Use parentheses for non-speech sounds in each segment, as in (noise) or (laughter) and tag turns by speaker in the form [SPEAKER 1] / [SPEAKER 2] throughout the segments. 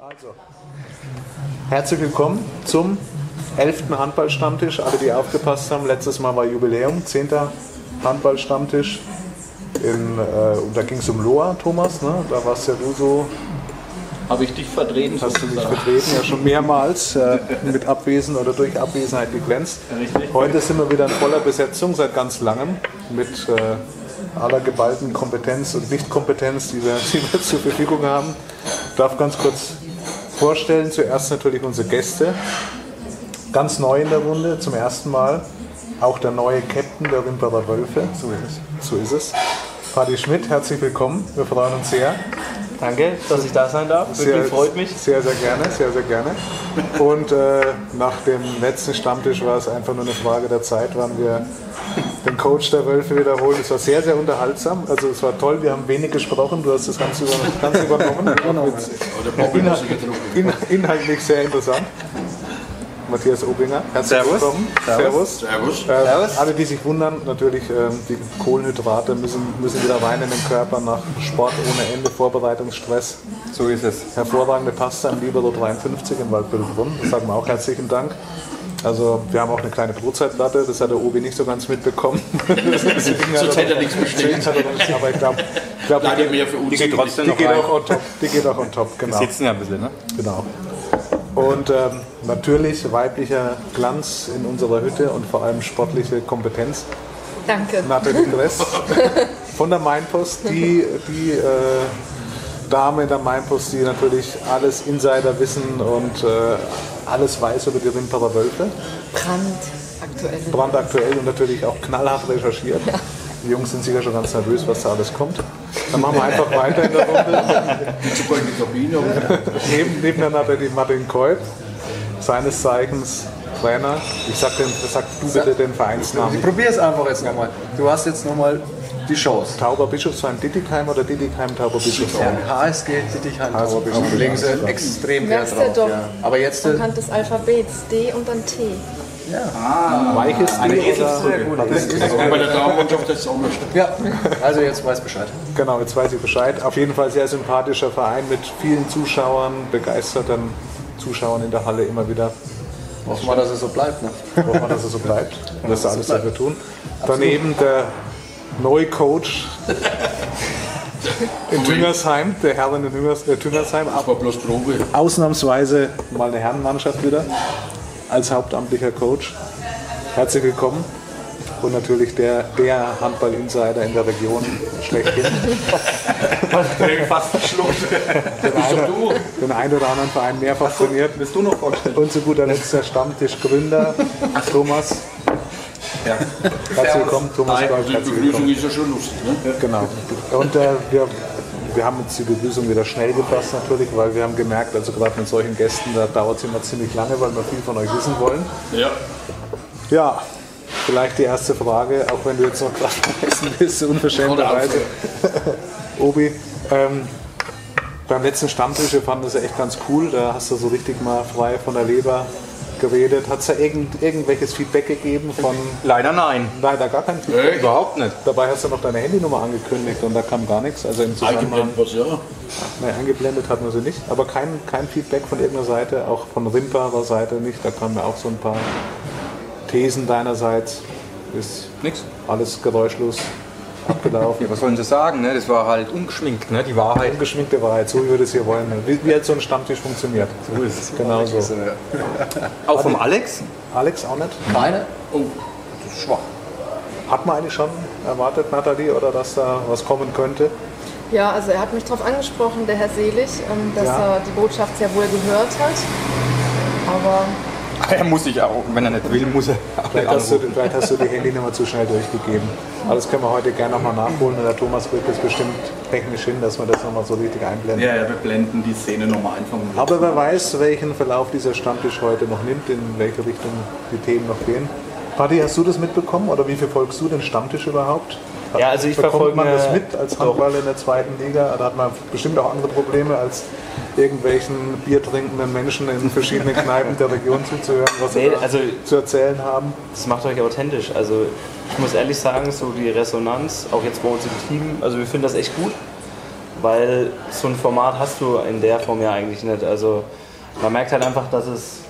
[SPEAKER 1] Also, herzlich willkommen zum 11. Handballstammtisch. Alle, die aufgepasst haben, letztes Mal war Jubiläum, 10. Handballstammtisch. In, äh, und da ging es um Loa, Thomas, ne? da warst ja du so,
[SPEAKER 2] Habe ich dich vertreten?
[SPEAKER 1] hast du dich vertreten, ja schon mehrmals äh, mit Abwesen oder durch Abwesenheit geglänzt.
[SPEAKER 2] Richtig.
[SPEAKER 1] Heute sind wir wieder in voller Besetzung seit ganz langem mit äh, aller geballten Kompetenz und Nichtkompetenz, die wir, (laughs) die wir zur Verfügung haben. Ich darf ganz kurz vorstellen, zuerst natürlich unsere Gäste. Ganz neu in der Runde, zum ersten Mal. Auch der neue Captain der Rimperer Wölfe. So ist es. So ist es. Paddy Schmidt, herzlich willkommen. Wir freuen uns sehr.
[SPEAKER 2] Danke, dass ich da sein darf. Wirklich freut mich.
[SPEAKER 1] Sehr, sehr gerne, sehr, sehr gerne. Und äh, nach dem letzten Stammtisch war es einfach nur eine Frage der Zeit, wann wir den Coach der Wölfe wiederholen. Es war sehr, sehr unterhaltsam. Also es war toll, wir haben wenig gesprochen, du hast das Ganze, über, ganz übernommen. (laughs) In, inhaltlich sehr interessant. Matthias Obinger, herzlich
[SPEAKER 3] Servus.
[SPEAKER 1] willkommen. Servus.
[SPEAKER 3] Servus.
[SPEAKER 1] Äh,
[SPEAKER 3] Servus.
[SPEAKER 1] Alle, die sich wundern, natürlich, ähm, die Kohlenhydrate müssen, müssen wieder rein in den Körper nach Sport ohne Ende, Vorbereitungsstress.
[SPEAKER 3] So ist es.
[SPEAKER 1] Hervorragende Pasta im Libero 53 in Waldbüttelbrunn. Das sagen wir auch herzlichen Dank. Also wir haben auch eine kleine Brotzeitplatte, das hat der Obi nicht so ganz mitbekommen.
[SPEAKER 2] Sonst hätte er nichts bestellt.
[SPEAKER 1] Hat er aber ich glaube, glaub, die,
[SPEAKER 2] für uns.
[SPEAKER 3] Die geht trotzdem
[SPEAKER 1] die
[SPEAKER 3] noch
[SPEAKER 1] geht
[SPEAKER 3] rein.
[SPEAKER 1] auch on top. Die geht auch on top, genau.
[SPEAKER 3] sitzen ja ein bisschen, ne?
[SPEAKER 1] genau. Und ähm, natürlich weiblicher Glanz in unserer Hütte und vor allem sportliche Kompetenz.
[SPEAKER 4] Danke.
[SPEAKER 1] Nathalie Dress (laughs) von der Mainpost, die, die äh, Dame in der Mainpost, die natürlich alles Insider wissen und äh, alles weiß über die Rimperer Wölfe.
[SPEAKER 4] Brand aktuell.
[SPEAKER 1] Brandaktuell und natürlich auch knallhart recherchiert. Die Jungs sind sicher schon ganz nervös, was da alles kommt. Dann machen wir (laughs) einfach weiter in der Runde.
[SPEAKER 2] Super in die Kabine.
[SPEAKER 1] Neben, neben der Nathalie Martin Kolb, seines Zeichens Trainer. Ich sag, den, sag du bitte den Vereinsnamen.
[SPEAKER 5] Ich probiere es einfach jetzt nochmal. Du hast jetzt nochmal die Chance.
[SPEAKER 1] Tauber Bischofsheim Dittigheim oder Dittigheim Tauber Bischofsheim?
[SPEAKER 5] HSG Dittichheim
[SPEAKER 1] HSG
[SPEAKER 5] Tauber Bischof. Legen sie extrem Wert drauf.
[SPEAKER 4] doch.
[SPEAKER 5] Ja. Aber jetzt
[SPEAKER 4] Anhand des Alphabets. D und dann T.
[SPEAKER 1] Weiches
[SPEAKER 3] Eine
[SPEAKER 1] D oder-
[SPEAKER 3] Eselsbrücke.
[SPEAKER 2] Aber bei der Damenmannschaft ist es auch noch
[SPEAKER 5] ja, also jetzt weiß Bescheid.
[SPEAKER 1] Genau, jetzt weiß ich Bescheid. Auf jeden Fall sehr sympathischer Verein mit vielen Zuschauern, begeisterten Zuschauern in der Halle immer wieder.
[SPEAKER 5] Hoffen wir, dass es so bleibt. Ne?
[SPEAKER 1] Hoffen wir, dass es so bleibt und dass wir alles dafür tun. Daneben der neue Coach (laughs) in Tüngersheim, der Herren in Tüngers, äh, Tüngersheim,
[SPEAKER 2] Aber bloß Probe.
[SPEAKER 1] ausnahmsweise mal eine Herrenmannschaft wieder als hauptamtlicher Coach. Herzlich willkommen. Und natürlich der, der Handball-Insider in der Region schlechthin. (laughs)
[SPEAKER 3] Fast verschluckt.
[SPEAKER 2] Bist du.
[SPEAKER 1] Den einen oder anderen Verein mehrfach trainiert.
[SPEAKER 3] Willst du noch vorstellen?
[SPEAKER 1] Und zu guter Letzt der Stammtischgründer Thomas.
[SPEAKER 3] Ja.
[SPEAKER 1] Herzlich willkommen, Thomas Gold.
[SPEAKER 2] Die Begrüßung ist ja schon lustig. Ne?
[SPEAKER 1] Genau. Und äh, wir, wir haben jetzt die Begrüßung wieder schnell gepasst natürlich, weil wir haben gemerkt, also gerade mit solchen Gästen, da dauert es immer ziemlich lange, weil wir viel von euch wissen wollen.
[SPEAKER 2] Ja.
[SPEAKER 1] Ja, vielleicht die erste Frage, auch wenn du jetzt noch gerade vergessen bist, unverschämterweise. Obi, ähm, beim letzten Stammtisch, wir fanden das ja echt ganz cool, da hast du so richtig mal frei von der Leber geredet. Hat es da irgend, irgendwelches Feedback gegeben von,
[SPEAKER 3] Leider nein.
[SPEAKER 1] leider gar kein Feedback.
[SPEAKER 2] Hey,
[SPEAKER 3] Überhaupt nicht.
[SPEAKER 1] Dabei hast du noch deine Handynummer angekündigt und da kam gar nichts. Also im Zusammenhang,
[SPEAKER 2] eingeblendet was, ja.
[SPEAKER 1] nein, eingeblendet hatten wir sie nicht, aber kein, kein Feedback von irgendeiner Seite, auch von Rimperer Seite nicht. Da kamen ja auch so ein paar Thesen deinerseits. Ist
[SPEAKER 3] Nix.
[SPEAKER 1] alles geräuschlos abgelaufen.
[SPEAKER 3] Ja, was sollen sie sagen? Ne? Das war halt ungeschminkt, ne? die Wahrheit.
[SPEAKER 1] Ungeschminkte Wahrheit, so wie wir das hier wollen. Wie, wie jetzt so ein Stammtisch funktioniert.
[SPEAKER 3] So ist es.
[SPEAKER 1] Genau so. (laughs)
[SPEAKER 3] Auch vom Alex?
[SPEAKER 1] Alex auch nicht?
[SPEAKER 5] Keine?
[SPEAKER 2] Oh,
[SPEAKER 5] Das ist schwach.
[SPEAKER 1] Hat man eigentlich schon erwartet, Nathalie, oder dass da was kommen könnte?
[SPEAKER 4] Ja, also er hat mich darauf angesprochen, der Herr Selig, ähm, dass
[SPEAKER 1] Ja.
[SPEAKER 4] er die Botschaft sehr wohl gehört hat. Aber (laughs)
[SPEAKER 3] Er muss sich auch, wenn er nicht will, muss er auch nicht
[SPEAKER 1] Vielleicht hast, du, vielleicht hast du die Handynummer zu schnell durchgegeben. Aber das können wir heute gerne nochmal nachholen und der Thomas kriegt das bestimmt technisch hin, dass wir das nochmal so richtig einblenden.
[SPEAKER 6] Ja, ja, wir blenden die Szene nochmal einfach.
[SPEAKER 1] Aber wer weiß, welchen Verlauf dieser Stammtisch heute noch nimmt, in welche Richtung die Themen noch gehen. Patti, hast du das mitbekommen oder wie verfolgst du den Stammtisch überhaupt?
[SPEAKER 2] Ja, also ich
[SPEAKER 1] Bekommt
[SPEAKER 2] verfolge,
[SPEAKER 1] man das mit als
[SPEAKER 2] doch.
[SPEAKER 1] Handballer in der zweiten Liga? Da hat man bestimmt auch andere Probleme als irgendwelchen biertrinkenden Menschen in verschiedenen Kneipen der Region zuzuhören, was sie
[SPEAKER 2] Nee,
[SPEAKER 1] da
[SPEAKER 2] also
[SPEAKER 1] zu erzählen haben.
[SPEAKER 2] das macht euch authentisch. Also ich muss ehrlich sagen, so die Resonanz, auch jetzt bei uns im Team, also wir finden das echt gut. weil so ein Format hast du in der Form ja eigentlich nicht. Also man merkt halt einfach, dass es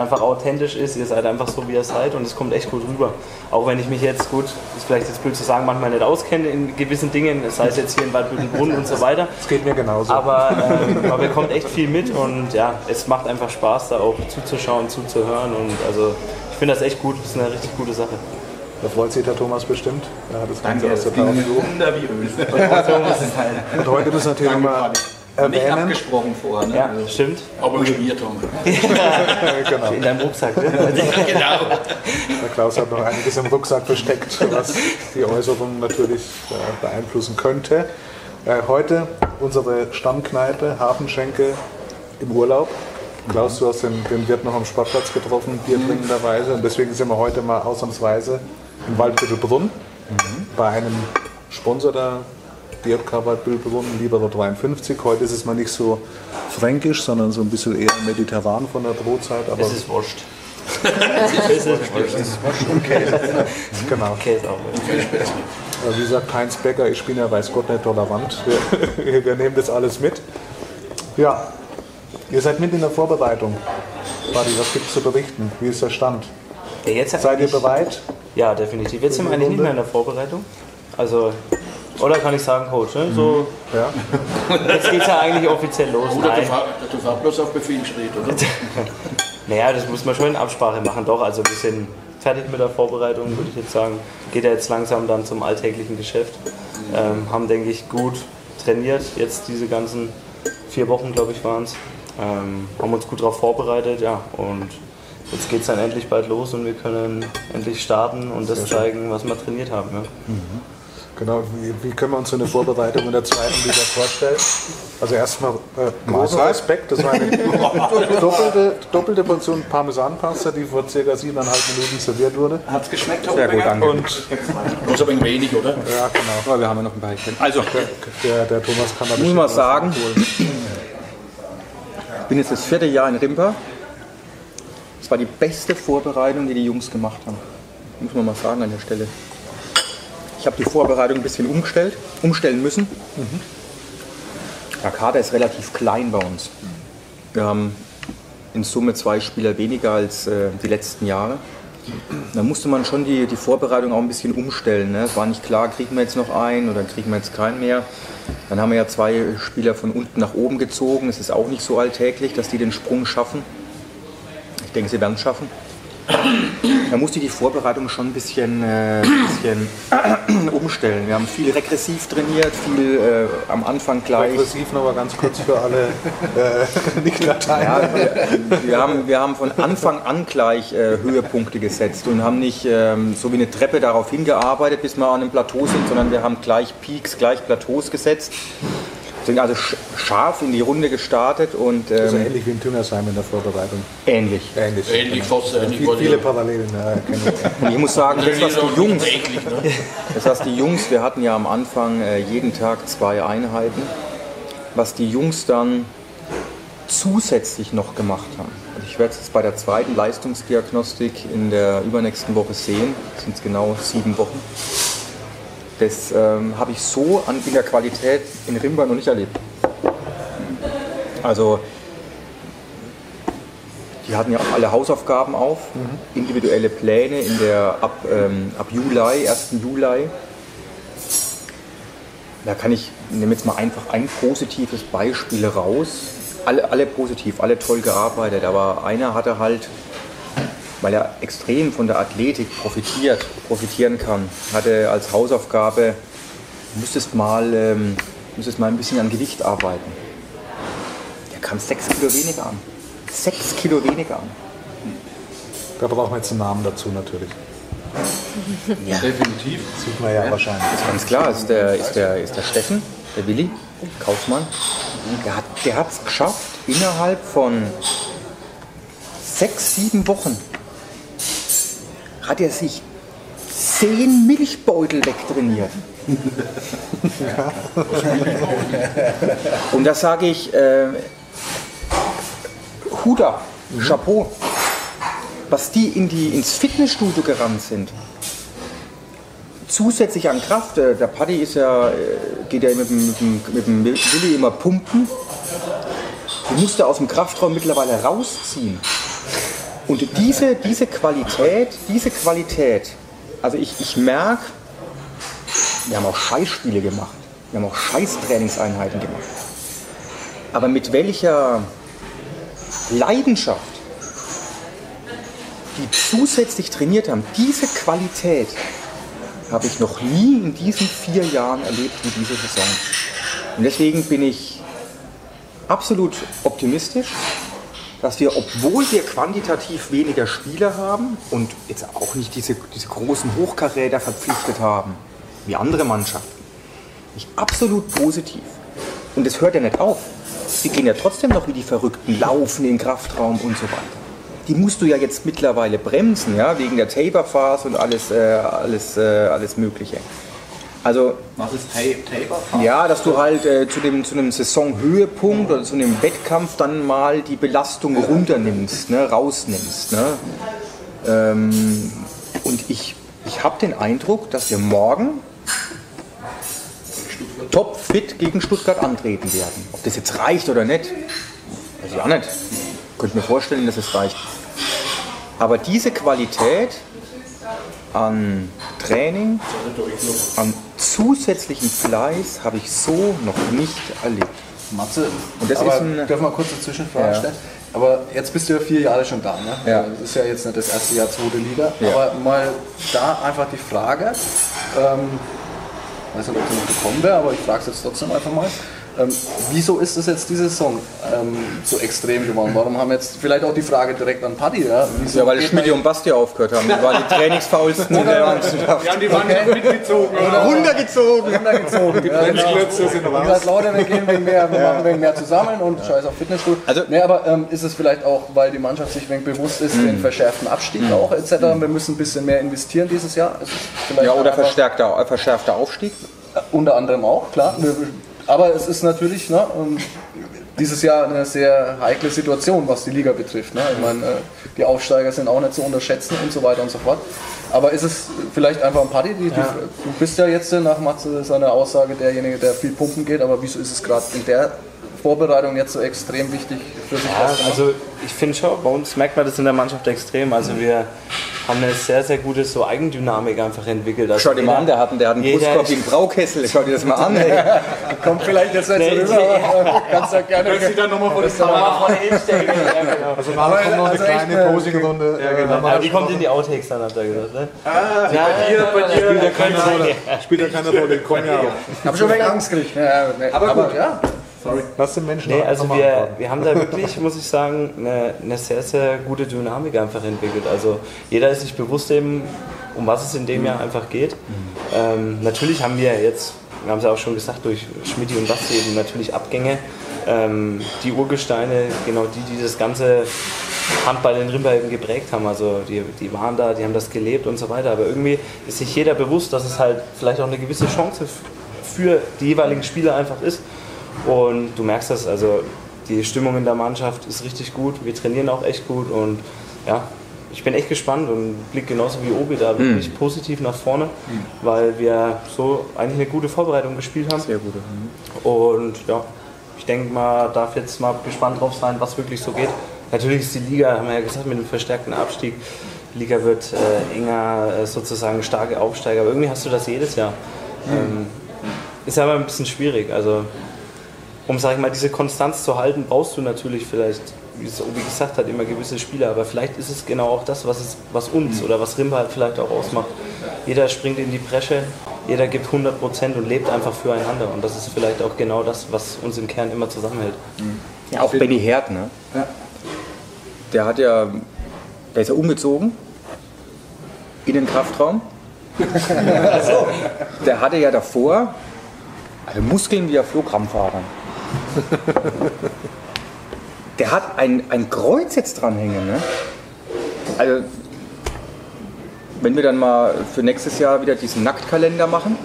[SPEAKER 2] einfach authentisch ist. Ihr seid einfach so, wie ihr seid und es kommt echt gut rüber. Auch wenn ich mich jetzt gut, ist vielleicht jetzt blöd zu sagen, manchmal nicht auskenne in gewissen Dingen, sei es jetzt hier in Waldbüttenbrunn und so weiter.
[SPEAKER 1] Das geht mir genauso.
[SPEAKER 2] Aber (laughs) ähm, man bekommt echt viel mit und ja, es macht einfach Spaß, da auch zuzuschauen, zuzuhören und also ich finde das echt gut, das ist eine richtig gute Sache.
[SPEAKER 1] da freut sich der Thomas bestimmt. Er hat das Ganze
[SPEAKER 6] Danke,
[SPEAKER 1] aus der Taufe. Und heute müssen wir natürlich nochmal
[SPEAKER 6] Nicht
[SPEAKER 1] erwähnen.
[SPEAKER 6] abgesprochen vorher, ne?
[SPEAKER 2] Ja, stimmt.
[SPEAKER 6] Aber geschmiert wir. (laughs)
[SPEAKER 1] genau.
[SPEAKER 2] In deinem Rucksack. Ne?
[SPEAKER 6] genau.
[SPEAKER 1] Der Klaus hat noch einiges im Rucksack versteckt, (laughs) was die Äußerung natürlich äh, beeinflussen könnte. Äh, heute unsere Stammkneipe Hafenschenke im Urlaub. Klaus, du hast den, den Wirt noch am Sportplatz getroffen, biertrinkenderweise. Und deswegen sind wir heute mal ausnahmsweise in Waldbüttelbrunn bei einem Sponsor der DFK Waldbüttelbrunn, Libero 53. Heute ist es mal nicht so fränkisch, sondern so ein bisschen eher mediterran von der Brotzeit. Aber
[SPEAKER 2] Es ist wurscht. (laughs) es ist wurscht.
[SPEAKER 1] genau.
[SPEAKER 2] Käse auch.
[SPEAKER 1] Wie sagt Heinz Becker, ich bin ja weiß Gott nicht tolerant. Wir, (laughs) wir nehmen das alles mit. Ja, ihr seid mit in der Vorbereitung. Buddy, was gibt es zu berichten? Wie ist der Stand?
[SPEAKER 2] Ja, jetzt
[SPEAKER 1] Seid ihr bereit?
[SPEAKER 2] Ja, definitiv. Jetzt sind wir eigentlich nicht mehr in der Vorbereitung. Also, oder kann ich sagen, Coach, ne? so,
[SPEAKER 1] Ja.
[SPEAKER 2] jetzt geht es ja eigentlich offiziell los.
[SPEAKER 6] Oder du
[SPEAKER 2] Nein.
[SPEAKER 6] du fahr bloß auf Befehl steht, oder? (laughs)
[SPEAKER 2] Naja, das muss man schon in Absprache machen, doch. Also wir sind fertig mit der Vorbereitung, würde ich jetzt sagen. Geht ja jetzt langsam dann zum alltäglichen Geschäft. Ähm, haben, denke ich, gut trainiert. Jetzt diese ganzen vier Wochen, glaube ich, waren es. Ähm, haben uns gut darauf vorbereitet, ja. Und jetzt geht es dann endlich bald los und wir können endlich starten und das zeigen, was wir trainiert haben. Ja.
[SPEAKER 1] Genau, wie, wie können wir uns so eine Vorbereitung in der zweiten Liga vorstellen? Also erstmal äh, großen. Respekt, das war eine (laughs) doppelte, doppelte Portion Parmesanpasta, die vor circa siebeneinhalb Minuten serviert wurde.
[SPEAKER 6] Hat's geschmeckt, Herr
[SPEAKER 3] Sehr gut, danke.
[SPEAKER 1] Und
[SPEAKER 6] Bloß aber ein wenig, oder?
[SPEAKER 1] ja, genau.
[SPEAKER 3] Aber wir haben ja noch ein paar Also,
[SPEAKER 1] Der, der Thomas kann da
[SPEAKER 3] muss
[SPEAKER 1] was
[SPEAKER 3] sagen, ich bin jetzt das vierte Jahr in Rimpa. Das war die beste Vorbereitung, die die Jungs gemacht haben. Muss man mal sagen an der Stelle. Ich habe die Vorbereitung ein bisschen umgestellt, umstellen müssen. Der Kader ist relativ klein bei uns. Wir haben in Summe zwei Spieler weniger als äh, die letzten Jahre. Da musste man schon die, die Vorbereitung auch ein bisschen umstellen. Ne? Es war nicht klar, kriegen wir jetzt noch einen oder kriegen wir jetzt keinen mehr. Dann haben wir ja zwei Spieler von unten nach oben gezogen. Es ist auch nicht so alltäglich, dass die den Sprung schaffen. Ich denke, sie werden es schaffen. Da musste die Vorbereitung schon ein bisschen, äh, bisschen (clears throat) umstellen. Wir haben viel regressiv trainiert, viel äh, am Anfang gleich.
[SPEAKER 1] Aggressiv noch mal ganz kurz für alle äh, (laughs) Nicht-Latein.
[SPEAKER 3] Ja, wir, wir, haben, wir haben von Anfang an gleich äh, Höhepunkte gesetzt und haben nicht ähm, so wie eine Treppe darauf hingearbeitet, bis wir an einem Plateau sind, sondern wir haben gleich Peaks, gleich Plateaus gesetzt. Sind also sch scharf in die Runde gestartet und
[SPEAKER 1] Also
[SPEAKER 3] ähm,
[SPEAKER 1] ähnlich wie in Tüngersheim in der Vorbereitung.
[SPEAKER 3] ähnlich.
[SPEAKER 1] Ähnlich.
[SPEAKER 6] Ähnlich, fast ähnlich.
[SPEAKER 1] Viel, viele
[SPEAKER 6] ich-
[SPEAKER 1] Parallelen ja. (laughs)
[SPEAKER 3] Und ich muss sagen, das was die Jungs,
[SPEAKER 6] ne?
[SPEAKER 3] das was die Jungs, wir hatten ja am Anfang äh, jeden Tag zwei Einheiten, was die Jungs dann zusätzlich noch gemacht haben. Also ich werde es jetzt bei der zweiten Leistungsdiagnostik in der übernächsten Woche sehen, das sind genau sieben Wochen. Das ähm, habe ich so an, in der Qualität in Rimba noch nicht erlebt. Also die hatten ja auch alle Hausaufgaben auf, individuelle Pläne in der ab, ähm, ab Juli, 1. Juli. Da kann ich, nehme jetzt mal einfach ein positives Beispiel raus. Alle, alle positiv, alle toll gearbeitet, aber einer hatte halt, weil er extrem von der Athletik profitiert, profitieren kann, hatte als Hausaufgabe, du müsstest mal, ähm, müsstest mal ein bisschen an Gewicht arbeiten. Der kam sechs Kilo weniger an. Sechs Kilo weniger an.
[SPEAKER 1] Da brauchen wir jetzt einen Namen dazu natürlich.
[SPEAKER 6] Definitiv.
[SPEAKER 1] Sieht man ja, wahrscheinlich.
[SPEAKER 3] Ganz klar, ist der, ist der, ist der Steffen, der Willi, Kaufmann. Der hat der es geschafft, innerhalb von sechs, sieben Wochen hat er sich zehn Milchbeutel wegtrainiert. Und da sage ich, äh, Huda, Chapeau, was die, in die ins Fitnessstudio gerannt sind zusätzlich an Kraft, äh, der Paddy ist ja, äh, geht ja mit dem, mit dem, mit dem Willi immer pumpen. Die musste aus dem Kraftraum mittlerweile rausziehen. Und diese, diese Qualität, diese Qualität, also ich, ich merke, wir haben auch Scheißspiele gemacht. Wir haben auch Scheißtrainingseinheiten gemacht. Aber mit welcher Leidenschaft die zusätzlich trainiert haben, diese Qualität habe ich noch nie in diesen vier Jahren erlebt wie diese Saison. Und deswegen bin ich absolut optimistisch, dass wir, obwohl wir quantitativ weniger Spieler haben und jetzt auch nicht diese, diese großen Hochkaräter verpflichtet haben, wie andere Mannschaften, ich absolut positiv. Und es hört ja nicht auf. Wir gehen ja trotzdem noch wie die Verrückten, laufen in den Kraftraum und so weiter. Die musst du ja jetzt mittlerweile bremsen, ja, wegen der Taper-Phase und alles, äh, alles, äh, alles Mögliche. Also
[SPEAKER 6] Was ist Taper?
[SPEAKER 3] ja, dass du halt äh, zu, dem, zu einem Saisonhöhepunkt oder zu einem Wettkampf dann mal die Belastung runternimmst, ne, rausnimmst. Ne? Ähm, und ich, ich habe den Eindruck, dass wir morgen topfit gegen Stuttgart antreten werden. Ob das jetzt reicht oder nicht, weiß ich auch nicht. Ich könnte mir vorstellen, dass es reicht. Aber diese Qualität an Training, an zusätzlichen Fleiß habe ich so noch nicht erlebt.
[SPEAKER 5] Matze,
[SPEAKER 3] Und das
[SPEAKER 5] aber
[SPEAKER 3] ist ein-
[SPEAKER 5] dürfen wir kurz eine Zwischenfrage
[SPEAKER 3] Ja.
[SPEAKER 5] stellen? Aber jetzt bist du ja vier Jahre schon da, ne?
[SPEAKER 3] Ja.
[SPEAKER 5] Das ist ja jetzt nicht das erste Jahr zweite Liga.
[SPEAKER 3] Ja.
[SPEAKER 5] Aber mal da einfach die Frage, ähm, weiß nicht, ob sie noch gekommen wäre, aber ich frage es jetzt trotzdem einfach mal. Ähm, wieso ist es jetzt diese Saison ähm, so extrem geworden? Warum haben jetzt vielleicht auch die Frage direkt an Paddy? Ja, wieso
[SPEAKER 3] Ja, weil Schmidt und Basti aufgehört haben. Die waren die trainingsfaulsten in der Mannschaft.
[SPEAKER 5] Ja, die waren ja mitgezogen. Oder
[SPEAKER 3] Runtergezogen.
[SPEAKER 5] runtergezogen. Ja, genau.
[SPEAKER 1] Plätze sind raus.
[SPEAKER 5] gesagt, Leute, wir gehen wegen mehr, wir machen wegen mehr zusammen und scheiß auf Fitnessstudio.
[SPEAKER 3] Also-
[SPEAKER 5] nee, aber ähm, ist es vielleicht auch, weil die Mannschaft sich wenig bewusst ist, den verschärften Abstieg auch etc. Wir müssen ein bisschen mehr investieren dieses Jahr. Ist es vielleicht
[SPEAKER 3] Ja, oder verstärkter, äh, verschärfter Aufstieg.
[SPEAKER 5] Unter anderem auch, klar. Aber es ist natürlich ne, ähm, dieses Jahr eine sehr heikle Situation, was die Liga betrifft. Ne? Ich meine, äh, die Aufsteiger sind auch nicht zu unterschätzen und so weiter und so fort. Aber ist es vielleicht einfach ein Party? Die, die, du bist ja jetzt nach Matze seiner Aussage derjenige, der viel pumpen geht, aber wieso ist es gerade in der Vorbereitung jetzt so extrem wichtig für sich?
[SPEAKER 2] Ja, also ich finde schon, bei uns merkt man das in der Mannschaft extrem. Also wir haben eine sehr, sehr gute so Eigendynamik einfach entwickelt. Also
[SPEAKER 3] Schau dir mal an, der hat, einen- der hat einen Brustkorb wie ein Braukessel. Schau dir das mal an. Ey. (laughs)
[SPEAKER 5] kommt vielleicht jetzt nicht
[SPEAKER 2] Nee,
[SPEAKER 5] so rüber, aber kannst ja gerne.
[SPEAKER 6] dann nochmal vor das
[SPEAKER 2] Aber von hinstellen, (laughs) ja, genau.
[SPEAKER 1] Also nachher kommt noch eine
[SPEAKER 5] also
[SPEAKER 1] kleine
[SPEAKER 5] eine-
[SPEAKER 1] Posing-Runde. Ja,
[SPEAKER 2] genau. Aber die kommt in die Outtakes dann, hat er gesagt. Ne? Ah, bei
[SPEAKER 6] dir, bei dir.
[SPEAKER 1] Spielt ja keine Rolle. Spielt ja keine Rolle. Komm ja.
[SPEAKER 5] Ich habe schon wegen Angst gekriegt. Ja, aber, gut, ja.
[SPEAKER 1] Lass den Menschen
[SPEAKER 2] Nee, also wir, wir haben da wirklich, muss ich sagen, eine, eine sehr, sehr gute Dynamik einfach entwickelt. Also jeder ist sich bewusst eben, um was es in dem Jahr einfach geht. Ähm, natürlich haben wir jetzt, wir haben es ja auch schon gesagt, durch Schmidt und Basti eben natürlich Abgänge. Ähm, die Urgesteine, genau die, die das ganze Handball in Rimba eben geprägt haben. Also die, die waren da, die haben das gelebt und so weiter. Aber irgendwie ist sich jeder bewusst, dass es halt vielleicht auch eine gewisse Chance für die jeweiligen Spieler einfach ist. Und du merkst das, also die Stimmung in der Mannschaft ist richtig gut. Wir trainieren auch echt gut und ja, ich bin echt gespannt und blicke genauso wie Obi da wirklich positiv nach vorne, weil wir so eigentlich eine gute Vorbereitung gespielt haben.
[SPEAKER 3] Sehr gut.
[SPEAKER 2] Und ja, ich denke mal, darf jetzt mal gespannt drauf sein, was wirklich so geht. Natürlich ist die Liga, haben wir ja gesagt, mit dem verstärkten Abstieg. Die Liga wird äh, enger, äh, sozusagen starke Aufsteiger, aber irgendwie hast du das jedes Jahr. Ähm, ist aber ein bisschen schwierig. Also, um sag ich mal, diese Konstanz zu halten, brauchst du natürlich vielleicht, wie es Obi gesagt hat, immer gewisse Spieler. Aber vielleicht ist es genau auch das, was, es, was uns oder was Rimba halt vielleicht auch ausmacht. Jeder springt in die Bresche, jeder gibt 100 Prozent und lebt einfach füreinander. Und das ist vielleicht auch genau das, was uns im Kern immer zusammenhält.
[SPEAKER 3] Ja, auch Benny Herd, ne? Der hat ja, der ist ja umgezogen in den Kraftraum. (laughs) Der hatte ja davor also Muskeln wie der Flohkrampfader. (laughs) Der hat ein, ein Kreuz jetzt dranhängen, ne? Also, wenn wir dann mal für nächstes Jahr wieder diesen Nacktkalender machen,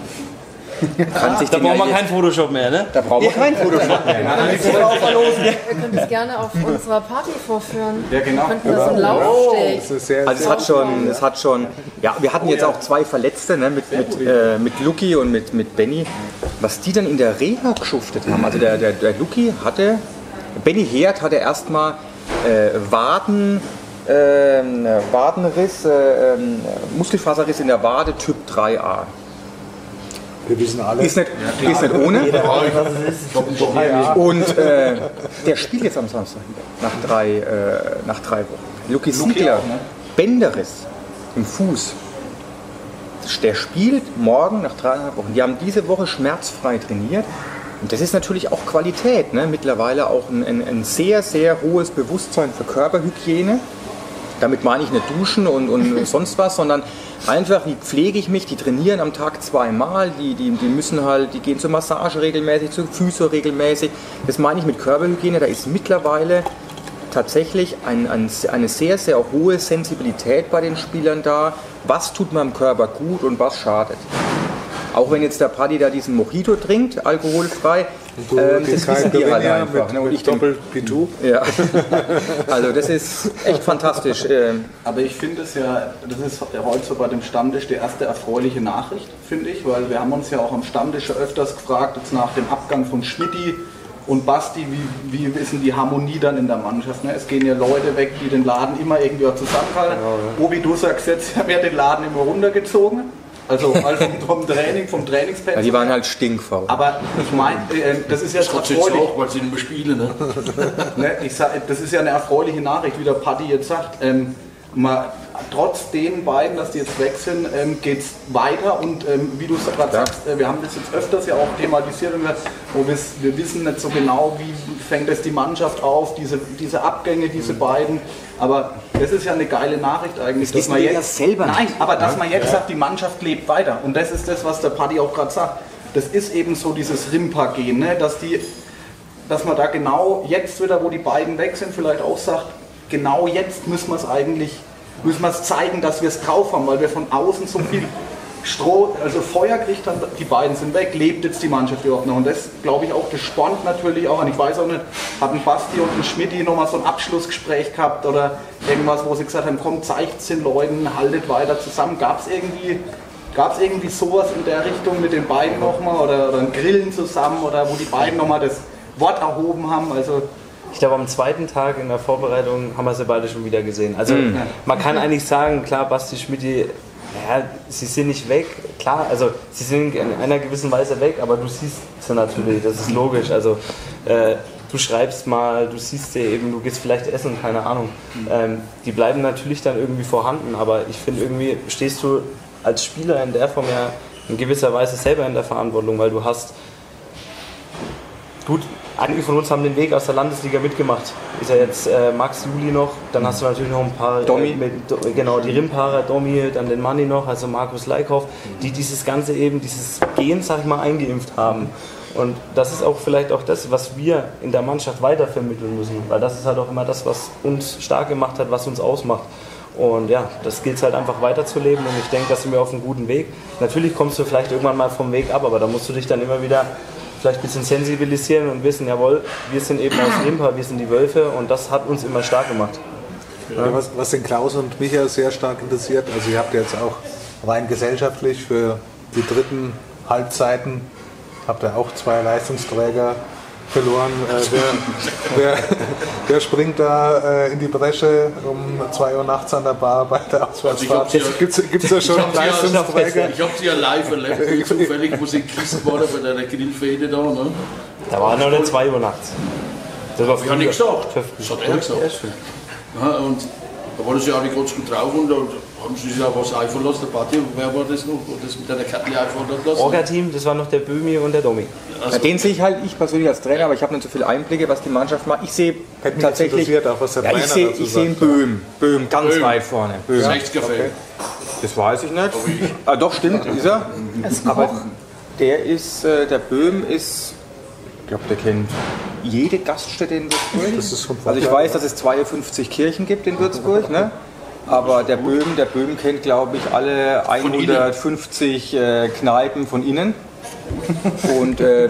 [SPEAKER 3] sich
[SPEAKER 2] Da
[SPEAKER 3] ja
[SPEAKER 2] wir
[SPEAKER 3] jetzt-
[SPEAKER 2] keinen Photoshop mehr, ne?
[SPEAKER 3] Da brauchen wir keinen Photoshop mehr.
[SPEAKER 4] Ihr könnt es gerne auf unserer Party vorführen.
[SPEAKER 5] Ja, genau.
[SPEAKER 4] Wir könnten das im Laufsteg.
[SPEAKER 1] Das ist sehr,
[SPEAKER 3] Also es hat schon, es hat schon, ja, wir hatten jetzt auch zwei Verletzte, ne, mit, mit, äh, mit Luki und mit, mit Benny, was die dann in der Reha geschuftet haben. Also der, der, der Luki hatte, Benny Herd hatte erstmal äh, Waden, ähm, Wadenriss, äh, ähm, Muskelfaserriss in der Wade Typ 3a.
[SPEAKER 1] Wir wissen alle,
[SPEAKER 3] Ist nicht, ist nicht ohne. Und äh, der spielt jetzt am Samstag wieder, nach drei, äh, nach drei Wochen. Luki Siegler, Bänderriss im Fuß. Der spielt morgen nach dreieinhalb Wochen. Die haben diese Woche schmerzfrei trainiert. Und das ist natürlich auch Qualität. Ne? Mittlerweile auch ein, ein, ein sehr, sehr hohes Bewusstsein für Körperhygiene. Damit meine ich nicht duschen und, und (laughs) sonst was, sondern einfach, wie pflege ich mich? Die trainieren am Tag zweimal, die, die, die müssen halt, die gehen zur Massage regelmäßig, zur Physio regelmäßig. Das meine ich mit Körperhygiene. Da ist mittlerweile tatsächlich ein, ein, eine sehr, sehr hohe Sensibilität bei den Spielern da. Was tut meinem Körper gut und was schadet? Auch wenn jetzt der Paddy da diesen Mojito trinkt, alkoholfrei, ähm, das wissen die alle einfach.
[SPEAKER 1] mit,
[SPEAKER 3] ne? Und ich denke,
[SPEAKER 1] Doppel-Pitou.
[SPEAKER 3] ja. (laughs) Also das ist echt fantastisch. Ähm,
[SPEAKER 6] Aber ich finde es ja, das ist heute so bei dem Stammtisch die erste erfreuliche Nachricht, finde ich, weil wir haben uns ja auch am Stammtisch öfters gefragt, jetzt nach dem Abgang von Schmidti und Basti, wie, wie ist denn die Harmonie dann in der Mannschaft? Ne? Es gehen ja Leute weg, die den Laden immer irgendwie auch zusammenhalten. Obi, du sagst jetzt, wir haben ja den Laden immer runtergezogen. Also, also vom, vom Training, vom Trainingspensum.
[SPEAKER 3] ja, die waren halt stinkfaul.
[SPEAKER 6] aber ich meine, äh, das ist ja erfreulich.
[SPEAKER 7] auch, weil sie nicht mehr spielen. Ne? (laughs)
[SPEAKER 6] Ne, ich sag, das ist ja eine erfreuliche Nachricht, wie der Paddy jetzt sagt. Ähm, mal, trotz den beiden, dass die jetzt weg sind, ähm, geht es weiter und ähm, wie du es gerade sagst, äh, wir haben das jetzt öfters ja auch thematisiert, wo wir wissen nicht so genau, wie fängt es die Mannschaft auf, diese, diese Abgänge, diese beiden. Aber das ist ja eine geile Nachricht eigentlich.
[SPEAKER 3] Das wissen wir ja selber
[SPEAKER 6] Nein,
[SPEAKER 3] nicht.
[SPEAKER 6] aber dass man jetzt sagt, die Mannschaft lebt weiter. Und das ist das, was der Paddy auch gerade sagt. Das ist eben so dieses Rimpa-Gehen, ne? dass die dass man da genau jetzt wieder, wo die beiden weg sind, vielleicht auch sagt, genau jetzt müssen wir es eigentlich, müssen wir es zeigen, dass wir es drauf haben, weil wir von außen so viel Stroh, also Feuer kriegt haben, die beiden sind weg, lebt jetzt die Mannschaft überhaupt noch. Und das glaube ich auch, das spornt natürlich auch an. Ich weiß auch nicht, hatten Basti und ein Schmidti nochmal so ein Abschlussgespräch gehabt oder irgendwas, wo sie gesagt haben, komm, zeigt es den Leuten, haltet weiter zusammen. Gab es irgendwie, gab's irgendwie sowas in der Richtung mit den beiden nochmal oder, oder ein Grillen zusammen oder wo die beiden nochmal das Wort erhoben haben? Also
[SPEAKER 2] Ich glaube, am zweiten Tag in der Vorbereitung haben wir sie beide schon wieder gesehen. Also man kann eigentlich sagen, klar, Basti Schmidti, ja, sie sind nicht weg. Klar, also sie sind in einer gewissen Weise weg, aber du siehst sie natürlich, das ist logisch. Also äh, du schreibst mal, du siehst sie eben, du gehst vielleicht essen, keine Ahnung. Ähm, die bleiben natürlich dann irgendwie vorhanden, aber ich finde irgendwie stehst du als Spieler in der Form ja in gewisser Weise selber in der Verantwortung, weil du hast Gut, einige von uns haben den Weg aus der Landesliga mitgemacht. Ist ja jetzt äh, Max Juli noch, dann hast du natürlich noch ein paar.
[SPEAKER 3] Domi.
[SPEAKER 2] Äh, mit, Do- genau, die Rimparer, Domi, dann den Manni noch, also Markus Leikhoff, die dieses Ganze eben, dieses Gehen, sag ich mal, eingeimpft haben. Und das ist auch vielleicht auch das, was wir in der Mannschaft weitervermitteln müssen, weil das ist halt auch immer das, was uns stark gemacht hat, was uns ausmacht. Und ja, das gilt es halt einfach weiterzuleben und ich denke, da sind wir auf einem guten Weg. Natürlich kommst du vielleicht irgendwann mal vom Weg ab, aber da musst du dich dann immer wieder vielleicht ein bisschen sensibilisieren und wissen, jawohl, wir sind eben aus Rimpa, wir sind die Wölfe und das hat uns immer stark gemacht.
[SPEAKER 1] Ja, was, was den Klaus und mich ja sehr stark interessiert, also ihr habt jetzt auch rein gesellschaftlich für die dritten Halbzeiten, habt ihr auch zwei Leistungsträger verloren. Äh, wer, wer, wer springt da äh, in die Bresche um 2 Uhr nachts an der Bar bei der Auswärtsfahrt?
[SPEAKER 7] Also sie-
[SPEAKER 1] Gibt es da schon
[SPEAKER 7] Ich hab sie ja-
[SPEAKER 1] Leistungsträger? (laughs)
[SPEAKER 7] Ich habe sie ja live erlebt, (laughs) zufällig, wo sie geküsst wurde bei der Grillfäde da. Ne?
[SPEAKER 2] Da war noch eine 2 Uhr nachts. Das war
[SPEAKER 7] Ich habe nichts gesagt. Das hat er gesagt. Ja, und da war das ja alle ganz gut drauf und da haben sie sich auch was einfallen lassen. Der Party, wer war das noch, das mit einer Kette einfallen lassen?
[SPEAKER 2] Orga-Team, das war noch der Böhmi und der Domi.
[SPEAKER 3] Ja, den sehe ich halt ich persönlich als Trainer, aber ich habe nicht so viele Einblicke, was die Mannschaft macht. Ich sehe tatsächlich.
[SPEAKER 1] auch was der
[SPEAKER 3] ja, ich
[SPEAKER 1] Trainer
[SPEAKER 3] sehe ich
[SPEAKER 1] sagt.
[SPEAKER 3] Böhm. Böhm ganz
[SPEAKER 7] Böhm.
[SPEAKER 3] weit vorne. Böhm.
[SPEAKER 7] 60er Fan.
[SPEAKER 3] Das weiß ich nicht. Ah, doch, stimmt, ist er. Aber der ist, äh, der Böhm ist, ich glaube, der kennt jede Gaststätte in Würzburg.
[SPEAKER 1] Das ist schon
[SPEAKER 3] also ich weiß, dass es 52 Kirchen gibt in Würzburg, ne? Aber der Böhm, der Böhm kennt, glaube ich, alle 150 äh, Kneipen von innen. Und äh,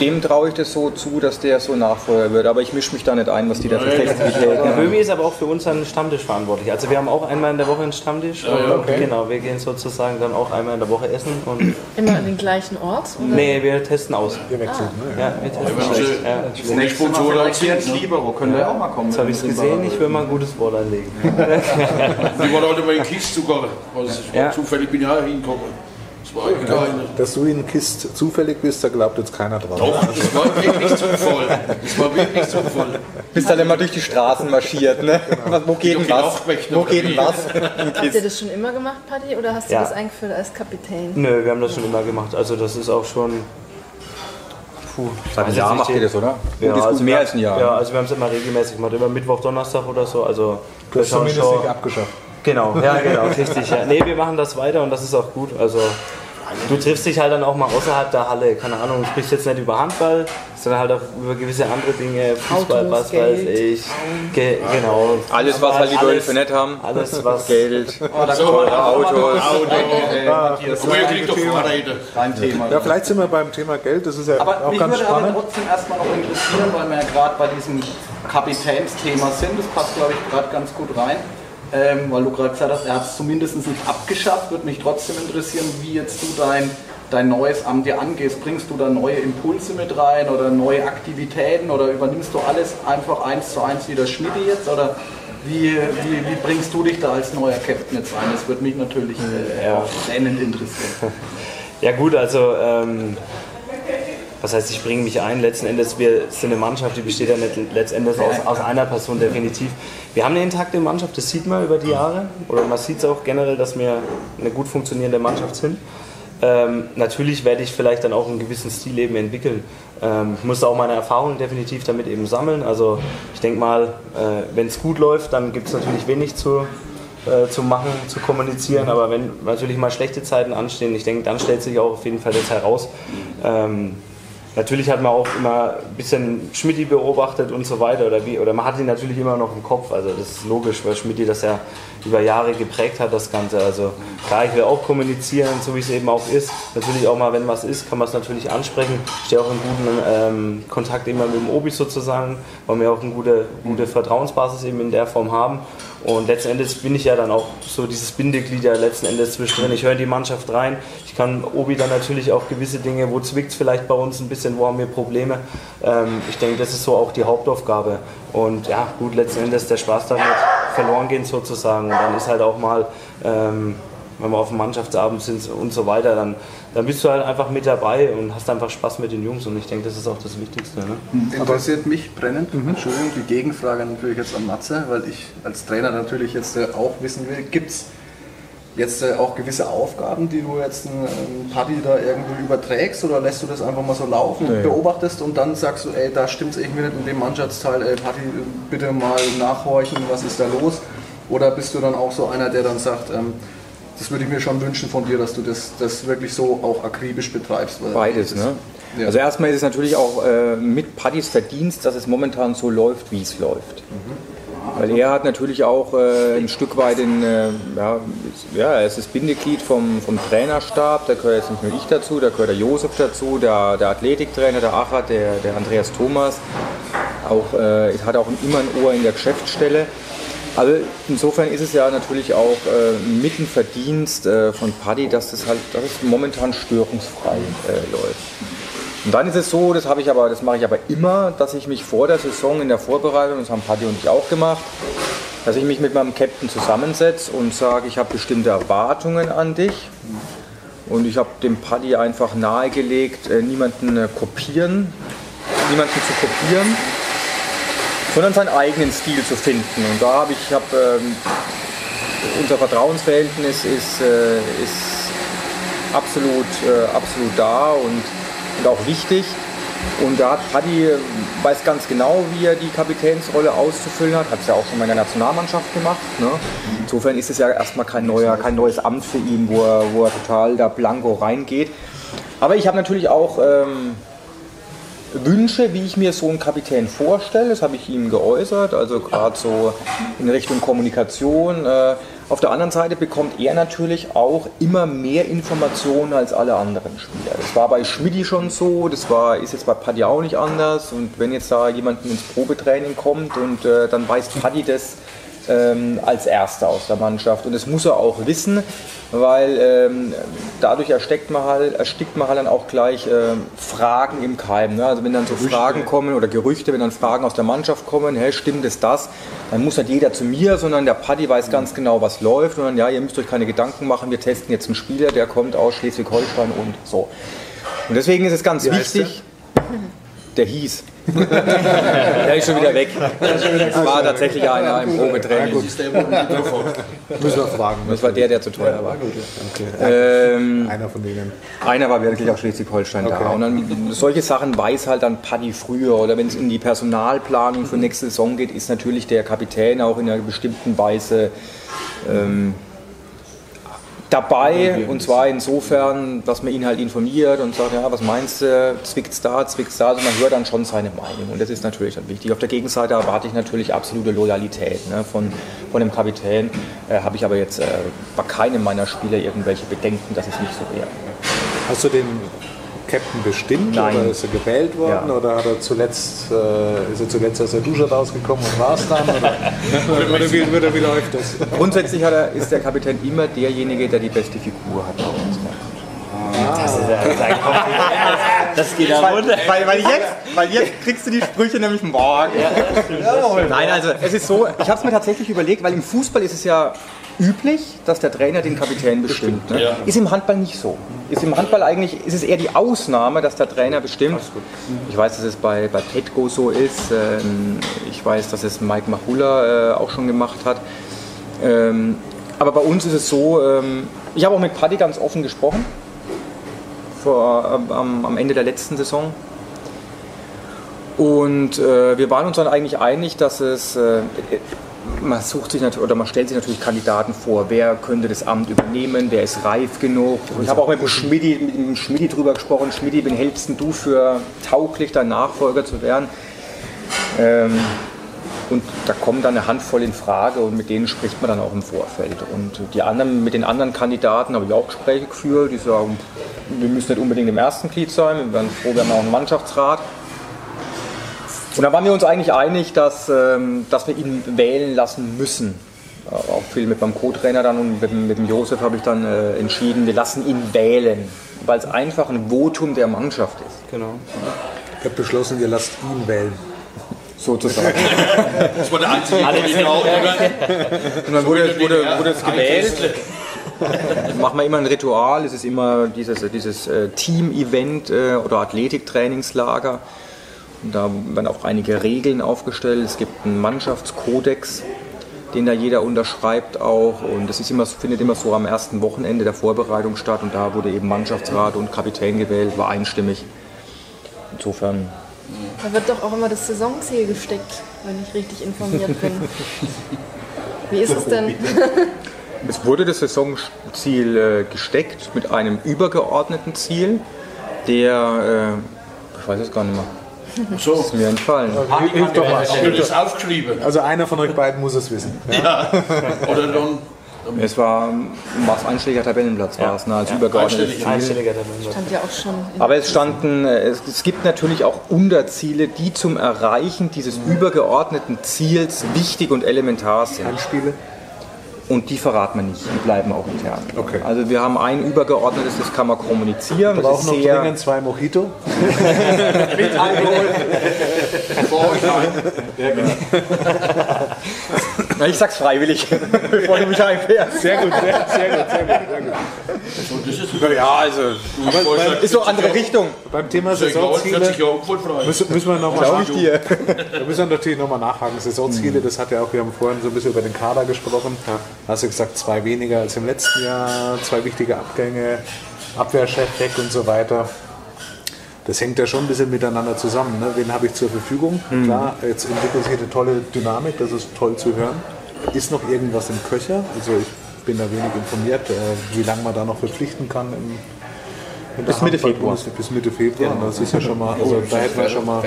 [SPEAKER 3] dem traue ich das so zu, dass der so Nachfolger wird. Aber ich mische mich da nicht ein, was die da für
[SPEAKER 2] Der
[SPEAKER 3] haben.
[SPEAKER 2] Böhmi ist aber auch für unseren Stammtisch verantwortlich. Also wir haben auch einmal in der Woche einen Stammtisch. und Genau, wir gehen sozusagen dann auch einmal in der Woche essen. Und
[SPEAKER 4] Immer an den gleichen Ort? Oder?
[SPEAKER 2] nee, wir testen aus.
[SPEAKER 1] Ihr wechselt, ne?
[SPEAKER 2] Ja, wir testen
[SPEAKER 7] Wenn
[SPEAKER 2] aus. Ja.
[SPEAKER 6] Das nächste Mal vielleicht
[SPEAKER 7] ne?
[SPEAKER 6] Libero, können wir auch mal kommen.
[SPEAKER 2] Jetzt habe ich es gesehen, ich will mal ein gutes Wort einlegen.
[SPEAKER 7] Die waren heute mal in Kist sogar. Also, es war
[SPEAKER 2] Ja.
[SPEAKER 7] Zufällig bin ich auch hingekommen. Echt geil.
[SPEAKER 1] Dass du in Kist zufällig bist, da glaubt jetzt keiner dran.
[SPEAKER 7] Doch, das war wirklich Zufall. Das war wirklich Zufall.
[SPEAKER 3] Bist dann immer durch die Straßen marschiert, ne? Was, wo geht denn was? (laughs)
[SPEAKER 7] Nachtwächter
[SPEAKER 3] Wo geht denn was?
[SPEAKER 4] Habt ihr das schon immer gemacht, Paddy, oder hast du
[SPEAKER 2] Ja.
[SPEAKER 4] das eingeführt als Kapitän?
[SPEAKER 2] Nö, wir haben das schon immer gemacht. Also das ist auch schon. Puh,
[SPEAKER 3] Seit einem
[SPEAKER 2] weiß
[SPEAKER 3] Jahr macht ihr das, oder?
[SPEAKER 2] Ja, also
[SPEAKER 3] mehr als ein Jahr.
[SPEAKER 2] Ja, also wir haben es immer regelmäßig gemacht, immer Mittwoch, Donnerstag oder so. Also
[SPEAKER 1] Du hast zumindest
[SPEAKER 2] schon-
[SPEAKER 1] nicht abgeschafft.
[SPEAKER 2] Genau, ja, genau, (laughs) richtig. Ja. Nee, wir machen das weiter und das ist auch gut. Also du triffst dich halt dann auch mal außerhalb der Halle. Keine Ahnung, du sprichst jetzt nicht über Handball, sondern halt auch über gewisse andere Dinge, Fußball,
[SPEAKER 4] Autos,
[SPEAKER 2] was weiß
[SPEAKER 4] Geld,
[SPEAKER 2] ich. Ge genau.
[SPEAKER 3] Alles, was halt die Leute für nett haben.
[SPEAKER 2] Alles, was.
[SPEAKER 3] Geld,
[SPEAKER 7] So,
[SPEAKER 3] Autos.
[SPEAKER 6] Äh, Matthias,
[SPEAKER 7] Früher kriegt doch Fahrräder.
[SPEAKER 6] dein Thema.
[SPEAKER 1] Ja, vielleicht sind wir beim Thema Geld, das ist ja
[SPEAKER 6] Aber
[SPEAKER 1] auch
[SPEAKER 6] mich
[SPEAKER 1] ganz
[SPEAKER 6] würde aber
[SPEAKER 1] spannend.
[SPEAKER 6] trotzdem erstmal noch interessieren, weil wir ja gerade bei diesem Kapitänsthema sind. Das passt, glaube ich, gerade ganz gut rein. Ähm, weil du gerade gesagt hast, er hat es zumindest nicht abgeschafft. Würde mich trotzdem interessieren, wie jetzt du dein, dein neues Amt dir angehst. Bringst du da neue Impulse mit rein oder neue Aktivitäten oder übernimmst du alles einfach eins zu eins wie der Schmiede jetzt? Oder wie, wie, wie bringst du dich da als neuer Captain jetzt rein? Das würde mich natürlich äh,
[SPEAKER 2] Ja.
[SPEAKER 6] auch brennend interessieren. (laughs)
[SPEAKER 2] Ja gut, also ähm, was heißt, ich bringe mich ein. Letzten Endes, wir sind eine Mannschaft, die besteht ja nicht letztendlich aus, aus einer Person definitiv. Wir haben eine intakte Mannschaft, das sieht man über die Jahre. Oder man sieht es auch generell, dass wir eine gut funktionierende Mannschaft sind. Ähm, natürlich werde ich vielleicht dann auch einen gewissen Stil eben entwickeln. Ähm, ich muss auch meine Erfahrungen definitiv damit eben sammeln. Also ich denke mal, äh, wenn es gut läuft, dann gibt es natürlich wenig zu, äh, zu machen, zu kommunizieren. Aber wenn natürlich mal schlechte Zeiten anstehen, ich denke, dann stellt sich auch auf jeden Fall das heraus. Ähm, Natürlich hat man auch immer ein bisschen Schmidti beobachtet und so weiter oder wie oder man hat ihn natürlich immer noch im Kopf, also das ist logisch, weil Schmidti das ja über Jahre geprägt hat, das Ganze. Also klar, ich will auch kommunizieren, so wie es eben auch ist. Natürlich auch mal, wenn was ist, kann man es natürlich ansprechen. Ich stehe auch in guten ähm, Kontakt immer mit dem Obi sozusagen, weil wir auch eine gute, gute Vertrauensbasis eben in der Form haben. Und letzten Endes bin ich ja dann auch so dieses Bindeglied ja letzten Endes zwischendrin. Ich höre in die Mannschaft rein. Ich kann Obi dann natürlich auch gewisse Dinge, wo zwickt es vielleicht bei uns ein bisschen, wo haben wir Probleme. Ähm, ich denke, das ist so auch die Hauptaufgabe. Und ja, gut, letzten Endes der Spaß damit verloren gehen sozusagen. Und dann ist halt auch mal, ähm, wenn wir auf dem Mannschaftsabend sind und so weiter, dann, dann bist du halt einfach mit dabei und hast einfach Spaß mit den Jungs. Und ich denke, das ist auch das Wichtigste. Ne?
[SPEAKER 5] Interessiert mich brennend, Entschuldigung, die Gegenfrage natürlich jetzt an Matze, weil ich als Trainer natürlich jetzt äh, auch wissen will, gibt es jetzt äh, auch gewisse Aufgaben, die du jetzt einem Party da irgendwie überträgst oder lässt du das einfach mal so laufen und
[SPEAKER 3] Nee.
[SPEAKER 5] beobachtest und dann sagst du, ey, da stimmt es irgendwie nicht in dem Mannschaftsteil, ey, Party, bitte mal nachhorchen, was ist da los? Oder bist du dann auch so einer, der dann sagt, ähm, das würde ich mir schon wünschen von dir, dass du das, das wirklich so auch akribisch betreibst.
[SPEAKER 3] Beides, ne?
[SPEAKER 5] Ja.
[SPEAKER 3] Also erstmal ist es natürlich auch äh, mit Paddys Verdienst, dass es momentan so läuft, wie es läuft. Weil er hat natürlich auch äh, ein Stück weit in, äh, ja, ja, er ist das Bindeglied vom, vom Trainerstab, da gehört jetzt nicht nur ich dazu, da gehört der Josef dazu, der, der Athletiktrainer, der Achat, der, der Andreas Thomas, auch, äh, hat auch immer ein Ohr in der Geschäftsstelle. Also insofern ist es ja natürlich auch äh, mit ein Verdienst äh, von Paddy, dass das halt dass es momentan störungsfrei äh, läuft. Und dann ist es so, das habe ich aber, das mache ich aber immer, dass ich mich vor der Saison in der Vorbereitung, das haben Paddy und ich auch gemacht, dass ich mich mit meinem Captain zusammensetze und sage, ich habe bestimmte Erwartungen an dich. Und ich habe dem Paddy einfach nahegelegt, äh, niemanden äh, kopieren, niemanden zu kopieren, sondern seinen eigenen Stil zu finden. Und da habe ich, habe ähm, unser Vertrauensverhältnis ist, äh, ist absolut, absolut da und, und auch wichtig. Und da hat Paddy äh, weiß ganz genau, wie er die Kapitänsrolle auszufüllen hat. Hat es ja auch schon mal in der Nationalmannschaft gemacht. Ne? Insofern ist es ja erstmal kein, neuer, kein neues Amt für ihn, wo er, wo er total da blanko reingeht. Aber ich habe natürlich auch ähm, Wünsche, wie ich mir so einen Kapitän vorstelle. Das habe ich ihm geäußert, also gerade so in Richtung Kommunikation. Äh, Auf der anderen Seite bekommt er natürlich auch immer mehr Informationen als alle anderen Spieler. Das war bei Schmidi schon so, das war, ist jetzt bei Paddy auch nicht anders. Und wenn jetzt da jemand ins Probetraining kommt und äh, dann weiß Paddy das ähm, als Erster aus der Mannschaft. Und das muss er auch wissen, weil ähm, dadurch erstickt man, halt, erstickt man halt dann auch gleich ähm, Fragen im Keim. Ne? Also wenn dann so Fragen kommen oder Gerüchte, wenn dann Fragen aus der Mannschaft kommen, hey, stimmt es das? Dann muss nicht jeder zu mir, sondern der Paddy weiß ganz genau, was läuft. Und dann, ja, ihr müsst euch keine Gedanken machen, wir testen jetzt einen Spieler, der kommt aus Schleswig-Holstein und so. Und deswegen ist es ganz
[SPEAKER 1] Wie
[SPEAKER 3] wichtig. Der hieß. (laughs) der ist schon wieder weg. Das war tatsächlich einer im Probetraining.
[SPEAKER 1] Müssen wir fragen.
[SPEAKER 3] Das war der, der zu teuer war. Ähm,
[SPEAKER 1] Einer von denen.
[SPEAKER 3] einer war wirklich aus Schleswig-Holstein da.
[SPEAKER 1] Okay.
[SPEAKER 3] Und dann, solche Sachen weiß halt dann Paddy früher. Oder wenn es in die Personalplanung für nächste Saison geht, ist natürlich der Kapitän auch in einer bestimmten Weise ähm, dabei. Und zwar insofern, dass man ihn halt informiert und sagt, ja, was meinst du, zwickt's da, zwickt's da. Also man hört dann schon seine Meinung. Und das ist natürlich dann wichtig. Auf der Gegenseite erwarte ich natürlich absolute Loyalität ne, von, von dem Kapitän. Äh, Habe ich aber jetzt äh, bei keinem meiner Spieler irgendwelche Bedenken, dass es nicht so wäre.
[SPEAKER 1] Hast du den Captain bestimmt
[SPEAKER 3] Nein.
[SPEAKER 1] oder ist er gewählt worden
[SPEAKER 3] Ja.
[SPEAKER 1] oder hat er zuletzt, äh, ist er zuletzt aus der Dusche rausgekommen und war es dann? Oder, (laughs) oder, wie, oder wie läuft das?
[SPEAKER 3] Grundsätzlich hat er, ist der Kapitän immer derjenige, der die beste Figur hat bei uns.
[SPEAKER 2] Das ist ja sein Kompliment. Das geht ja runter.
[SPEAKER 3] Weil, weil, jetzt, weil jetzt kriegst du die Sprüche nämlich morgen. Nein, also es ist so, ich habe es mir tatsächlich überlegt, weil im Fußball ist es ja üblich, dass der Trainer den Kapitän bestimmt. Ne?
[SPEAKER 7] Ja.
[SPEAKER 3] Ist im Handball nicht so. Ist im Handball eigentlich, ist es eher die Ausnahme, dass der Trainer bestimmt. Ich weiß, dass es bei, bei Petco so ist. Ähm, Ich weiß, dass es Mike Machula äh, auch schon gemacht hat. Ähm, Aber bei uns ist es so, ähm, ich habe auch mit Paddy ganz offen gesprochen vor, am, am Ende der letzten Saison. Und äh, wir waren uns dann eigentlich einig, dass es, äh, man sucht sich natürlich, oder man stellt sich natürlich Kandidaten vor, wer könnte das Amt übernehmen, wer ist reif genug. Und ich habe auch mit dem Schmidi, mit dem Schmidi drüber gesprochen, Schmidi, wen hältst du für tauglich, dein Nachfolger zu werden? Ähm, und da kommen dann eine Handvoll in Frage und mit denen spricht man dann auch im Vorfeld. Und die anderen, mit den anderen Kandidaten habe ich auch Gespräche geführt, die sagen, wir müssen nicht unbedingt im ersten Glied sein, wir werden froh, wir haben auch einen Mannschaftsrat. Und da waren wir uns eigentlich einig, dass, ähm, dass wir ihn wählen lassen müssen. Äh, Auch viel mit meinem Co-Trainer dann und mit, dem- mit dem Josef habe ich dann äh, entschieden, wir lassen ihn wählen, weil es einfach ein Votum der Mannschaft ist,
[SPEAKER 2] Genau.
[SPEAKER 1] Ich habe beschlossen, ihr lasst ihn wählen.
[SPEAKER 3] sozusagen. (laughs)
[SPEAKER 7] Das war der einzige
[SPEAKER 2] Alle
[SPEAKER 7] genau,
[SPEAKER 3] Und dann wurde, wurde, wurde es gewählt. Machen wir immer ein Ritual. Es ist immer dieses, dieses äh, Team-Event äh, oder Athletiktrainingslager. Und da werden auch einige Regeln aufgestellt. Es gibt einen Mannschaftskodex, den da jeder unterschreibt auch. Und immer, findet immer so am ersten Wochenende der Vorbereitung statt. Und da wurde eben Mannschaftsrat und Kapitän gewählt, war einstimmig. Insofern
[SPEAKER 4] Da wird doch auch immer das Saisonziel gesteckt, wenn ich richtig informiert bin. (laughs) Wie ist es denn?
[SPEAKER 3] Es wurde das Saisonziel äh, gesteckt mit einem übergeordneten Ziel, der, äh, ich weiß es gar nicht mehr,
[SPEAKER 7] So,
[SPEAKER 3] ist mir entfallen.
[SPEAKER 1] Hilf doch mal.
[SPEAKER 7] das aufgeschrieben?
[SPEAKER 1] Also einer von euch beiden muss es wissen.
[SPEAKER 7] Ja. (laughs) Oder dann
[SPEAKER 3] Es war was einstelliger Tabellenplatz war es, ne, als übergeordnetes
[SPEAKER 7] einstellig.
[SPEAKER 3] Ziel.
[SPEAKER 2] Einstelliger Tabellenplatz.
[SPEAKER 4] Stand ja auch schon.
[SPEAKER 3] Aber es standen, äh, es, es gibt natürlich auch Unterziele, die zum Erreichen dieses übergeordneten Ziels wichtig und elementar sind.
[SPEAKER 1] Spiele.
[SPEAKER 3] Und die verraten wir nicht, die bleiben auch intern.
[SPEAKER 1] Okay.
[SPEAKER 3] Also wir haben ein übergeordnetes, das kann man kommunizieren.
[SPEAKER 1] Wir
[SPEAKER 3] Das
[SPEAKER 1] brauchen
[SPEAKER 3] ist
[SPEAKER 1] noch dringend zwei Mojito. (laughs) (laughs) (laughs)
[SPEAKER 3] Na, ich sag's freiwillig, (laughs) bevor du mich einfährst.
[SPEAKER 1] Sehr gut, sehr, sehr gut, sehr gut. Sehr gut.
[SPEAKER 7] Und das ist
[SPEAKER 3] Ja, also
[SPEAKER 7] aber
[SPEAKER 3] ist so andere Richtung.
[SPEAKER 1] Beim Thema
[SPEAKER 7] 40
[SPEAKER 1] Saisonziele müssen, müssen wir nochmal. Da müssen wir natürlich nochmal nachhaken. Saisonziele, das hat ja auch, wir haben vorhin so ein bisschen über den Kader gesprochen. Hast du gesagt, zwei weniger als im letzten Jahr, zwei wichtige Abgänge, Abwehrchef weg und so weiter. Das hängt ja schon ein bisschen miteinander zusammen. Ne? Wen habe ich zur Verfügung? Klar, jetzt entwickelt sich eine tolle Dynamik, das ist toll zu hören. Ist noch irgendwas im Köcher? Also ich bin da wenig informiert, äh, wie lange man da noch verpflichten kann
[SPEAKER 3] Bis Mitte Februar.
[SPEAKER 1] Bis Mitte Februar. Und Das ist ja schon mal, also da hätten wir schon mal.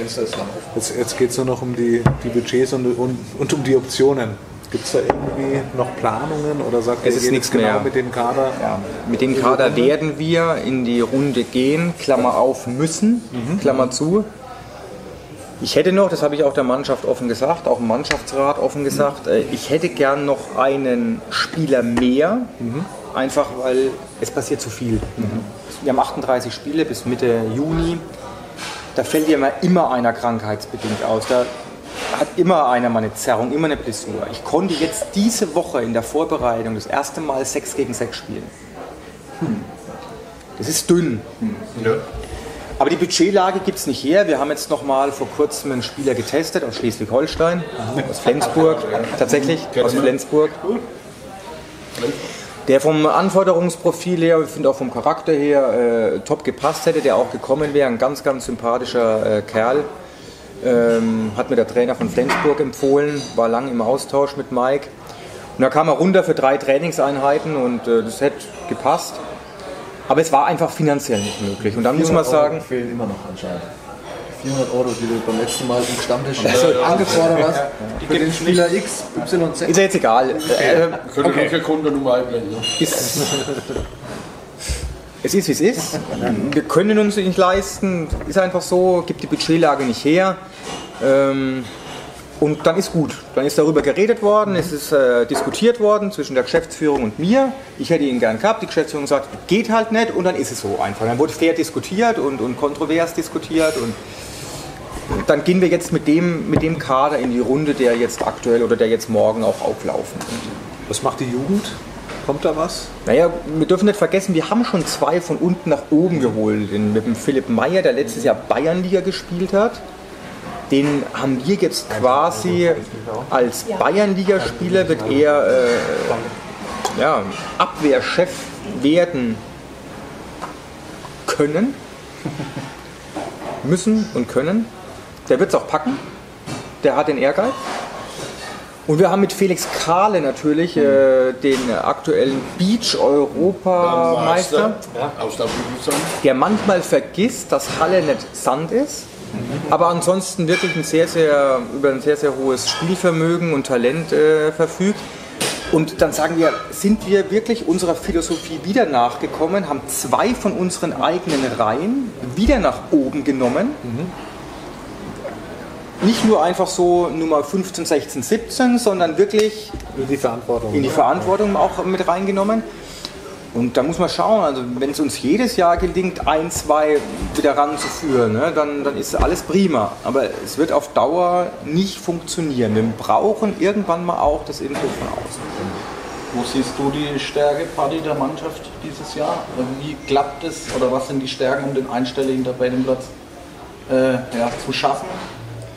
[SPEAKER 1] Jetzt, jetzt geht es nur noch um die, die Budgets und, und, und um die Optionen. Gibt es da irgendwie noch Planungen oder sagt
[SPEAKER 3] Es
[SPEAKER 1] ihr,
[SPEAKER 3] ist nichts
[SPEAKER 1] genau
[SPEAKER 3] mehr.
[SPEAKER 1] mit dem Kader?
[SPEAKER 3] Ja, mit dem Kader werden wir in die Runde gehen, Klammer auf, müssen, Klammer zu. Ich hätte noch, das habe ich auch der Mannschaft offen gesagt, auch im Mannschaftsrat offen gesagt, äh, ich hätte gern noch einen Spieler mehr, einfach weil es passiert zu viel. Wir haben 38 Spiele bis Mitte Juni. Da fällt ja immer, immer einer krankheitsbedingt aus. Da hat immer einer mal eine Zerrung, immer eine Blessur. Ich konnte jetzt diese Woche in der Vorbereitung das erste Mal 6 gegen 6 spielen. Das ist dünn. Aber die Budgetlage gibt es nicht her. Wir haben jetzt noch mal vor kurzem einen Spieler getestet aus Schleswig-Holstein, aus Flensburg, tatsächlich aus Flensburg. Der vom Anforderungsprofil her, ich finde auch vom Charakter her, äh, top gepasst hätte, der auch gekommen wäre. Ein ganz, ganz sympathischer äh, Kerl. Ähm, hat mir der Trainer von Flensburg empfohlen, war lang im Austausch mit Mike. Und da kam er runter für drei Trainingseinheiten und äh, das hätte gepasst. Aber es war einfach finanziell nicht möglich. Und dann muss man
[SPEAKER 5] 400 Euro
[SPEAKER 3] sagen,
[SPEAKER 5] fehlen immer noch anscheinend. Die 400 Euro, die du beim letzten Mal im Stammtisch angefordert hast, für den Spieler X, Y, Z.
[SPEAKER 3] ist ja jetzt egal. Äh,
[SPEAKER 7] Können okay. keine Kontonummer einblenden. Ne?
[SPEAKER 3] Es ist, wie es ist. Wir können uns nicht leisten. Ist einfach so, gibt die Budgetlage nicht her. Ähm, und dann ist gut. Dann ist darüber geredet worden, es ist äh, diskutiert worden zwischen der Geschäftsführung und mir. Ich hätte ihn gern gehabt. Die Geschäftsführung sagt, geht halt nicht und dann ist es so einfach. Dann wurde fair diskutiert und, und kontrovers diskutiert und dann gehen wir jetzt mit dem, mit dem Kader in die Runde, der jetzt aktuell oder der jetzt morgen auch auflaufen wird.
[SPEAKER 1] Was macht die Jugend? Kommt da was?
[SPEAKER 3] Naja, wir dürfen nicht vergessen, wir haben schon zwei von unten nach oben geholt. Den, mit dem Philipp Meyer, der letztes Jahr Bayernliga gespielt hat. Den haben wir jetzt quasi als Bayernligaspieler, wird er äh, ja, Abwehrchef werden können, (laughs) müssen und können. Der wird es auch packen. Der hat den Ehrgeiz. Und wir haben mit Felix Kahle natürlich äh, den aktuellen Beach-Europameister,
[SPEAKER 7] Aus der
[SPEAKER 3] manchmal vergisst, dass Halle nicht Sand ist, aber ansonsten wirklich ein sehr, sehr, über ein sehr, sehr hohes Spielvermögen und Talent äh, verfügt. Und dann sagen wir, sind wir wirklich unserer Philosophie wieder nachgekommen, haben zwei von unseren eigenen Reihen wieder nach oben genommen. Nicht nur einfach so Nummer 15, 16, 17, sondern wirklich
[SPEAKER 1] In die Verantwortung.
[SPEAKER 3] in die Verantwortung auch mit reingenommen. Und da muss man schauen, also wenn es uns jedes Jahr gelingt, ein, zwei wieder ranzuführen, ne, dann, dann ist alles prima. Aber es wird auf Dauer nicht funktionieren. Wir brauchen irgendwann mal auch das Input von außen.
[SPEAKER 6] Wo siehst du die Stärke, Party der Mannschaft dieses Jahr? Wie klappt es oder was sind die Stärken, um den einstelligen Tabellenplatz äh, ja, zu schaffen?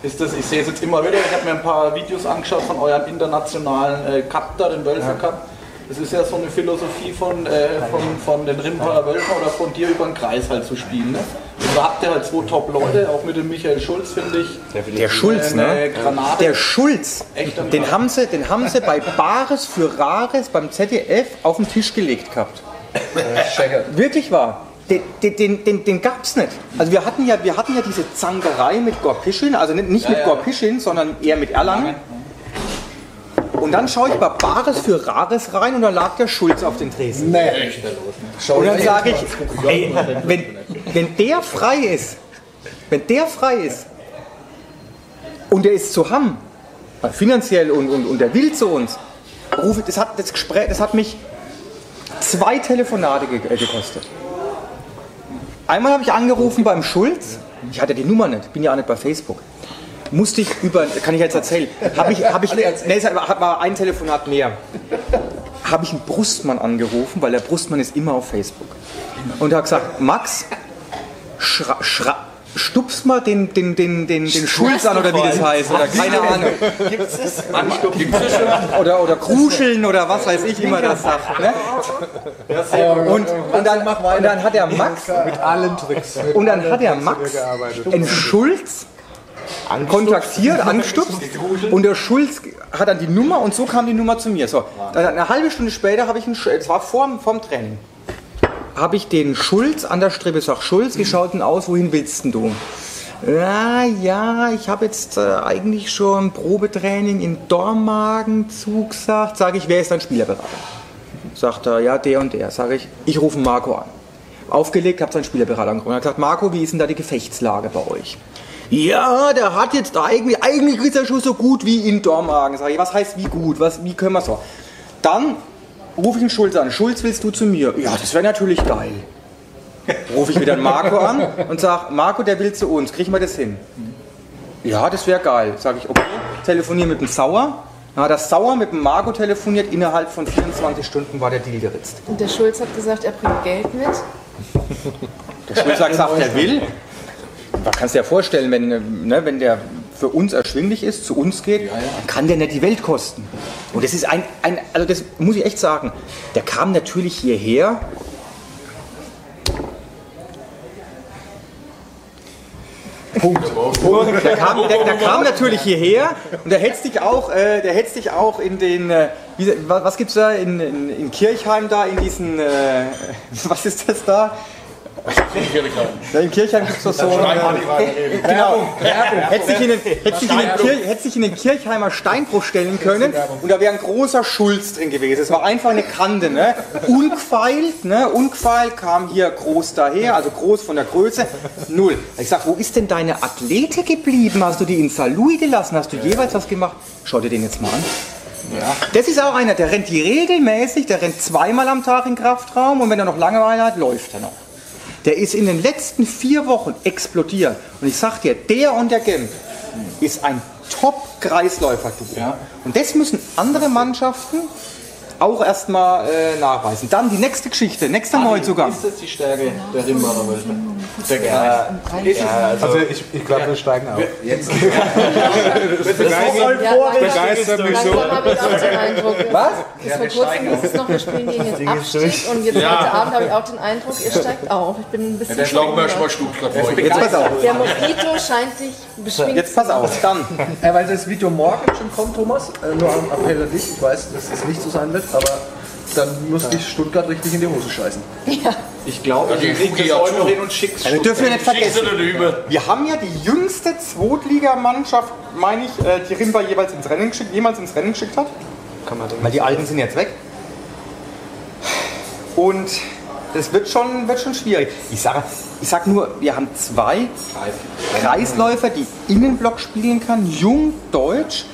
[SPEAKER 6] Ist das, ich sehe es jetzt immer wieder, ich habe mir ein paar Videos angeschaut von eurem internationalen äh, Cup da, den Wölfer Cup. Das ist ja so eine Philosophie von, äh, von, von den Rimbacher Wölfen oder von dir über den Kreis halt zu spielen. Ne? Und da habt ihr halt zwei Top-Leute, auch mit dem Michael Schulz, finde ich.
[SPEAKER 3] Der Schulz, ne?
[SPEAKER 6] Granate.
[SPEAKER 3] Der Schulz,
[SPEAKER 6] Echt
[SPEAKER 3] den haben, sie, den haben sie bei Bares für Rares beim ZDF auf den Tisch gelegt gehabt. Wirklich wahr. Den, den, den, den, gab es nicht. Also wir hatten, ja, wir hatten ja diese Zankerei mit Gorpischin, also nicht, nicht mit
[SPEAKER 6] ja.
[SPEAKER 3] Gorpischin, sondern eher mit Erlangen. Und dann schaue ich bei Bares für Rares rein und da lag der Schulz auf den Tresen.
[SPEAKER 5] Nee. Schau
[SPEAKER 3] Und dann sage ich, ey, wenn, wenn der frei ist, wenn der frei ist und der ist zu haben, finanziell und, und, und der will zu uns, rufe, das, hat, das, Gespräch, das hat mich zwei Telefonate äh, gekostet. Einmal habe ich angerufen beim Schulz, ich hatte die Nummer nicht, bin ja auch nicht bei Facebook. Musste ich über, kann ich jetzt erzählen, habe ich, habe ich, nee, es war war ein Telefonat mehr habe ich einen Brustmann angerufen, weil der Brustmann ist immer auf Facebook. Und er hat gesagt, Max, schra, schra, stupst mal den, den, den, den, den Schulz an oder wie das heißt. Oder keine Ahnung. Gibt's das? Oder, oder Kruscheln oder was weiß ich, wie man das sagt. Ne? Und, und, dann, und dann hat der Max,
[SPEAKER 1] Mit allen Tricks.
[SPEAKER 3] Und dann hat der Max einen Schulz kontaktiert, angestupst und der Schulz hat dann die Nummer und so kam die Nummer zu mir. So, dann eine halbe Stunde später habe ich einen, Sch- es war vorm, vorm Training, habe ich den Schulz an der Strippe, sag Schulz, wie schaut denn aus, wohin willst denn du? Ja, ja, ich habe jetzt äh, eigentlich schon Probetraining in Dormagen zugesagt. Sage ich, wer ist dein Spielerberater? Sagt er, ja, der und der. Sage ich, ich rufe Marco an. Aufgelegt, habe seinen Spielerberater angerufen. Er hat gesagt, Marco, wie ist denn da die Gefechtslage bei euch? Ja, der hat jetzt eigentlich, eigentlich ist er schon so gut wie in Dormagen. Sag ich, was heißt wie gut? Was, wie können wir so? Dann rufe ich den Schulz an. Schulz, willst du zu mir? Ja, das wäre natürlich geil. Rufe ich wieder den Marco an und sage, Marco, der will zu uns. Kriegen wir das hin? Ja, das wäre geil. Sage ich, okay, telefoniere mit dem Sauer. Dann hat das Sauer mit dem Marco telefoniert. Innerhalb von 24 Stunden war der Deal geritzt.
[SPEAKER 4] Und der Schulz hat gesagt, er bringt Geld mit.
[SPEAKER 3] Der Schulz hat gesagt, er will. Da kannst du dir ja vorstellen, wenn, ne, wenn der für uns erschwinglich ist, zu uns geht, dann kann der nicht die Welt kosten. Und das ist ein, ein, also das muss ich echt sagen, der kam natürlich hierher. Punkt. Der kam, der, der kam natürlich hierher und der hätte sich auch, äh, der hätte sich auch in den, äh, wie, was, was gibt's da in, in, in Kirchheim da, in diesen, äh, (laughs) was ist das da? Ja, in Kirchheim gibt es doch so genau, hätte sich, in den, hätte, sich in den Kir, hätte sich in den Kirchheimer Steinbruch stellen können und da wäre ein großer Schulz drin gewesen. Es war einfach eine Kante, ne? Ungefeilt, ne? Ungefeilt kam hier groß daher, also groß von der Größe, null. Ich sag, wo ist denn deine Athlete geblieben? Hast du die in Salui gelassen? Hast du jeweils was gemacht? Schau dir den jetzt mal an. Das ist auch einer, der rennt die regelmäßig, der rennt zweimal am Tag in den Kraftraum und wenn er noch Langeweile hat, läuft er noch. Der ist in den letzten vier Wochen explodiert. Und ich sag dir, der und der Genf ist ein Top-Kreisläufer.
[SPEAKER 5] Ja.
[SPEAKER 3] Und das müssen andere Mannschaften auch erstmal äh, nachweisen. Dann die nächste Geschichte, nächster Neuzugang.
[SPEAKER 6] Ist das die Stärke der Rimbacher Wölfe? Der
[SPEAKER 2] Ja, ja, also,
[SPEAKER 1] Also ich, ich glaube, wir steigen auf.
[SPEAKER 6] Jetzt. (laughs)
[SPEAKER 1] Das begeistert,
[SPEAKER 4] Ja,
[SPEAKER 1] begeistert mich so.
[SPEAKER 4] Habe ich auch den Eindruck.
[SPEAKER 5] Was?
[SPEAKER 4] Bis vor kurzem ist es noch, wir spielen gegen den Abstieg und jetzt heute Abend habe ich auch den Eindruck, ihr steigt auf. Ich bin ein bisschen verwundert.
[SPEAKER 7] Stuttgart vor.
[SPEAKER 3] Jetzt pass auf.
[SPEAKER 4] Der Mosquito scheint sich beschwingt
[SPEAKER 3] Jetzt pass auf. Dann.
[SPEAKER 5] Weil das Video morgen schon kommt, Thomas, äh, nur am Appell an dich. Ich weiß, dass es nicht so sein wird, aber dann muss dich Stuttgart richtig in die Hose scheißen.
[SPEAKER 6] Ich glaube,
[SPEAKER 7] Ja, die
[SPEAKER 6] ich
[SPEAKER 7] gucke
[SPEAKER 6] das
[SPEAKER 7] ja
[SPEAKER 6] heute noch
[SPEAKER 7] zu.
[SPEAKER 6] hin und schick's
[SPEAKER 3] Ja, wir dürfen ja nicht vergessen. Wir haben ja die jüngste Zweitligamannschaft, meine ich, äh, die Rimba jeweils ins Rennen geschickt, jemals ins Rennen geschickt hat.
[SPEAKER 2] kann man
[SPEAKER 3] Weil die Alten sind jetzt weg. Und das wird schon, wird schon schwierig. Ich sage ich sag nur, wir haben zwei Kreisläufer, die Innenblock spielen kann, jung, deutsch,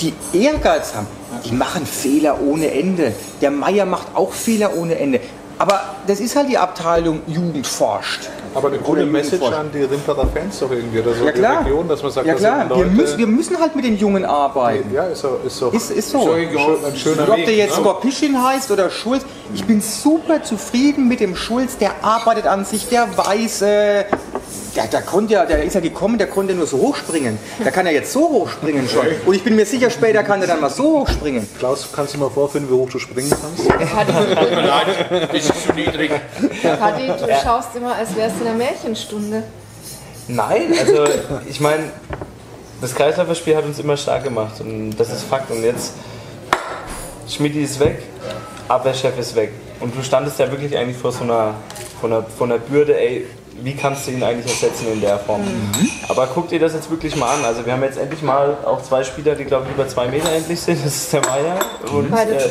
[SPEAKER 3] die Ehrgeiz haben. Die machen Fehler ohne Ende. Der Meier macht auch Fehler ohne Ende. Aber das ist halt die Abteilung Jugend forscht.
[SPEAKER 1] Aber eine gute
[SPEAKER 3] Oder
[SPEAKER 1] Message an die Rimperer Fans doch irgendwie, oder so
[SPEAKER 3] Ja
[SPEAKER 1] die
[SPEAKER 3] klar.
[SPEAKER 1] Region, dass man sagt,
[SPEAKER 3] Ja klar,
[SPEAKER 1] sind
[SPEAKER 3] wir
[SPEAKER 1] Leute,
[SPEAKER 3] müssen, wir müssen halt mit den Jungen arbeiten.
[SPEAKER 1] ja, ist so, ist so.
[SPEAKER 3] Ist, ist so.
[SPEAKER 1] Schön- ein schöner
[SPEAKER 3] Und ob
[SPEAKER 1] Weg,
[SPEAKER 3] der jetzt
[SPEAKER 1] ne?
[SPEAKER 3] Skorpischin heißt oder Schulz, ich bin super zufrieden mit dem Schulz, der arbeitet an sich, der weiß, äh, der, der, konnte ja, der ist ja gekommen, der konnte nur so hochspringen. Der kann ja jetzt so hochspringen schon. Und ich bin mir sicher, später kann der dann mal so hochspringen.
[SPEAKER 1] Klaus, kannst du mal vorfinden, wie hoch du springen kannst?
[SPEAKER 7] Nein, das ist zu niedrig.
[SPEAKER 4] Paddy, du schaust immer, als wärst du einer Märchenstunde.
[SPEAKER 2] Nein, also (laughs) ich meine, das Kreisläuferspiel hat uns immer stark gemacht und das ist Fakt. Und jetzt, Schmidti ist weg, Abwehrchef ist weg. Und du standest ja wirklich eigentlich vor so einer, vor einer, vor einer Bürde, ey, wie kannst du ihn eigentlich ersetzen in der Form? Aber guck dir das jetzt wirklich mal an. Also wir haben jetzt endlich mal auch zwei Spieler, die glaube ich über zwei Meter endlich sind. Das ist der Meier und äh,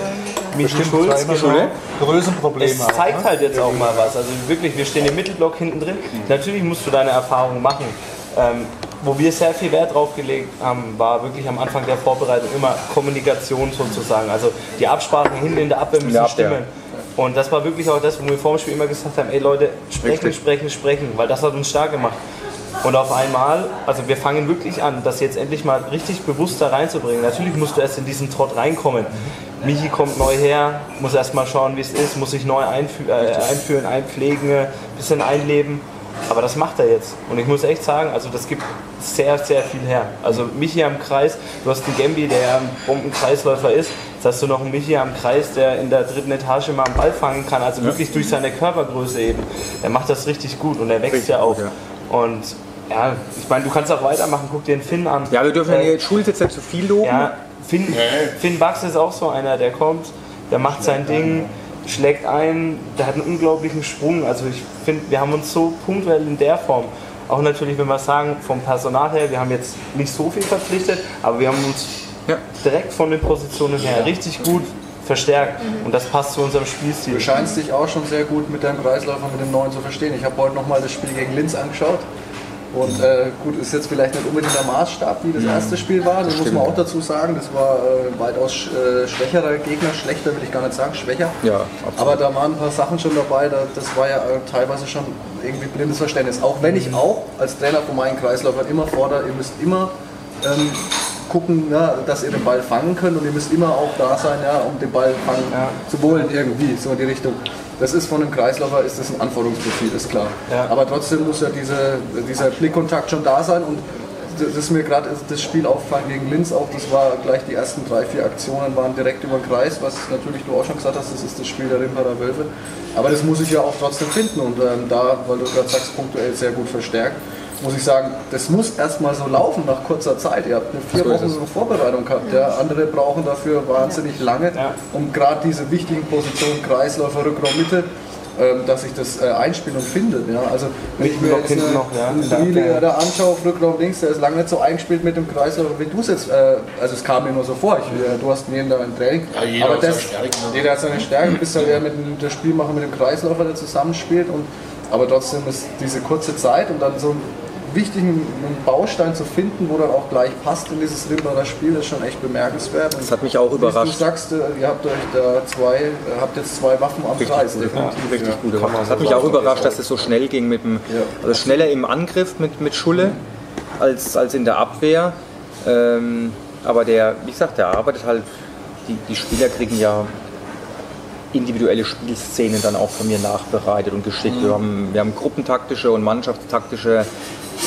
[SPEAKER 2] Michi Schulz.
[SPEAKER 1] Zweimal Größenprobleme
[SPEAKER 2] Es zeigt halt jetzt auch mal was. Also wirklich, wir stehen im Mittelblock hinten drin. Natürlich musst du deine Erfahrungen machen. Ähm, wo wir sehr viel Wert drauf gelegt haben, war wirklich am Anfang der Vorbereitung immer Kommunikation sozusagen. Also die Absprachen hinten in der Abwehr müssen
[SPEAKER 3] Abwehr.
[SPEAKER 2] stimmen. Und das war wirklich auch das, wo wir vor dem Spiel immer gesagt haben, ey Leute, sprechen,
[SPEAKER 3] Richtig.
[SPEAKER 2] sprechen, sprechen, weil das hat uns stark gemacht. Und auf einmal, also wir fangen wirklich an, das jetzt endlich mal richtig bewusst da reinzubringen. Natürlich musst du erst in diesen Trott reinkommen. Michi kommt neu her, muss erst mal schauen, wie es ist, muss sich neu einfü äh, einführen, einpflegen, ein bisschen einleben. Aber das macht er jetzt. Und ich muss echt sagen, also das gibt sehr, sehr viel her. Also Michi am Kreis, du hast einen Gembi, der ja ein Bombenkreisläufer ist. Jetzt hast du noch einen Michi am Kreis, der in der dritten Etage mal einen Ball fangen kann. Also wirklich durch seine Körpergröße eben. Der macht das richtig gut und er wächst ja auch.
[SPEAKER 3] gut,
[SPEAKER 2] Und ja, ich meine, du kannst auch weitermachen. Guck dir den Finn an.
[SPEAKER 3] Ja, wir dürfen ja
[SPEAKER 2] Äh,
[SPEAKER 3] jetzt Schulz jetzt nicht zu viel loben.
[SPEAKER 2] ja, Finn, Finn Bax ist auch so einer, der kommt, der macht sein Ding, schlägt ein, der hat einen unglaublichen Sprung. Also ich finde, wir haben uns so punktuell in der Form Auch natürlich, wenn wir sagen, vom Personal her, wir haben jetzt nicht so viel verpflichtet, aber wir haben uns
[SPEAKER 3] Ja.
[SPEAKER 2] direkt von den Positionen her richtig gut verstärkt. Und das passt zu unserem Spielstil.
[SPEAKER 5] Du scheinst dich auch schon sehr gut mit deinem Kreisläufer, mit dem neuen zu verstehen. Ich habe heute nochmal das Spiel gegen Linz angeschaut. Und äh, gut, ist jetzt vielleicht nicht unbedingt der Maßstab, wie das erste Spiel war. Das, muss man auch dazu sagen. Das war äh, weitaus äh, schwächerer Gegner. Schlechter will ich gar nicht sagen, schwächer.
[SPEAKER 3] Ja, absolut.
[SPEAKER 5] Aber da waren ein paar Sachen schon dabei. Da, das war ja äh, teilweise schon irgendwie blindes Verständnis. Auch wenn ich auch als Trainer von meinen Kreisläufern immer fordere, ihr müsst immer ähm, gucken, ja, dass ihr den Ball fangen könnt und ihr müsst immer auch da sein, ja, um den Ball fangen zu wollen irgendwie, so in die Richtung. Das ist von einem Kreisläufer ist das ein Anforderungsprofil, ist klar.
[SPEAKER 2] Ja.
[SPEAKER 5] Aber trotzdem muss ja diese, dieser Blickkontakt schon da sein und das ist mir gerade das Spiel aufgefallen gegen Linz auch, das war gleich die ersten drei, vier Aktionen waren direkt über den Kreis, was natürlich du auch schon gesagt hast, das ist das Spiel der Rimperer Wölfe. Aber das muss ich ja auch trotzdem finden und ähm, da, weil du gerade sagst, punktuell sehr gut verstärkt, muss ich sagen, das muss erstmal so laufen nach kurzer Zeit. Ihr habt eine vier Wochen so eine Vorbereitung gehabt. Ja. Andere brauchen dafür wahnsinnig lange,
[SPEAKER 2] Ja.
[SPEAKER 5] um gerade diese wichtigen Positionen, Kreisläufer, Rückraum, Mitte, ähm, dass sich das äh, einspielt und findet. Ja. Also wenn ich mir
[SPEAKER 2] Block
[SPEAKER 5] jetzt eine,
[SPEAKER 2] noch, ja,
[SPEAKER 5] einen
[SPEAKER 2] Abwehr.
[SPEAKER 5] da anschaue auf Rückraum links, der ist lange nicht so eingespielt mit dem Kreisläufer, wie du es jetzt, äh, also es kam mir nur so vor, ich, äh, du hast mir da ein Training,
[SPEAKER 7] Ja, jeder
[SPEAKER 5] aber
[SPEAKER 7] hat seine
[SPEAKER 5] das,
[SPEAKER 7] Stärken, ne?
[SPEAKER 5] jeder hat seine Stärken, du bist halt eher mit dem der Spielmacher mit dem Kreisläufer, der zusammenspielt und aber trotzdem ist diese kurze Zeit und dann so einen wichtigen Baustein zu finden, wo dann auch gleich passt in dieses Rimbacher Spiel, ist schon echt bemerkenswert. Und
[SPEAKER 3] Das hat mich auch
[SPEAKER 5] wie Du
[SPEAKER 3] überrascht.
[SPEAKER 5] sagst, äh, ihr habt euch da zwei, äh, habt jetzt zwei Waffen am Kreis. definitiv,
[SPEAKER 3] Richtig
[SPEAKER 5] ja.
[SPEAKER 3] gut gemacht. Das hat mich auch überrascht, dass es so schnell ging mit dem, also schneller im Angriff mit, mit Schulle als, als in der Abwehr. Ähm, aber der, wie gesagt, der arbeitet halt, die, die Spieler kriegen ja individuelle Spielszenen dann auch von mir nachbereitet und geschickt. Wir, haben, wir haben gruppentaktische und mannschaftstaktische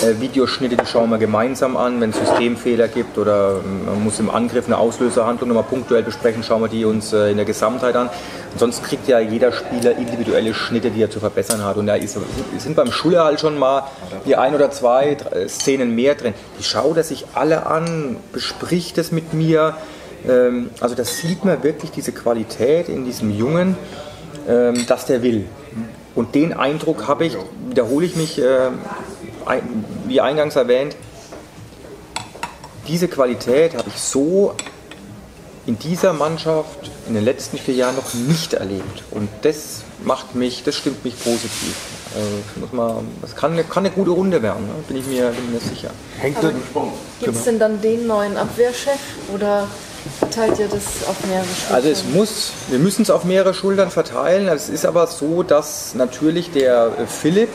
[SPEAKER 3] äh, Videoschnitte, die schauen wir gemeinsam an. Wenn es Systemfehler gibt oder ähm, man muss im Angriff eine Auslöserhandlung nochmal punktuell besprechen, schauen wir die uns äh, in der Gesamtheit an. Ansonsten kriegt ja jeder Spieler individuelle Schnitte, die er zu verbessern hat. Und da ist, sind beim Schuller halt schon mal die ein oder zwei Szenen mehr drin. Die schaut er sich alle an, bespricht es mit mir. Ähm, Also das sieht man wirklich diese Qualität in diesem Jungen, ähm, dass der will. Und den Eindruck habe ich, wiederhole ich mich, wie eingangs erwähnt, diese Qualität habe ich so in dieser Mannschaft in den letzten vier Jahren noch nicht erlebt. Und das macht mich, das stimmt mich positiv. Also man, das kann, eine- kann eine gute Runde werden, ne? bin, ich mir, bin ich mir sicher.
[SPEAKER 1] Hängt
[SPEAKER 4] Aber
[SPEAKER 1] das,
[SPEAKER 4] gibt es denn dann den neuen Abwehrchef oder verteilt ihr das auf mehrere Stufen?
[SPEAKER 3] Also es muss, wir müssen es auf mehrere Schultern verteilen. Es ist aber so, dass natürlich der äh, Philipp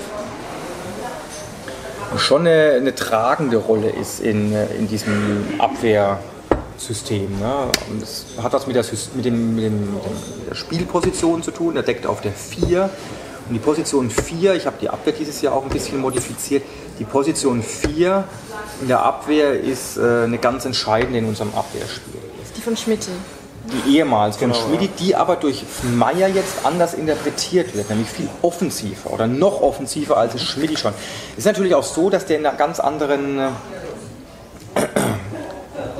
[SPEAKER 3] schon eine, eine tragende Rolle ist in, äh, in diesem Abwehrsystem. Ne? Das hat was mit der, mit, dem, mit, dem, mit der Spielposition zu tun. Er deckt auf der 4. Und die Position 4, ich habe die Abwehr dieses Jahr auch ein bisschen modifiziert, die Position 4 in der Abwehr ist äh, eine ganz entscheidende in unserem Abwehrspiel
[SPEAKER 4] Die von Schmidt.
[SPEAKER 3] Die ehemals von Schmidi, die aber durch Meier jetzt anders interpretiert wird, nämlich viel offensiver oder noch offensiver als es Schmidi schon. Ist natürlich auch so, dass der in einer ganz anderen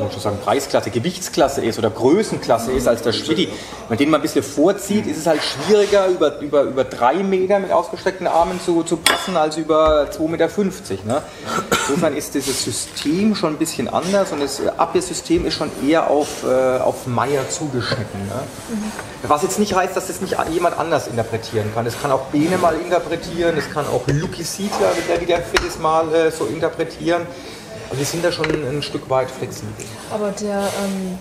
[SPEAKER 3] muss schon sagen, Preisklasse, Gewichtsklasse ist oder Größenklasse ist als der Schmidi. Wenn man den mal ein bisschen vorzieht, ist es halt schwieriger, über, über, über drei Meter mit ausgestreckten Armen zu, zu passen, als über 2,50 Meter. Ne? Insofern ist dieses System schon ein bisschen anders und das Abwehrsystem ist schon eher auf, äh, auf Meier zugeschnitten. Ne? Was jetzt nicht heißt, dass das nicht jemand anders interpretieren kann. Das kann auch Bene mal interpretieren, das kann auch Luki Siedler, der wieder fit ist, mal äh, so interpretieren. Also wir sind da schon ein Stück weit flexibel.
[SPEAKER 4] Aber der, ähm,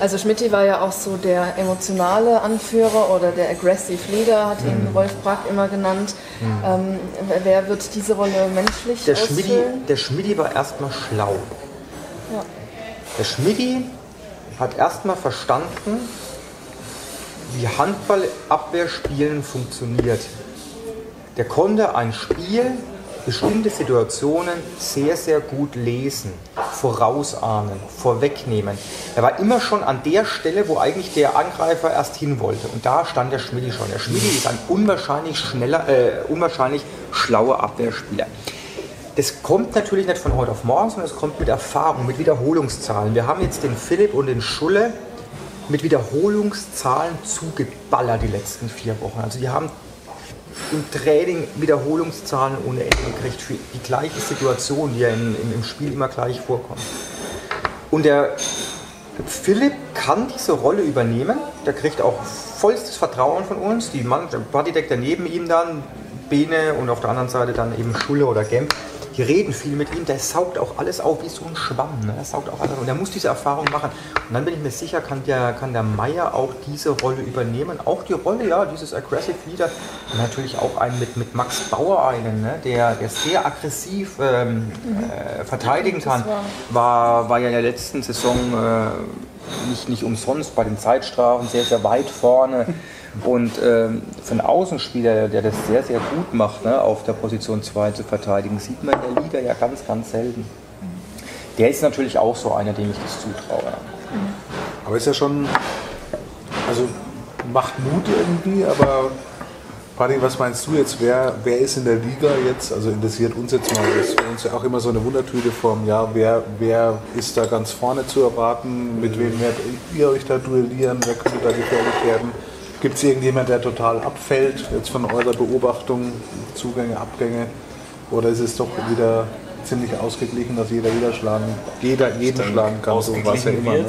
[SPEAKER 4] also Schmidt war ja auch so der emotionale Anführer oder der Aggressive Leader, hat ihn
[SPEAKER 3] Mhm.
[SPEAKER 4] Rolf Brack immer genannt. Ähm, wer- wird diese Rolle menschlich
[SPEAKER 3] Der
[SPEAKER 4] ausfüllen?
[SPEAKER 3] der Schmidi war erstmal schlau.
[SPEAKER 4] Ja.
[SPEAKER 3] Der Schmidi hat erstmal verstanden, wie Handballabwehrspielen funktioniert. Der konnte ein Spiel, bestimmte Situationen sehr, sehr gut lesen, vorausahnen, vorwegnehmen. Er war immer schon an der Stelle, wo eigentlich der Angreifer erst hin wollte. Und da stand der Schmidi schon. Der Schmidi ist ein unwahrscheinlich schneller, äh, unwahrscheinlich schlauer Abwehrspieler. Das kommt natürlich nicht von heute auf morgen, sondern es kommt mit Erfahrung, mit Wiederholungszahlen. Wir haben jetzt den Philipp und den Schulle mit Wiederholungszahlen zugeballert die letzten vier Wochen. Also die haben im Training Wiederholungszahlen ohne Ende gekriegt für die gleiche Situation, die ja in, im, im Spiel immer gleich vorkommt. Und der Philipp kann diese Rolle übernehmen. Der kriegt auch vollstes Vertrauen von uns. Die Mann, der Bodydeck neben ihm dann, Bene und auf der anderen Seite dann eben Schulle oder Gemp. Die reden viel mit ihm, der saugt auch alles auf wie so ein Schwamm. Ne? Der saugt auch alles und der muss diese Erfahrung machen. Und dann bin ich mir sicher, kann der, kann der Meier auch diese Rolle übernehmen. Auch die Rolle, ja, dieses Aggressive Leader. Und natürlich auch einen mit, mit Max Bauer einen, ne? der, der sehr aggressiv ähm, äh, verteidigen kann. War, war ja in der letzten Saison äh, nicht, nicht umsonst bei den Zeitstrafen sehr, sehr weit vorne. (laughs) Und ähm, für einen Außenspieler, der das sehr, sehr gut macht, ne, auf der Position 2 zu verteidigen, sieht man in der Liga ja ganz, ganz selten. Der ist natürlich auch so einer, dem ich das zutraue.
[SPEAKER 1] Aber ist ja schon, also macht Mut irgendwie, aber Paddy, was meinst du jetzt? Wer, wer ist in der Liga jetzt? Also interessiert uns jetzt mal, das ist uns ja auch immer so eine Wundertüte vom Jahr. Wer, wer ist da ganz vorne zu erwarten? Mit wem werdet ihr euch da duellieren? Wer könnte da gefährlich werden? Gibt es irgendjemand, der total abfällt, jetzt von eurer Beobachtung, Zugänge, Abgänge? Oder ist es doch wieder ziemlich ausgeglichen, dass jeder wieder schlagen, jeder jeden schlagen kann, so was ja
[SPEAKER 2] Ausgeglichen
[SPEAKER 1] immer. Ne?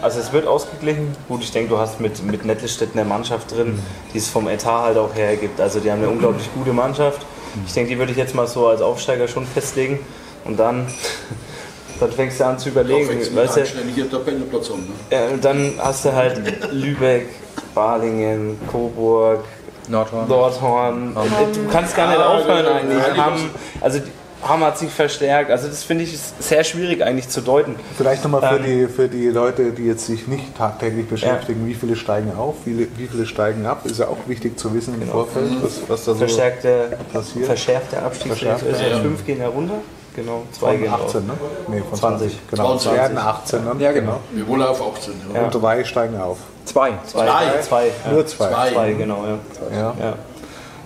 [SPEAKER 2] Also es wird ausgeglichen. Gut, ich denke, du hast mit, mit Nettelstedt eine Mannschaft drin, die es vom Etat halt auch hergibt. Also die haben eine unglaublich gute Mannschaft. Ich denke, die würde ich jetzt mal so als Aufsteiger schon festlegen. Und dann, (laughs) dann fängst du an zu überlegen.
[SPEAKER 7] du mit
[SPEAKER 2] Weißt du,
[SPEAKER 7] einstelliger Tabellenplatz an. Ne?
[SPEAKER 2] ja, und dann hast du halt Lübeck, Balingen, Coburg,
[SPEAKER 3] Nordhorn.
[SPEAKER 2] Nordhorn. Du kannst gar nicht
[SPEAKER 7] Ah,
[SPEAKER 2] aufhören
[SPEAKER 7] genau.
[SPEAKER 2] eigentlich.
[SPEAKER 7] Ja,
[SPEAKER 2] Hamm, also die- Hamm hat sich verstärkt. Also das finde ich sehr schwierig eigentlich zu deuten.
[SPEAKER 1] Vielleicht nochmal für,
[SPEAKER 2] Ähm,
[SPEAKER 1] die, für die Leute, die jetzt sich nicht tagtäglich beschäftigen, wie viele steigen auf, wie, viele- wie viele steigen ab, ist ja auch wichtig zu wissen im Vorfeld, was, was da so
[SPEAKER 2] Verstärkte,
[SPEAKER 1] passiert.
[SPEAKER 2] verschärfte.
[SPEAKER 1] Verschärfte,
[SPEAKER 2] Also fünf gehen herunter. Genau, zwei
[SPEAKER 1] Von
[SPEAKER 2] gehen
[SPEAKER 1] 18,
[SPEAKER 2] raus.
[SPEAKER 1] ne? Nee, von
[SPEAKER 2] 20.
[SPEAKER 1] 20. Genau,
[SPEAKER 7] 20.
[SPEAKER 1] es werden 18 dann.
[SPEAKER 3] Ja, genau.
[SPEAKER 7] Wir wollen auf 18. Ja.
[SPEAKER 1] Und drei steigen auf.
[SPEAKER 3] Zwei.
[SPEAKER 2] Zwei,
[SPEAKER 7] Zwei.
[SPEAKER 2] zwei, ja.
[SPEAKER 1] Nur zwei.
[SPEAKER 7] Zwei.
[SPEAKER 2] Zwei, genau, ja.
[SPEAKER 1] Ja.
[SPEAKER 2] ja.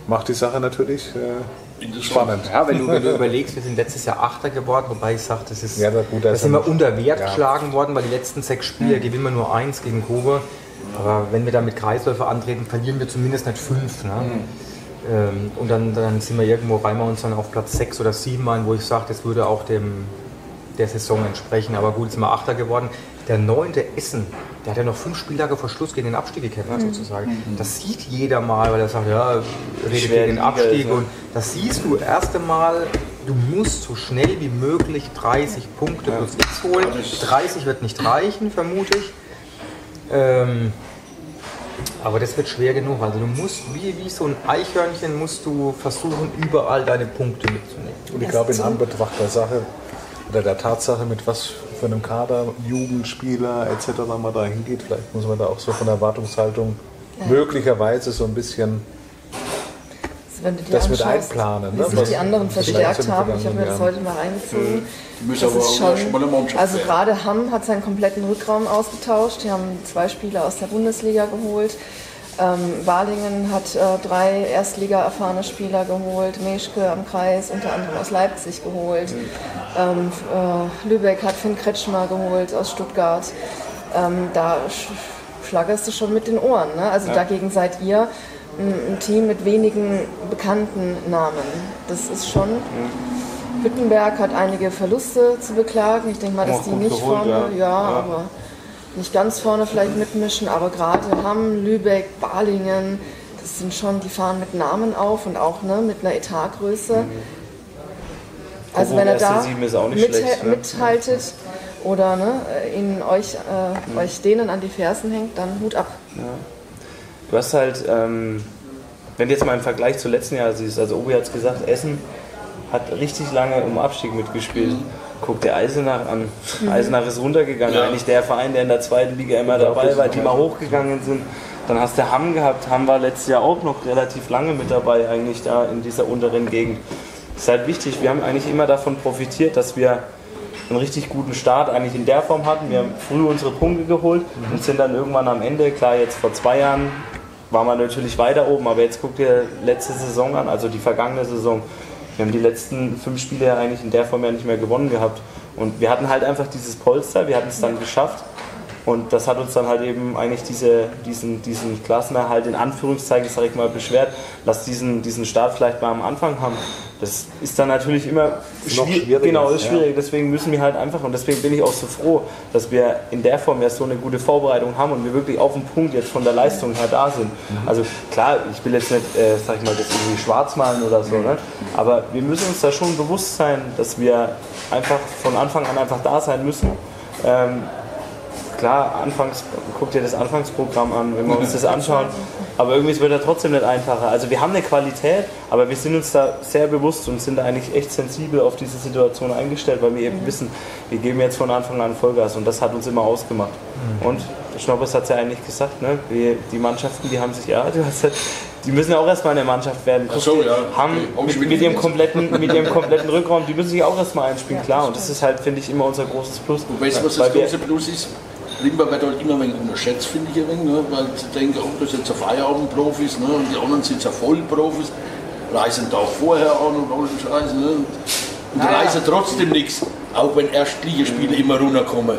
[SPEAKER 1] Macht die Sache natürlich äh, spannend.
[SPEAKER 3] Ja, wenn du, wenn du überlegst, wir sind letztes Jahr Achter geworden, wobei ich sage, das ist,
[SPEAKER 1] Ja, na gut, da
[SPEAKER 3] da
[SPEAKER 1] ist
[SPEAKER 3] sind wir unter Wert
[SPEAKER 1] ja.
[SPEAKER 3] geschlagen worden, weil die letzten sechs Spiele gewinnen wir nur eins gegen Kobe. Aber wenn wir da mit Kreisläufer antreten, verlieren wir zumindest nicht fünf. Ne? Ähm, und dann, dann sind wir irgendwo, reimen wir uns dann auf Platz sechs oder sieben ein, wo ich sage, das würde auch dem, der Saison entsprechen. Aber gut, sind wir Achter geworden. Der neunte Essen, der hat ja noch fünf Spieltage vor Schluss gegen den Abstieg gekämpft, sozusagen. Das sieht jeder mal, weil er sagt, ja, redet
[SPEAKER 2] schwer
[SPEAKER 3] gegen den
[SPEAKER 2] Liga
[SPEAKER 3] Abstieg.
[SPEAKER 2] ist, ne?
[SPEAKER 3] Und das siehst du erst einmal, du musst so schnell wie möglich 30 Punkte plus X holen. 30 wird nicht reichen, vermute ich. Ähm, aber das wird schwer genug. Also du musst, wie, wie so ein Eichhörnchen, musst du versuchen, überall deine Punkte mitzunehmen.
[SPEAKER 1] Und ich glaube, in Anbetracht der Sache oder der Tatsache, mit was für einem Kader, Jugendspieler etc. man da hingeht, vielleicht muss man da auch so von der Erwartungshaltung möglicherweise so ein bisschen
[SPEAKER 4] wenn du dir
[SPEAKER 1] Das mit
[SPEAKER 4] anschaust,
[SPEAKER 1] einplanen,
[SPEAKER 4] wie
[SPEAKER 1] ne?
[SPEAKER 4] sich
[SPEAKER 1] Was-
[SPEAKER 4] die anderen verstärkt haben. Ich habe mir das heute mal reingezogen.
[SPEAKER 7] Müssen
[SPEAKER 4] Das
[SPEAKER 7] aber
[SPEAKER 4] ist
[SPEAKER 7] auch
[SPEAKER 4] schon, also gerade Hamm hat seinen kompletten Rückraum ausgetauscht. Die haben zwei Spieler aus der Bundesliga geholt. Ähm, Balingen hat äh, drei Erstliga erfahrene Spieler geholt. Meschke am Kreis, unter anderem aus Leipzig geholt. Ähm, äh, Lübeck hat Finn Kretschmer geholt aus Stuttgart. Ähm, da sch schlagerst du schon mit den Ohren. Ne? Also dagegen seid ihr ein, Team mit wenigen bekannten Namen. Das ist schon. Wittenberg hat einige Verluste zu beklagen. Ich denke mal, dass
[SPEAKER 2] Auch
[SPEAKER 4] die nicht
[SPEAKER 2] geholt,
[SPEAKER 4] vorne, ja,
[SPEAKER 2] ja. Ja.
[SPEAKER 4] aber nicht ganz vorne vielleicht mitmischen, aber gerade Hamm, Lübeck, Balingen, das sind schon, die fahren mit Namen auf und auch ne, mit einer Etatgröße. Also wenn er da mit,
[SPEAKER 2] schlecht, ne?
[SPEAKER 4] mithaltet oder ne, ihnen euch, äh, euch denen an die Fersen hängt, dann Hut ab.
[SPEAKER 2] Du hast halt, ähm, wenn du jetzt mal im Vergleich zu letzten Jahr siehst, also Obi hat es gesagt, Essen hat richtig lange um Abstieg mitgespielt. Guck dir Eisenach an. Eisenach ist runtergegangen.
[SPEAKER 7] Ja.
[SPEAKER 2] Eigentlich der Verein, der in der zweiten Liga immer dabei war, die mal hochgegangen sind. Dann hast du Hamm gehabt. Hamm war letztes Jahr auch noch relativ lange mit dabei, eigentlich da in dieser unteren Gegend. Das ist halt wichtig. Wir haben eigentlich immer davon profitiert, dass wir einen richtig guten Start eigentlich in der Form hatten. Wir haben früh unsere Punkte geholt und sind dann irgendwann am Ende, klar jetzt vor zwei Jahren war man natürlich weiter oben, aber jetzt guck dir letzte Saison an, also die vergangene Saison. Wir haben die letzten fünf Spiele ja eigentlich in der Form ja nicht mehr gewonnen gehabt. Und wir hatten halt einfach dieses Polster, wir hatten es dann geschafft. Und das hat uns dann halt eben eigentlich diese, diesen, diesen Klassenerhalt in Anführungszeichen, sag ich mal, beschwert. Lass diesen, diesen Start vielleicht mal am Anfang haben. Das ist dann natürlich immer
[SPEAKER 1] Noch
[SPEAKER 2] schwierig.
[SPEAKER 1] schwieriger,
[SPEAKER 2] Genau, ist
[SPEAKER 1] ja.
[SPEAKER 2] schwierig. Deswegen müssen wir halt einfach, und deswegen bin ich auch so froh, dass wir in der Form ja so eine gute Vorbereitung haben und wir wirklich auf dem Punkt jetzt von der Leistung her da sind. Also klar, ich will jetzt nicht, äh, sag ich mal, das irgendwie schwarz malen oder so, ne? aber wir müssen uns da schon bewusst sein, dass wir einfach von Anfang an einfach da sein müssen. Ähm, klar, anfangs, guckt ihr das Anfangsprogramm an, wenn wir uns das anschauen, aber irgendwie wird er trotzdem nicht einfacher. Also wir haben eine Qualität, aber wir sind uns da sehr bewusst und sind da eigentlich echt sensibel auf diese Situation eingestellt, weil wir eben wissen, wir geben jetzt von Anfang an Vollgas und das hat uns immer ausgemacht. Und der Schnoppers hat es ja eigentlich gesagt, ne? wir, die Mannschaften, die haben sich, ja, du hast ja, die müssen ja auch erstmal eine Mannschaft werden.
[SPEAKER 7] Ach so, ja.
[SPEAKER 2] Haben
[SPEAKER 7] Okay.
[SPEAKER 2] Mit, mit, ihrem kompletten, mit ihrem kompletten Rückraum, die müssen sich auch erstmal einspielen, klar. Und das ist halt, finde ich, immer unser großes Plus.
[SPEAKER 7] Weißt du, was
[SPEAKER 2] Weil
[SPEAKER 7] das
[SPEAKER 2] wir-
[SPEAKER 7] große Plus ist? Limber wird halt immer ein wenig unterschätzt, finde ich, ein wenig, ne? weil sie denken, oh, das sind jetzt Feierabendprofis ne? und die anderen sind ja Vollprofis, reisen da auch vorher an und all den Scheiß. Ne? Und reisen trotzdem nichts, auch wenn Erstligaspiele immer runterkommen.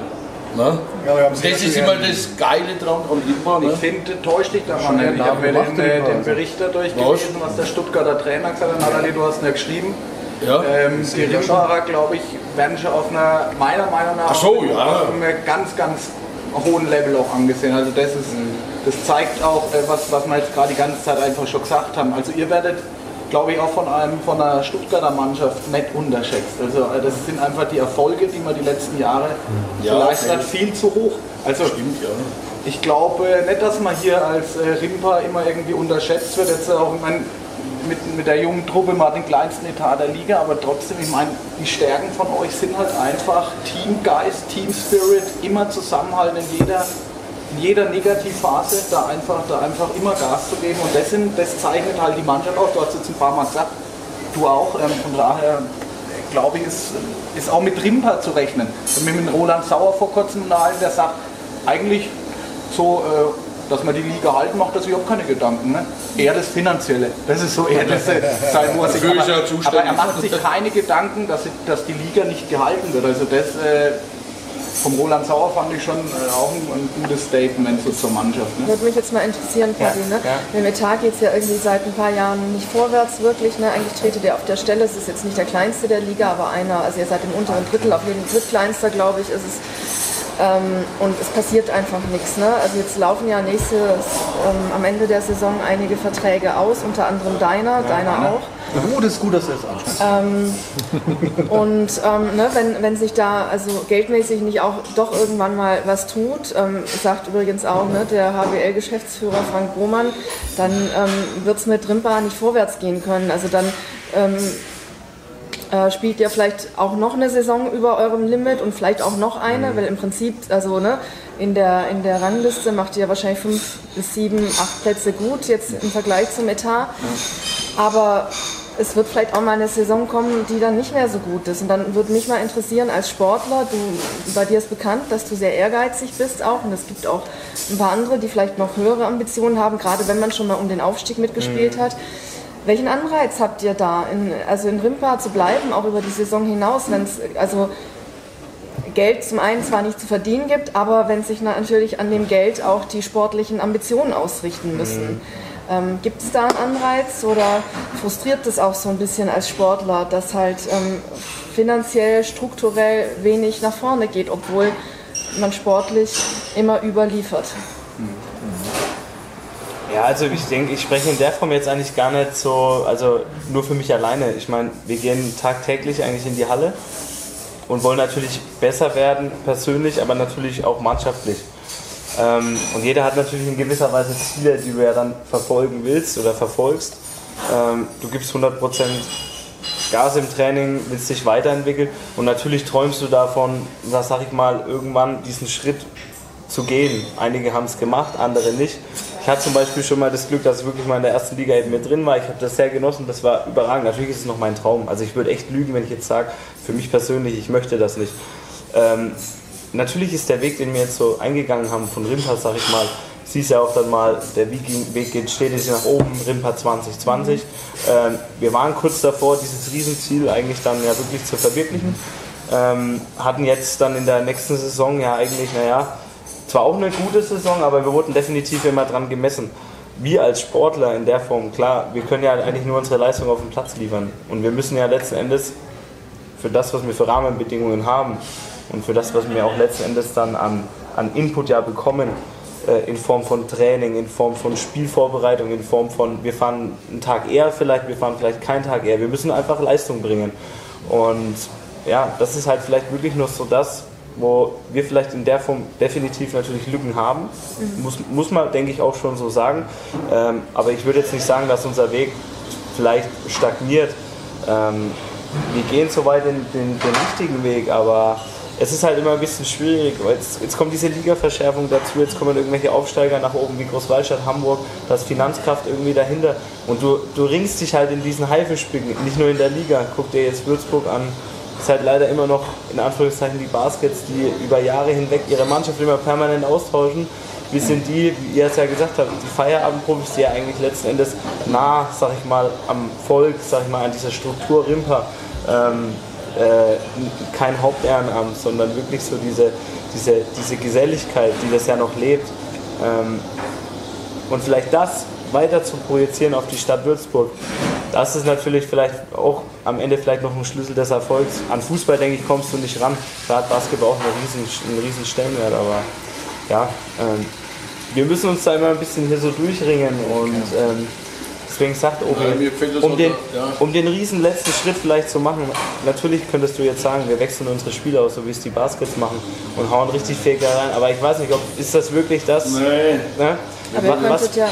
[SPEAKER 7] Ne?
[SPEAKER 6] Ja,
[SPEAKER 7] das ist immer das Geile dran an Limber.
[SPEAKER 6] Ich
[SPEAKER 7] Ne?
[SPEAKER 6] finde, täuscht dich da
[SPEAKER 5] Schon
[SPEAKER 6] mal.
[SPEAKER 5] den
[SPEAKER 6] Ich habe mir den,
[SPEAKER 5] den.
[SPEAKER 6] Bericht da durchgelesen, was der Stuttgarter Trainer gesagt hat. Nathalie, du hast ihn ja geschrieben.
[SPEAKER 7] Ja.
[SPEAKER 6] Ähm, die Rimbacher, glaube ich, werden schon auf einer, meiner Meinung nach,
[SPEAKER 7] Ach so, ja.
[SPEAKER 6] auf einem ganz, ganz hohen Level auch angesehen. Also das ist, das zeigt auch, äh, was, was wir jetzt gerade die ganze Zeit einfach schon gesagt haben. Also ihr werdet, glaube ich, auch von einem von einer Stuttgarter Mannschaft nicht unterschätzt. Also äh, das sind einfach die Erfolge, die man die letzten Jahre
[SPEAKER 7] Ja,
[SPEAKER 6] geleistet hat, viel zu hoch. Also
[SPEAKER 7] Stimmt, ja.
[SPEAKER 6] ich glaube nicht, dass man hier als äh, Rimpa immer irgendwie unterschätzt wird. Jetzt auch ich mein, mit, mit der jungen Truppe mal den kleinsten Etat der Liga, aber trotzdem, ich meine, die Stärken von euch sind halt einfach Teamgeist, Team Spirit, immer zusammenhalten in jeder, in jeder Negativphase, da einfach, da einfach immer Gas zu geben. Und das, das zeichnet halt die Mannschaft aus. Du hast jetzt ein paar Mal gesagt, du auch. Ähm, von daher glaube ich, ist, ist auch mit Rimpa zu rechnen. Und mit Roland Sauer vor kurzem unterhalten, der sagt, eigentlich so, äh, dass man die Liga halten, macht er sich überhaupt keine Gedanken. Ne? Eher das Finanzielle. Das ist so eher das, (laughs) sein, er
[SPEAKER 7] ist er
[SPEAKER 6] aber, aber er macht sich keine Gedanken, dass, sie- dass die Liga nicht gehalten wird. Also das äh, vom Roland Sauer fand ich schon äh, auch ein, ein gutes Statement so zur Mannschaft. Ne?
[SPEAKER 4] Würde mich jetzt mal interessieren, Paddy, ne?
[SPEAKER 2] ja.
[SPEAKER 4] Mit dem Etat geht es ja irgendwie seit ein paar Jahren nicht vorwärts wirklich. Ne? Eigentlich tretet ihr auf der Stelle. Es ist jetzt nicht der kleinste der Liga, aber einer, also ihr seid im unteren Drittel, auf jeden drittkleinster, glaube ich, ist es. Ähm, und es passiert einfach nichts. Ne? Also jetzt laufen ja nächstes, ähm, am Ende der Saison einige Verträge aus, unter anderem deiner, deiner auch.
[SPEAKER 5] Oh, das ist gut, dass du das ansprichst.
[SPEAKER 4] Und ähm, ne, wenn, wenn sich da also geldmäßig nicht auch doch irgendwann mal was tut, ähm, sagt übrigens auch ne, der HWL-Geschäftsführer Frank Brohmann, dann ähm, wird es mit Rimpa nicht vorwärts gehen können. Also dann ähm, äh, spielt ihr vielleicht auch noch eine Saison über eurem Limit und vielleicht auch noch eine, weil im Prinzip, also ne, in der, in der Rangliste macht ihr wahrscheinlich fünf bis sieben, acht Plätze gut jetzt im Vergleich zum Etat. Aber es wird vielleicht auch mal eine Saison kommen, die dann nicht mehr so gut ist. Und dann würde mich mal interessieren, als Sportler, du, bei dir ist bekannt, dass du sehr ehrgeizig bist auch. Und es gibt auch ein paar andere, die vielleicht noch höhere Ambitionen haben, gerade wenn man schon mal um den Aufstieg mitgespielt hat. Welchen Anreiz habt ihr da, in, also in Rimpa zu bleiben, auch über die Saison hinaus, wenn es also Geld zum einen zwar nicht zu verdienen gibt, aber wenn sich natürlich an dem Geld auch die sportlichen Ambitionen ausrichten müssen. Ähm, gibt es da einen Anreiz oder frustriert das auch so ein bisschen als Sportler, dass halt ähm, finanziell, strukturell wenig nach vorne geht, obwohl man sportlich immer überliefert?
[SPEAKER 2] Ja, also ich denke, ich spreche in der Form jetzt eigentlich gar nicht so, also nur für mich alleine. Ich meine, wir gehen tagtäglich eigentlich in die Halle und wollen natürlich besser werden, persönlich, aber natürlich auch mannschaftlich. Ähm, und jeder hat natürlich in gewisser Weise Ziele, die du ja dann verfolgen willst oder verfolgst. Ähm, du gibst 100% Gas im Training, willst dich weiterentwickeln und natürlich träumst du davon, was sag ich mal, irgendwann diesen Schritt zu gehen. Einige haben es gemacht, andere nicht. Ich hatte zum Beispiel schon mal das Glück, dass ich wirklich mal in der ersten Liga eben mit drin war. Ich habe das sehr genossen, das war überragend. Natürlich ist es noch mein Traum. Also ich würde echt lügen, wenn ich jetzt sage, für mich persönlich, ich möchte das nicht. Ähm, natürlich ist der Weg, den wir jetzt so eingegangen haben von Rimpa, sag ich mal, siehst ja auch dann mal, der Weg, geht stetig nach oben, Rimpa 2020. Ähm, wir waren kurz davor, dieses Riesenziel eigentlich dann ja wirklich zu verwirklichen. Ähm, hatten jetzt dann in der nächsten Saison ja eigentlich, naja, zwar auch eine gute Saison, aber wir wurden definitiv immer dran gemessen. Wir als Sportler in der Form, klar, wir können ja eigentlich nur unsere Leistung auf dem Platz liefern. Und wir müssen ja letzten Endes für das, was wir für Rahmenbedingungen haben und für das, was wir auch letzten Endes dann an, an Input ja bekommen, äh, in Form von Training, in Form von Spielvorbereitung, in Form von, wir fahren einen Tag eher vielleicht, wir fahren vielleicht keinen Tag eher. Wir müssen einfach Leistung bringen. Und ja, das ist halt vielleicht wirklich nur so das, wo wir vielleicht in der Form definitiv natürlich Lücken haben. Muss, muss man, denke ich, auch schon so sagen. Ähm, aber ich würde jetzt nicht sagen, dass unser Weg vielleicht stagniert. Ähm, wir gehen soweit den, den, den richtigen Weg, aber es ist halt immer ein bisschen schwierig. Jetzt, jetzt kommt diese Ligaverschärfung dazu, jetzt kommen irgendwelche Aufsteiger nach oben wie Großwallstadt, Hamburg, da ist Finanzkraft irgendwie dahinter. Und du, du ringst dich halt in diesen Haifischbecken, nicht nur in der Liga. Guck dir jetzt Würzburg an. Ist halt leider immer noch in Anführungszeichen die Baskets, die über Jahre hinweg ihre Mannschaft immer permanent austauschen. Wir sind die, wie ihr es ja gesagt habt, die Feierabendprofis, die ja eigentlich letzten Endes nah, sag ich mal, am Volk, sag ich mal, an dieser Struktur Rimper, ähm, äh, kein Hauptehrenamt, sondern wirklich so diese, diese, diese Geselligkeit, die das ja noch lebt. Ähm, und vielleicht das weiter zu projizieren auf die Stadt Würzburg, das ist natürlich vielleicht auch am Ende vielleicht noch ein Schlüssel des Erfolgs. An Fußball, denke ich, kommst du nicht ran. Da hat Basketball auch einen riesen, einen riesen Stellenwert, aber ja, ähm, wir müssen uns da immer ein bisschen hier so durchringen und ähm, deswegen sagt Obi,
[SPEAKER 7] Ja,
[SPEAKER 2] um den,
[SPEAKER 7] ja.
[SPEAKER 2] um den riesen letzten Schritt vielleicht zu machen, natürlich könntest du jetzt sagen, wir wechseln unsere Spieler aus, so wie es die Baskets machen und hauen richtig da rein, aber ich weiß nicht, ob ist das wirklich das?
[SPEAKER 7] Nee.
[SPEAKER 2] Ne?
[SPEAKER 4] Aber
[SPEAKER 2] was,
[SPEAKER 4] ja,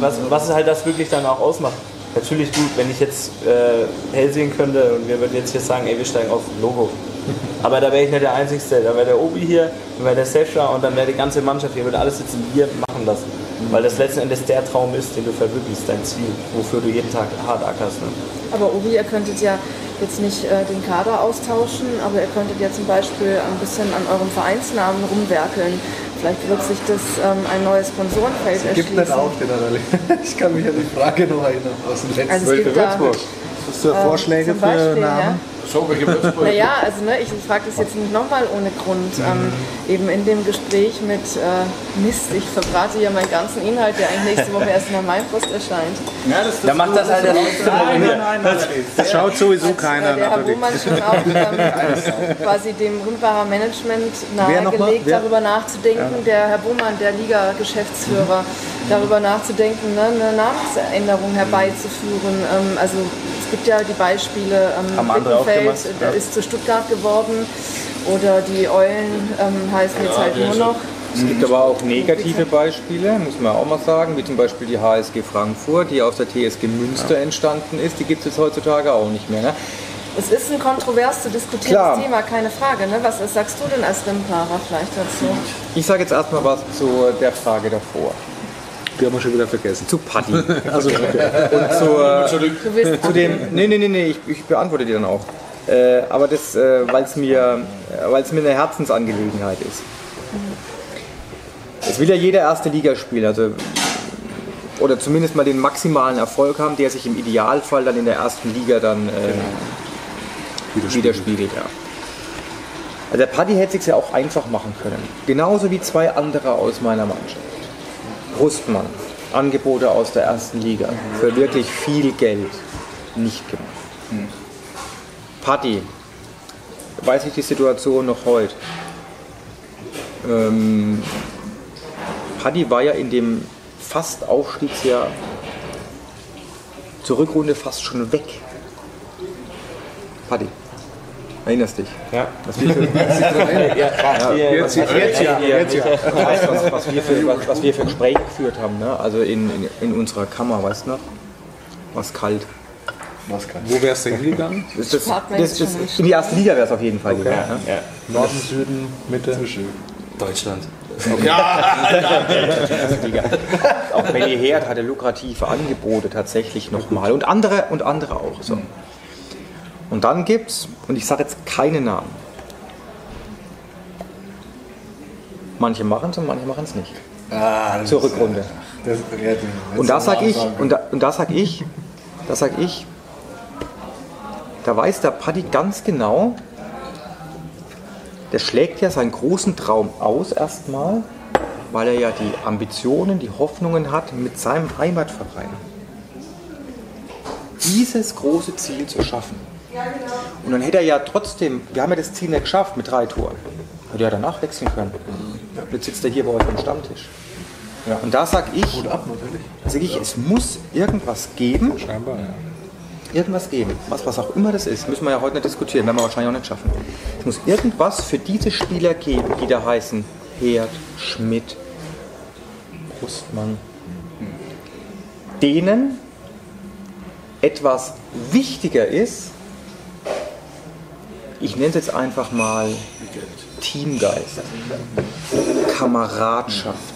[SPEAKER 2] was, was halt das wirklich dann auch ausmacht. Natürlich gut, wenn ich jetzt äh, hell sehen könnte und wir würden jetzt hier sagen, ey, wir steigen auf Logo. (laughs) Aber da wäre ich nicht der Einzige. Da wäre der Obi hier, dann wäre der Sefra und dann wäre die ganze Mannschaft hier, würde alles sitzen, wir machen das. Weil das letzten Endes der Traum ist, den du verwirklichst, dein Ziel, wofür du jeden Tag hart ackerst. Ne?
[SPEAKER 4] aber Obi, ihr könntet ja jetzt nicht äh, den Kader austauschen, aber ihr könntet ja zum Beispiel ein bisschen an eurem Vereinsnamen rumwerkeln. Vielleicht wird sich das ähm, ein neues Sponsorenfeld
[SPEAKER 5] Gibt nicht
[SPEAKER 4] erschließen.
[SPEAKER 5] auf, den Rallye. (laughs) Ich kann mich an die Frage noch erinnern aus dem letzten.
[SPEAKER 4] Also es gibt da
[SPEAKER 1] Hast du Vorschläge
[SPEAKER 4] zum Beispiel,
[SPEAKER 1] für Namen?
[SPEAKER 7] So, Würzburg?
[SPEAKER 4] Naja, also ne, ich frage das jetzt nicht nochmal ohne Grund. Ähm, eben in dem Gespräch mit äh, Mist, ich verbrate ja meinen ganzen Inhalt, der eigentlich nächste Woche erst in der Mainpost erscheint.
[SPEAKER 6] Ja, das, das
[SPEAKER 2] Da macht das halt der nächste
[SPEAKER 6] Nein, nein, nein, nein.
[SPEAKER 1] Das schaut sowieso
[SPEAKER 4] Als,
[SPEAKER 1] keiner.
[SPEAKER 4] äh, der Herr. Bohmann schon auch ähm, quasi dem Rundbarer Management nahegelegt, darüber nachzudenken, der Herr Bohmann, der Liga-Geschäftsführer, darüber nachzudenken, ne, eine Namensänderung herbeizuführen. Ähm, also es gibt ja die Beispiele, ähm,
[SPEAKER 2] Haben andere auch
[SPEAKER 4] Bittenfeld,
[SPEAKER 2] gemacht,
[SPEAKER 4] der
[SPEAKER 2] ja.
[SPEAKER 4] ist zu Stuttgart geworden oder die Eulen ähm, heißen jetzt halt nur noch.
[SPEAKER 3] Es gibt aber auch negative Beispiele, muss man auch mal sagen, wie zum Beispiel die HSG Frankfurt, die aus der TSG Münster entstanden ist. Die gibt es jetzt heutzutage auch nicht mehr. Ne?
[SPEAKER 4] Es ist ein kontrovers zu diskutierendes
[SPEAKER 3] Klar.
[SPEAKER 4] Thema, keine Frage. Ne? Was sagst du denn als Rimparer vielleicht dazu?
[SPEAKER 3] Ich sage jetzt erstmal was zu der Frage davor.
[SPEAKER 1] Die haben wir schon wieder vergessen.
[SPEAKER 3] Zu Paddy. (laughs) Und
[SPEAKER 1] Also, okay.
[SPEAKER 3] zur,
[SPEAKER 4] Du willst
[SPEAKER 3] zu dem. Nee, nee, nee, nee, ich, ich beantworte die dann auch. Äh, aber das, äh, weil es mir, äh, weil's mir eine Herzensangelegenheit ist. Es will ja jeder erste Liga spielen, also oder zumindest mal den maximalen Erfolg haben, der sich im Idealfall dann in der ersten Liga dann äh, widerspiegelt. Ja. Also der Paddy hätte sich ja auch einfach machen können. Genauso wie zwei andere aus meiner Mannschaft. Brustmann, Angebote aus der ersten Liga für wirklich viel Geld nicht gemacht. Paddy, weiß ich die Situation noch heute. Ähm, Paddy war ja in dem fast Aufstiegsjahr zur Rückrunde fast schon weg. Paddy, erinnerst dich?
[SPEAKER 2] Ja.
[SPEAKER 3] Was wir für, (laughs)
[SPEAKER 1] ja, ja.
[SPEAKER 3] was, was, wir für, Gespräche geführt haben, ne? also in, in, in unserer Kammer, weißt du noch? Was kalt.
[SPEAKER 1] Wo wärst du hingegangen?
[SPEAKER 3] Das, das, das, in die erste Liga wäre es auf jeden Fall gegangen. Ne?
[SPEAKER 2] Ja.
[SPEAKER 1] Norden, Süden, Mitte.
[SPEAKER 2] Deutschland.
[SPEAKER 3] Liga. (laughs) Auch Benny Herd hatte lukrative Angebote tatsächlich nochmal und andere und andere auch. So. Und dann gibt's, und ich sage jetzt keine Namen. Manche machen es und manche machen es nicht.
[SPEAKER 5] Ah,
[SPEAKER 3] Zur Rückrunde.
[SPEAKER 5] Das,
[SPEAKER 3] Und da sag ich, und da, und da sag ich, da sag ich, da weiß der Paddy ganz genau, der schlägt ja seinen großen Traum aus erstmal, weil er ja die Ambitionen, die Hoffnungen hat mit seinem Heimatverein. Dieses große Ziel zu schaffen. Und dann hätte er ja trotzdem, wir haben ja das Ziel nicht geschafft mit drei Toren. Hätte er danach wechseln können. Jetzt sitzt er hier bei euch am Stammtisch. Und da sage ich, sag ich, es muss irgendwas geben,
[SPEAKER 1] Scheinbar, ja.
[SPEAKER 3] irgendwas geben, was, was auch immer das ist, müssen wir ja heute nicht diskutieren, werden wir wahrscheinlich auch nicht schaffen. Es muss irgendwas für diese Spieler geben, die da heißen Herd, Schmidt, Brustmann, denen etwas wichtiger ist, ich nenne es jetzt einfach mal Teamgeist, Kameradschaft,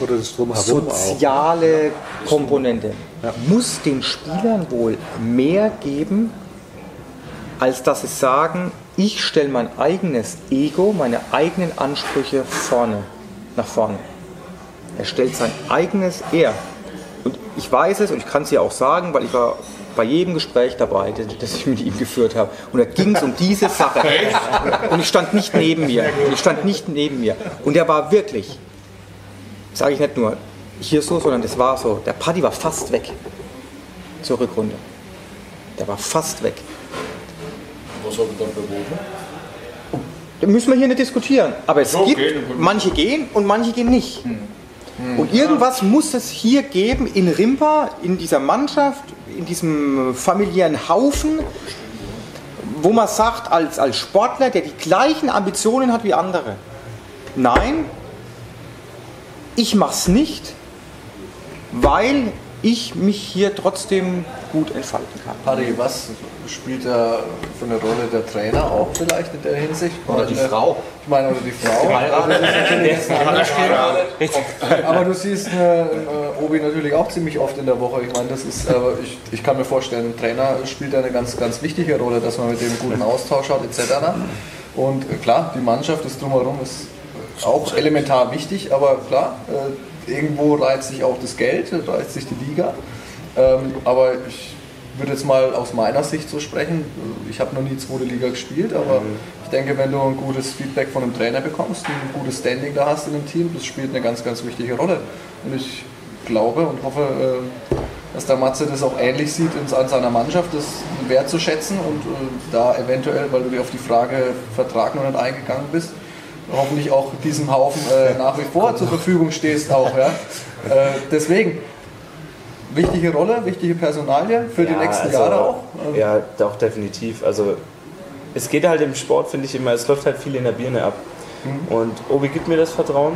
[SPEAKER 1] Oder das Drumherum auch.
[SPEAKER 3] soziale Komponente muss den Spielern wohl mehr geben, als dass sie sagen, ich stelle mein eigenes Ego, meine eigenen Ansprüche vorne, nach vorne. Er stellt sein eigenes Er. Und ich weiß es und ich kann es ja auch sagen, weil ich war bei jedem Gespräch dabei, das ich mit ihm geführt habe. Und da ging es um diese Sache. Und ich stand nicht neben mir. Und ich stand nicht neben mir. Und er war wirklich, sage ich nicht nur hier so, sondern das war so. Der Paddy war fast weg zur Rückrunde. Der war fast weg.
[SPEAKER 7] Was habe ich dann bewogen?
[SPEAKER 3] Da müssen wir hier nicht diskutieren. Aber es
[SPEAKER 7] So,
[SPEAKER 3] gibt,
[SPEAKER 7] dann-
[SPEAKER 3] manche gehen und manche gehen nicht. Und irgendwas muss es hier geben in Rimpa, in dieser Mannschaft, in diesem familiären Haufen, wo man sagt, als, als Sportler, der die gleichen Ambitionen hat wie andere. Nein, ich mach's nicht, weil ich mich hier trotzdem gut entfalten kann.
[SPEAKER 5] Harry, was spielt da für eine Rolle der Trainer auch vielleicht in der Hinsicht?
[SPEAKER 2] Oder die
[SPEAKER 5] äh,
[SPEAKER 2] Frau.
[SPEAKER 5] Ich meine, oder die Frau. Ist Thema. Aber du siehst äh, äh, Obi natürlich auch ziemlich oft in der Woche. Ich meine, das ist, aber ich, ich kann mir vorstellen, ein Trainer spielt eine ganz, ganz wichtige Rolle, dass man mit dem guten Austausch hat, etc. Und äh, klar, die Mannschaft, das Drumherum ist auch elementar wichtig, aber klar, äh, irgendwo reizt sich auch das Geld, reizt sich die Liga. Ähm, aber ich würde jetzt mal aus meiner Sicht so sprechen. Ich habe noch nie zweite Liga gespielt, aber ich denke, wenn du ein gutes Feedback von einem Trainer bekommst, ein gutes Standing da hast in einem Team, das spielt eine ganz, ganz wichtige Rolle. Und ich glaube und hoffe, äh, dass der Matze das auch ähnlich sieht an seiner Mannschaft, das wertzuschätzen und äh, da eventuell, weil du dir auf die Frage Vertrag noch nicht eingegangen bist, hoffentlich auch diesem Haufen äh, nach wie vor zur Verfügung stehst auch. Ja? (laughs) Deswegen, wichtige Rolle, wichtige Personalie für die
[SPEAKER 2] Ja,
[SPEAKER 5] nächsten
[SPEAKER 2] also,
[SPEAKER 5] Jahre auch.
[SPEAKER 2] Ja, doch, definitiv. Also es geht halt im Sport, finde ich immer, es läuft halt viel in der Birne ab. Und Obi gibt mir das Vertrauen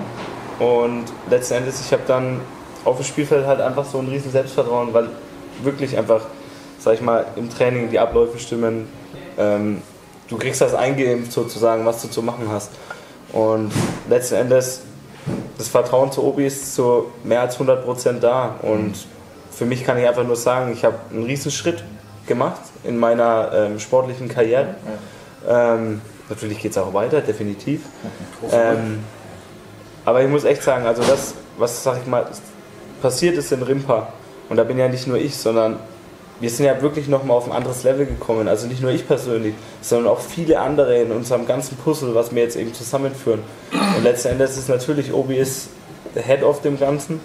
[SPEAKER 2] und letzten Endes, ich habe dann auf dem Spielfeld halt einfach so ein riesen Selbstvertrauen, weil wirklich einfach, sag ich mal, im Training die Abläufe stimmen. Ähm, du kriegst das eingeimpft sozusagen, was du zu machen hast. Und letzten Endes, das Vertrauen zu Obi ist zu mehr als 100% da. Und für mich kann ich einfach nur sagen, ich habe einen riesen Schritt gemacht in meiner ähm, sportlichen Karriere. Ähm, natürlich geht es auch weiter, definitiv. Ähm, aber ich muss echt sagen, also das, was sag ich mal, passiert ist in Rimpa, und da bin ja nicht nur ich, sondern wir sind ja wirklich nochmal auf ein anderes Level gekommen. Also nicht nur ich persönlich, sondern auch viele andere in unserem ganzen Puzzle, was wir jetzt eben zusammenführen. Und letzten Endes ist natürlich Obi ist der Head of dem Ganzen.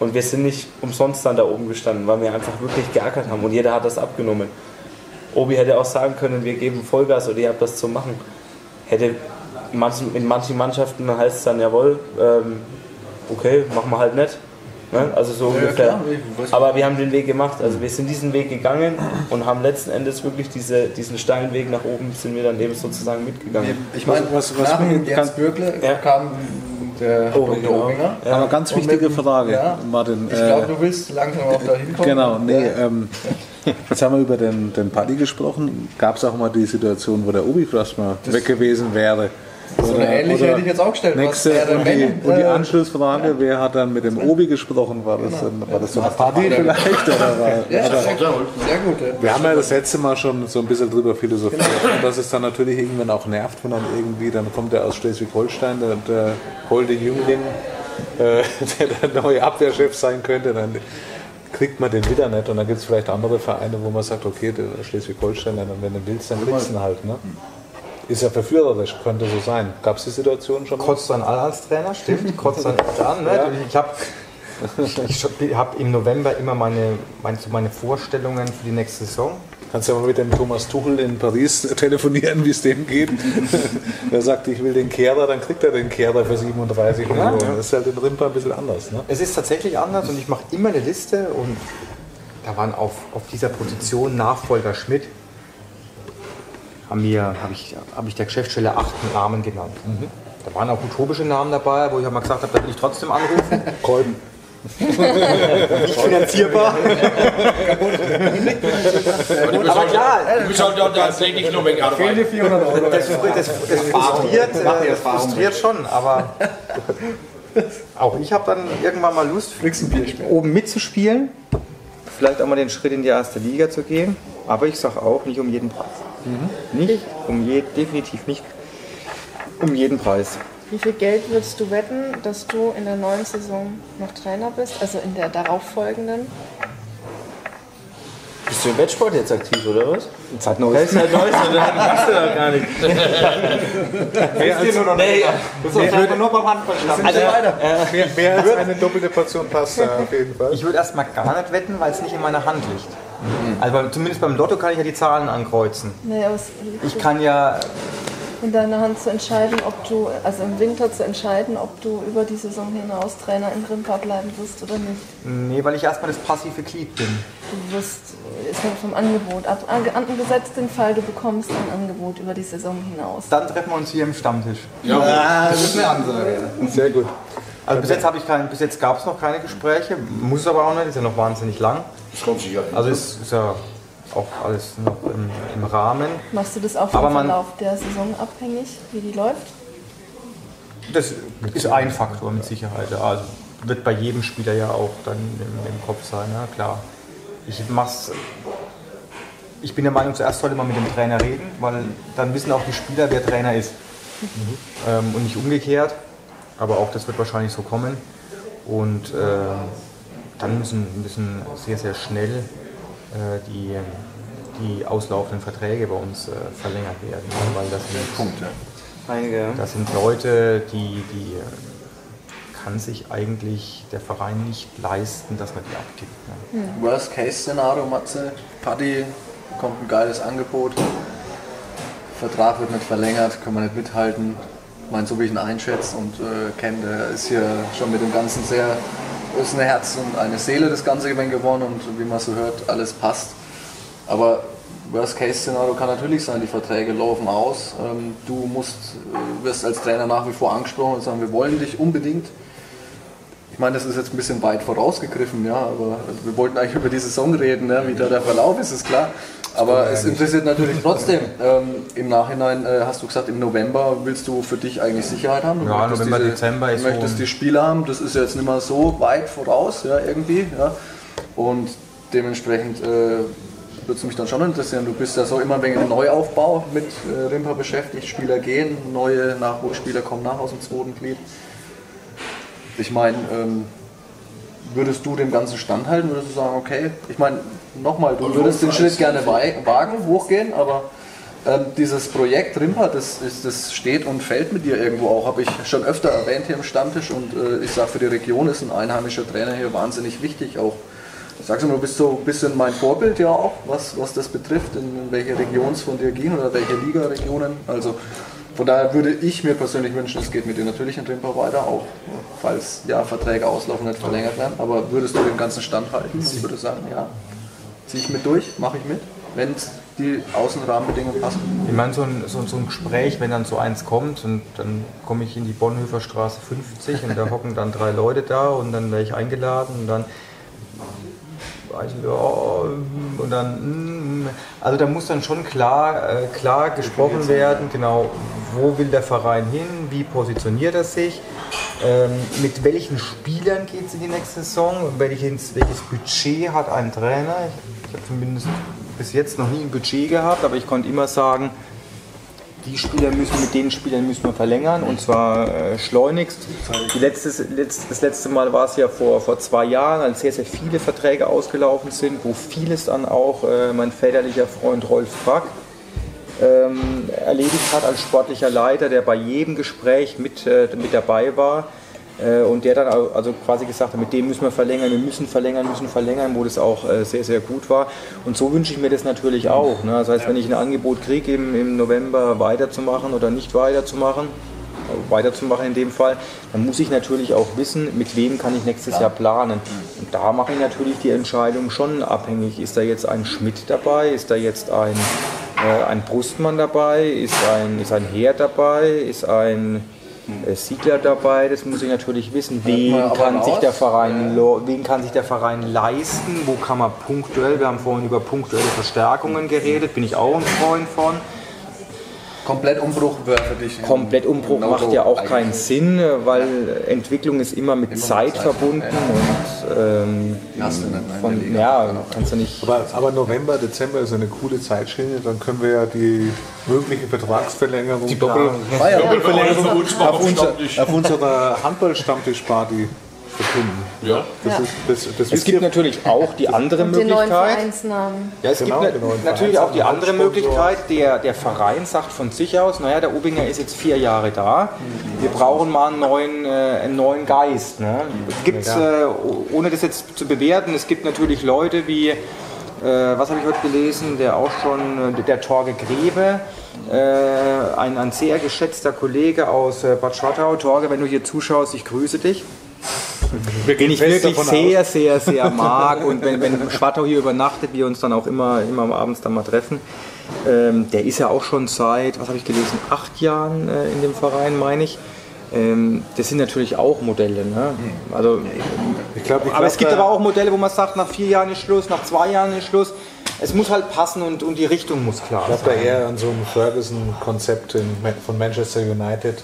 [SPEAKER 2] Und wir sind nicht umsonst dann da oben gestanden, weil wir einfach wirklich geackert haben und jeder hat das abgenommen. Obi hätte auch sagen können, wir geben Vollgas oder ihr habt das zu machen. Hätte in manchen, in manchen Mannschaften heißt es dann, jawohl, ähm, okay, machen wir halt nicht. Ne? Also so ungefähr.
[SPEAKER 5] klar,
[SPEAKER 2] Aber wir haben den Weg gemacht. Also wir sind diesen Weg gegangen und haben letzten Endes wirklich diese, diesen steilen Weg nach oben sind wir dann eben sozusagen mitgegangen.
[SPEAKER 5] Ich meine,
[SPEAKER 1] Was- was
[SPEAKER 5] nach
[SPEAKER 1] mir
[SPEAKER 5] dem Jens Bürgle
[SPEAKER 2] Ja.
[SPEAKER 5] kam der
[SPEAKER 2] Obi,
[SPEAKER 5] Dr.
[SPEAKER 2] genau.
[SPEAKER 5] Obinger.
[SPEAKER 1] Aber ganz wichtige
[SPEAKER 5] dem-
[SPEAKER 1] Frage,
[SPEAKER 5] ja,
[SPEAKER 1] Martin.
[SPEAKER 5] Ich
[SPEAKER 1] äh,
[SPEAKER 5] glaube, du willst langsam auch da hinkommen.
[SPEAKER 1] Genau, nee,
[SPEAKER 5] Ja.
[SPEAKER 1] ähm, (laughs) jetzt haben wir über den, den Paddy gesprochen. Gab es auch mal die Situation, wo der Obi vielleicht mal weg gewesen wäre?
[SPEAKER 5] So eine ähnliche hätte ich jetzt auch gestellt.
[SPEAKER 1] Nächste, und, die,
[SPEAKER 5] wenn,
[SPEAKER 1] und die
[SPEAKER 5] äh,
[SPEAKER 1] Anschlussfrage, wer hat dann mit dem Obi gesprochen? War das, dann, war das so ein Paddy vielleicht? Oder war,
[SPEAKER 5] Ja,
[SPEAKER 1] oder,
[SPEAKER 5] sehr, gut. Ja.
[SPEAKER 1] wir haben ja das letzte Mal schon so ein bisschen drüber philosophiert. Und dass es dann natürlich irgendwann auch nervt, wenn dann irgendwie, dann kommt er aus Schleswig-Holstein, der, der holde Jüngling, äh, (laughs) der der neue Abwehrchef sein könnte, dann kriegt man den wieder nicht. Und dann gibt es vielleicht andere Vereine, wo man sagt, okay, der Schleswig-Holstein, wenn du willst, dann kriegst du ihn halt. Ne? Ist ja verführerisch, könnte so sein. Gab es die Situation schon?
[SPEAKER 3] Kotzt dann an als Trainer, stimmt, kotzt dann an. Ne?
[SPEAKER 1] Ja.
[SPEAKER 3] Ich habe ich hab im November immer meine, meine, so meine Vorstellungen für die nächste Saison.
[SPEAKER 1] Kannst ja mal mit dem Thomas Tuchel in Paris telefonieren, wie es dem geht. (laughs) Der sagt, ich will den Kehrer, dann kriegt er den Kehrer für 37 Millionen.
[SPEAKER 3] ja.
[SPEAKER 1] Das ist halt in Rimpa ein bisschen anders. Ne?
[SPEAKER 3] Es ist tatsächlich anders und ich mache immer eine Liste und da waren auf, auf dieser Position Nachfolger Schmidt, haben mir, habe ich, hab ich der Geschäftsstelle acht Namen genannt. Da waren auch utopische Namen dabei, wo ich auch mal gesagt habe, da will ich trotzdem anrufen. (laughs)
[SPEAKER 1] Kolben. (laughs)
[SPEAKER 3] Nicht finanzierbar.
[SPEAKER 7] Aber
[SPEAKER 3] klar,
[SPEAKER 7] Du bist halt ja der Athletik noch weg arbeiten.
[SPEAKER 5] 400 Euro.
[SPEAKER 3] Das, das, das frustriert, äh,
[SPEAKER 6] Erfahrung
[SPEAKER 3] frustriert schon, aber auch ich habe dann irgendwann mal Lust, oben mitzuspielen, vielleicht auch mal den Schritt in die erste Liga zu gehen, aber ich sage auch, nicht um jeden Preis. Nicht um je, definitiv nicht um jeden Preis.
[SPEAKER 4] Wie viel Geld würdest du wetten, dass du in der neuen Saison noch Trainer bist, also in der darauffolgenden?
[SPEAKER 2] Bist du im Wettsport jetzt aktiv, oder was? Das
[SPEAKER 3] neues.
[SPEAKER 2] ist halt Neues, dann bist du da gar nicht. (laughs)
[SPEAKER 1] Mehr als,
[SPEAKER 2] Nee,
[SPEAKER 6] Das ist einfach nur beim Handballstand.
[SPEAKER 2] also,
[SPEAKER 1] mehr, mehr als eine doppelte Portion Pasta auf jeden Fall.
[SPEAKER 3] Ich würde erstmal gar nicht wetten, weil es nicht in meiner Hand liegt. Also beim- zumindest beim Lotto kann ich ja die Zahlen ankreuzen.
[SPEAKER 4] Naja, aber es
[SPEAKER 3] Ich kann ja
[SPEAKER 4] in deiner Hand zu entscheiden, ob du, also im Winter zu entscheiden, ob du über die Saison hinaus Trainer in Rimpa bleiben wirst oder nicht.
[SPEAKER 3] Nee, weil ich erstmal das passive Glied bin.
[SPEAKER 4] Du wirst, ist hängt vom Angebot ab. An- Angesetzt den Fall, du bekommst ein Angebot über die Saison hinaus.
[SPEAKER 3] Dann treffen wir uns hier im Stammtisch.
[SPEAKER 7] Ja,
[SPEAKER 6] Das ist eine Ansage.
[SPEAKER 1] Sehr gut.
[SPEAKER 3] Also bis jetzt habe ich kein, bis jetzt gab es noch keine Gespräche, muss aber auch nicht, ist ja noch wahnsinnig lang.
[SPEAKER 7] Das kommt sicher.
[SPEAKER 3] Also es ist ja auch alles noch im, im Rahmen.
[SPEAKER 4] Machst du das auch vom
[SPEAKER 3] Aber man-
[SPEAKER 4] Verlauf der Saison abhängig, wie die läuft?
[SPEAKER 3] Das ist ein Faktor mit Sicherheit. Also wird bei jedem Spieler ja auch dann im, im Kopf sein, ja klar. Ich mach's. Ich bin der Meinung, zuerst sollte man mit dem Trainer reden, weil dann wissen auch die Spieler, wer Trainer ist. Ähm, und nicht umgekehrt. Aber auch das wird wahrscheinlich so kommen. Und äh, dann müssen, müssen sehr, sehr schnell äh, die, die auslaufenden Verträge bei uns äh, verlängert werden. Weil das sind Punkte.
[SPEAKER 2] einige, ja.
[SPEAKER 3] Das sind Leute, die, die äh, kann sich eigentlich der Verein nicht leisten, dass man die abgibt. Ne?
[SPEAKER 5] Worst-Case-Szenario, Matze. Paddy bekommt ein geiles Angebot. Vertrag wird nicht verlängert, kann man nicht mithalten. Ich meine, so wie ich ihn einschätze und äh, kenne, der ist hier schon mit dem Ganzen sehr, ist ein Herz und eine Seele das Ganze gewesen geworden und wie man so hört, alles passt. Aber Worst-Case-Szenario kann natürlich sein, die Verträge laufen aus. Ähm, du musst, äh, wirst als Trainer nach wie vor angesprochen und sagen, wir wollen dich unbedingt. Ich meine, das ist jetzt ein bisschen weit vorausgegriffen, ja, aber wir wollten eigentlich (laughs) über die Saison reden, ne? wie da der Verlauf ist, ist klar. Aber es interessiert natürlich trotzdem. Ähm, Im Nachhinein äh, hast du gesagt, im November willst du für dich eigentlich Sicherheit haben. Du
[SPEAKER 3] Ja, November, Dezember ist
[SPEAKER 5] Du möchtest
[SPEAKER 3] so-
[SPEAKER 5] die Spiele haben, das ist jetzt nicht mehr so weit voraus, ja, irgendwie. Ja. Und dementsprechend äh, würde es mich dann schon interessieren. Du bist ja so immer wegen dem Neuaufbau mit äh, Rimpa beschäftigt. Spieler gehen, neue Nachwuchsspieler kommen nach aus dem zweiten Glied. Ich meine, ähm, würdest du dem Ganzen standhalten? Würdest du sagen, okay, ich meine, nochmal, du würdest den Schritt gerne wagen, hochgehen, aber ähm, dieses Projekt Rimpa, das, ist, das steht und fällt mit dir irgendwo auch, habe ich schon öfter erwähnt hier im Stammtisch und äh, ich sage, für die Region ist ein einheimischer Trainer hier wahnsinnig wichtig auch. Sagst du mal, du bist so ein bisschen mein Vorbild ja auch, was, was das betrifft, in welche Region es von dir ging oder welche Liga-Regionen. Also von daher würde ich mir persönlich wünschen, es geht mit dir natürlich in Rimpa weiter, auch falls ja Verträge auslaufen, nicht verlängert werden. Aber würdest du dem Ganzen standhalten und würde sagen, ja, ziehe ich mit durch, mache ich mit, wenn die Außenrahmenbedingungen passen?
[SPEAKER 3] Ich meine, so ein, so, so ein Gespräch, wenn dann so eins kommt und dann komme ich in die Bonhoeffer Straße 50 und da hocken dann drei Leute da und dann werde ich eingeladen und dann weiß ich, ja, und dann, mm, also da muss dann schon klar, äh, klar gesprochen werden, genau, wo will der Verein hin, wie positioniert er sich, ähm, mit welchen Spielern geht es in die nächste Saison, welches, welches Budget hat ein Trainer. Ich, ich habe zumindest bis jetzt noch nie ein Budget gehabt, aber ich konnte immer sagen, die Spieler müssen mit den Spielern müssen wir verlängern und zwar äh, schleunigst. Letztes, letzt, das letzte Mal war es ja vor, vor zwei Jahren, als sehr, sehr viele Verträge ausgelaufen sind, wo vieles dann auch äh, mein väterlicher Freund Rolf Frack ähm, erledigt hat als sportlicher Leiter, der bei jedem Gespräch mit, äh, mit dabei war. Äh, und der dann also quasi gesagt hat, mit dem müssen wir verlängern, wir müssen verlängern, müssen verlängern, wo das auch äh, sehr, sehr gut war. Und so wünsche ich mir das natürlich auch. Ne? Das heißt, wenn ich ein Angebot kriege, im, im November weiterzumachen oder nicht weiterzumachen, weiterzumachen in dem Fall, dann muss ich natürlich auch wissen, mit wem kann ich nächstes Jahr planen. Und da mache ich natürlich die Entscheidung schon abhängig. Ist da jetzt ein Schmidt dabei? Ist da jetzt ein, äh, ein Brustmann dabei? Ist ein, ist ein Heer dabei? Ist ein äh, Siegler dabei? Das muss ich natürlich wissen. Wen kann, sich der Verein, wen kann sich der Verein leisten? Wo kann man punktuell, wir haben vorhin über punktuelle Verstärkungen geredet, bin ich auch ein Freund von.
[SPEAKER 5] Komplettumbruch wäre für dich. ein
[SPEAKER 3] Komplettumbruch
[SPEAKER 5] No-Go
[SPEAKER 3] macht ja auch
[SPEAKER 5] eigentlich.
[SPEAKER 3] keinen Sinn, weil Entwicklung ist immer mit
[SPEAKER 5] Immer mit
[SPEAKER 3] Zeit
[SPEAKER 5] Zeit,
[SPEAKER 3] verbunden
[SPEAKER 5] ja.
[SPEAKER 3] und ähm,
[SPEAKER 5] der
[SPEAKER 3] von,
[SPEAKER 5] Liga.
[SPEAKER 3] ja, kannst du nicht.
[SPEAKER 1] Aber, aber November, Dezember ist eine coole Zeitschiene, dann können wir ja die mögliche Vertragsverlängerung die
[SPEAKER 5] Doppel-
[SPEAKER 1] Doppel
[SPEAKER 5] Ja, ja.
[SPEAKER 1] Doppelverlängerung auf, unser,
[SPEAKER 7] Stammtisch.
[SPEAKER 1] auf unserer Handball-Stammtisch-Party verkünden.
[SPEAKER 7] Ja.
[SPEAKER 1] Das,
[SPEAKER 4] Ja.
[SPEAKER 1] ist, das, das
[SPEAKER 3] Es gibt natürlich auch die andere Möglichkeit.
[SPEAKER 4] Vereinsnamen.
[SPEAKER 3] Ja, es
[SPEAKER 1] Genau,
[SPEAKER 3] gibt na, natürlich auch die andere. Möglichkeit. Der, der Verein sagt von sich aus, naja, der Obinger ist jetzt vier Jahre da. Wir brauchen mal einen neuen, äh, einen neuen Geist. Ne? Es gibt, äh, ohne das jetzt zu bewerten, es gibt natürlich Leute wie, äh, was habe ich heute gelesen, der auch schon, äh, der Torge Grebe, äh, ein, ein sehr geschätzter Kollege aus Bad Schwartau. Torge, wenn du hier zuschaust, ich grüße dich.
[SPEAKER 1] Wir
[SPEAKER 3] Den ich wirklich sehr,
[SPEAKER 1] aus.
[SPEAKER 3] sehr, sehr (laughs) mag. Und wenn, wenn Schwartau hier übernachtet, wir uns dann auch immer, immer abends dann mal treffen, ähm, der ist ja auch schon seit, was habe ich gelesen, acht Jahren äh, in dem Verein, meine ich. Ähm, das sind natürlich auch Modelle. Ne? Also,
[SPEAKER 1] Ich glaub, ich
[SPEAKER 3] aber
[SPEAKER 1] glaub,
[SPEAKER 3] es gibt
[SPEAKER 1] da-
[SPEAKER 3] aber auch Modelle, wo man sagt, nach vier Jahren ist Schluss, nach zwei Jahren ist Schluss. Es muss halt passen und, und die Richtung muss klar
[SPEAKER 1] Ich glaube
[SPEAKER 3] sein.
[SPEAKER 1] da eher an so einem Ferguson-Konzept von Manchester United.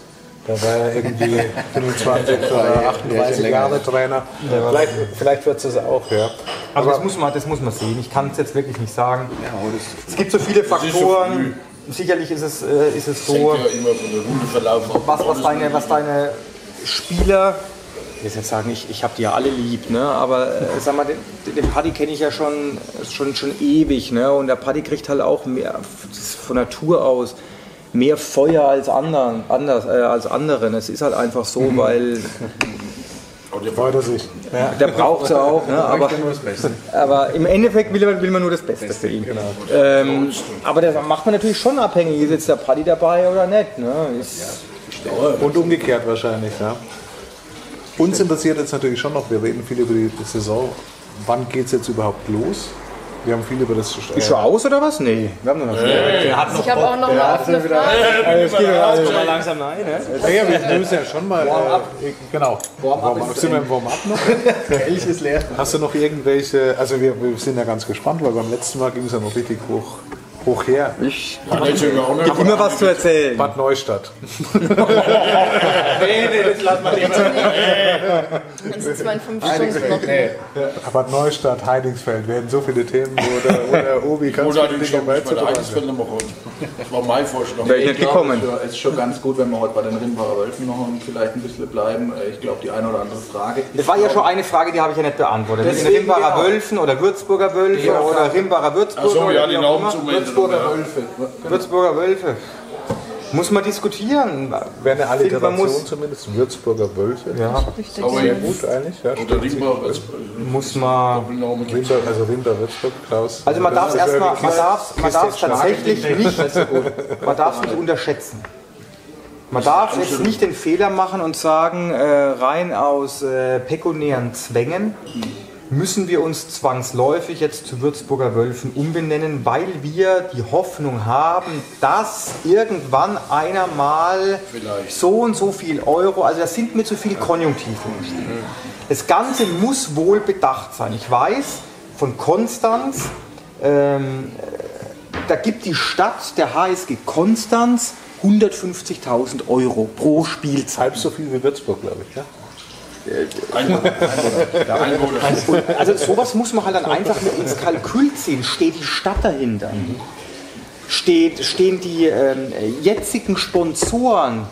[SPEAKER 1] Da war er irgendwie (laughs) 25 oder 38 Jahre Trainer. Vielleicht, vielleicht wird es das auch, ja.
[SPEAKER 3] Aber das muss, man, das muss man sehen. Ich kann es jetzt wirklich nicht sagen.
[SPEAKER 5] Ja, aber
[SPEAKER 3] Es gibt so viele
[SPEAKER 7] ist so
[SPEAKER 3] Faktoren. Sicherlich ist es, äh, ist es so.
[SPEAKER 7] ja
[SPEAKER 3] was, was, deine, was deine Spieler, ich will jetzt sagen, ich, ich habe die ja alle lieb, ne? aber äh, sag mal, den, den Paddy kenne ich ja schon, schon, schon ewig ne? und der Paddy kriegt halt auch mehr, von Natur aus mehr Feuer als, anderen, anders, äh, als anderen. Es ist halt einfach so, weil (laughs)
[SPEAKER 7] Aber der
[SPEAKER 1] Freut er sich. Ja.
[SPEAKER 3] der braucht es auch, ne? (laughs) aber,
[SPEAKER 5] das Beste.
[SPEAKER 3] aber im Endeffekt will man, will man nur das Beste für ihn. Ähm, aber das macht man natürlich schon abhängig, ist jetzt der Paddy dabei oder nicht. Ne? Ist,
[SPEAKER 1] Und umgekehrt wahrscheinlich, ja. Uns interessiert jetzt natürlich schon noch, wir reden viel über die Saison. Wann geht es jetzt überhaupt los? Wir haben viel über das
[SPEAKER 3] ist schon aus oder was? Nee, wir haben noch nicht.
[SPEAKER 4] Ich habe auch noch eine offene Frage.
[SPEAKER 2] Schon mal langsam nein, ne?
[SPEAKER 1] Ja, wir müssen ja schon mal. Äh, genau. Warm-up. Sind wir im Warm-up noch? (laughs)
[SPEAKER 5] Kelch ist leer.
[SPEAKER 1] Hast du noch irgendwelche. Also, wir, wir sind ja ganz gespannt, weil beim letzten Mal ging es ja noch richtig hoch, hoch her.
[SPEAKER 3] Ich habe immer was zu erzählen.
[SPEAKER 1] Bad Neustadt. (laughs)
[SPEAKER 2] Nee, nee, das lassen wir lieber.
[SPEAKER 4] Dann sitzen wir in fünf Stunden noch.
[SPEAKER 5] Nee.
[SPEAKER 1] Bad Neustadt, Heidingsfeld. Wir hätten so viele Themen, wo der, wo der Obi ganz
[SPEAKER 7] Oder
[SPEAKER 1] viele Dinge beizutragen hat.
[SPEAKER 7] Das war mein Vorschlag.
[SPEAKER 3] Wäre ich nicht
[SPEAKER 6] Ich glaube,
[SPEAKER 3] gekommen.
[SPEAKER 6] es ist schon ganz gut, wenn wir heute bei den Rimbacher Wölfen noch vielleicht ein bisschen bleiben. Ich glaube, die eine oder andere Frage.
[SPEAKER 3] Das war ja schon eine Frage, die habe ich ja nicht beantwortet. Rimbacher
[SPEAKER 6] genau.
[SPEAKER 3] Wölfen oder Würzburger Wölfe oder Rimbacher Würzburger.
[SPEAKER 7] Achso, ja, die
[SPEAKER 3] immer.
[SPEAKER 7] zum
[SPEAKER 6] Würzburger. Wölfe.
[SPEAKER 3] Würzburger Wölfe. Muss man diskutieren.
[SPEAKER 1] Wäre eine Alliteration
[SPEAKER 3] muss,
[SPEAKER 1] zumindest. Würzburger Wölfe.
[SPEAKER 3] ja,
[SPEAKER 7] Aber
[SPEAKER 1] Sehr gut eigentlich. Ja,
[SPEAKER 7] Oder Rimba
[SPEAKER 3] muss man.
[SPEAKER 1] Rimba, also Rimba Würzburg, Klaus.
[SPEAKER 3] Also man darf es erstmal, man darf man darf es tatsächlich nicht, (laughs) man darf es nicht unterschätzen. Man darf jetzt nicht den Fehler machen und sagen, äh, rein aus äh, pekuniären Zwängen müssen wir uns zwangsläufig jetzt zu Würzburger Wölfen umbenennen, weil wir die Hoffnung haben, dass irgendwann einer mal
[SPEAKER 7] Vielleicht.
[SPEAKER 3] so und so viel Euro, also das sind mir zu viel Konjunktive. Das Ganze muss wohl bedacht sein. Ich weiß von Konstanz, ähm, da gibt die Stadt, der HSG Konstanz, 150.000 Euro pro Spielzeit.
[SPEAKER 1] halb so viel wie Würzburg, glaube ich. Ja?
[SPEAKER 7] Einwohner. Einwohner.
[SPEAKER 3] Also sowas muss man halt dann einfach mit ins Kalkül ziehen. Steht die Stadt dahinter? Steht, stehen die ähm, jetzigen Sponsoren,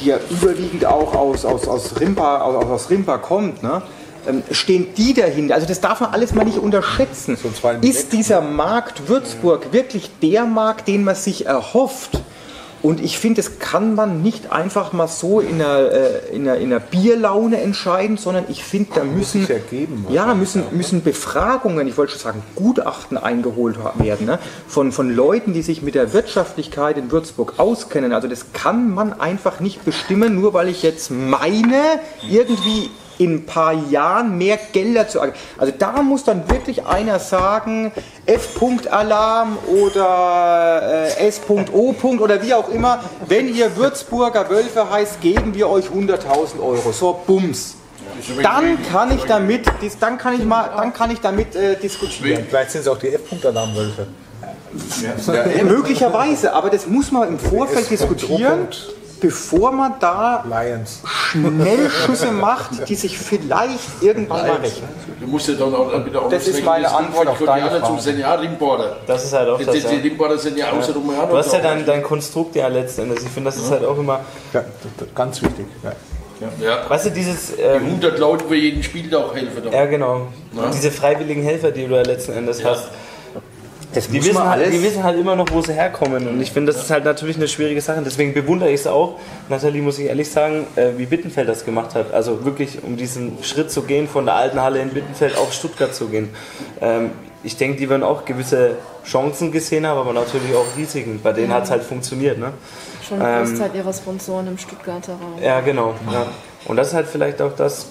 [SPEAKER 3] die ja überwiegend auch aus, aus, aus, Rimpa, aus, aus Rimpa kommt, ne? ähm, stehen die dahinter? Also das darf man alles mal nicht unterschätzen.
[SPEAKER 1] So
[SPEAKER 3] Ist dieser Markt Würzburg wirklich der Markt, den man sich erhofft? Und ich finde, das kann man nicht einfach mal so in einer, äh, in einer, in einer Bierlaune entscheiden, sondern ich finde, da müssen,
[SPEAKER 1] sich ergeben,
[SPEAKER 3] ja, müssen, müssen Befragungen, ich wollte schon sagen, Gutachten eingeholt werden ne? von, von Leuten, die sich mit der Wirtschaftlichkeit in Würzburg auskennen. Also das kann man einfach nicht bestimmen, nur weil ich jetzt meine, irgendwie in ein paar Jahren mehr Gelder zu. Also da muss dann wirklich einer sagen, F-Punkt-Alarm oder äh, S.O. oder wie auch immer. Wenn ihr Würzburger Wölfe heißt, geben wir euch 100.000 Euro. So, Bums. Dann kann ich damit, dann kann ich mal, dann kann ich damit äh, diskutieren.
[SPEAKER 1] Vielleicht sind es auch die F-Punkt-Alarmwölfe.
[SPEAKER 3] Möglicherweise, aber das muss man im Vorfeld diskutieren, bevor man da
[SPEAKER 1] Lions.
[SPEAKER 3] Schnellschüsse macht, die sich vielleicht irgendwann mal rechnen.
[SPEAKER 7] Du musst ja dann auch wieder auch
[SPEAKER 3] Das ist meine Antwort auf deine
[SPEAKER 7] Frage. Ja Rimborder.
[SPEAKER 2] Das ist halt auch
[SPEAKER 7] Die,
[SPEAKER 2] das.
[SPEAKER 7] die,
[SPEAKER 2] Ja.
[SPEAKER 7] die Rimborder sind ja außer ja.
[SPEAKER 2] Du hast ja dein, dein Konstrukt ja letzten Endes. Ich finde, das ist halt auch immer,
[SPEAKER 1] Ja, ganz wichtig. Ja.
[SPEAKER 7] Ja.
[SPEAKER 2] weißt du, dieses,
[SPEAKER 7] Die
[SPEAKER 2] ähm,
[SPEAKER 7] 100 Leute für jeden Spieltag helfen.
[SPEAKER 2] ja genau, diese freiwilligen Helfer, die du ja letzten Endes hast,
[SPEAKER 3] Das
[SPEAKER 2] die wissen, halt,
[SPEAKER 3] alles.
[SPEAKER 2] die wissen halt immer noch, wo sie herkommen. Und ich finde, das ist halt natürlich eine schwierige Sache. Deswegen bewundere ich es auch, Nathalie, muss ich ehrlich sagen, äh, wie Bittenfeld das gemacht hat. Also wirklich, um diesen Schritt zu gehen, von der alten Halle in Bittenfeld auf Stuttgart zu gehen. Ähm, ich denke, die werden auch gewisse Chancen gesehen haben, aber natürlich auch Risiken. Bei denen hat es halt funktioniert. Ne?
[SPEAKER 4] Schon ein Großteil ihrer Sponsoren im Stuttgarter Raum.
[SPEAKER 2] Ja, genau. Ja. Und das ist halt vielleicht auch das,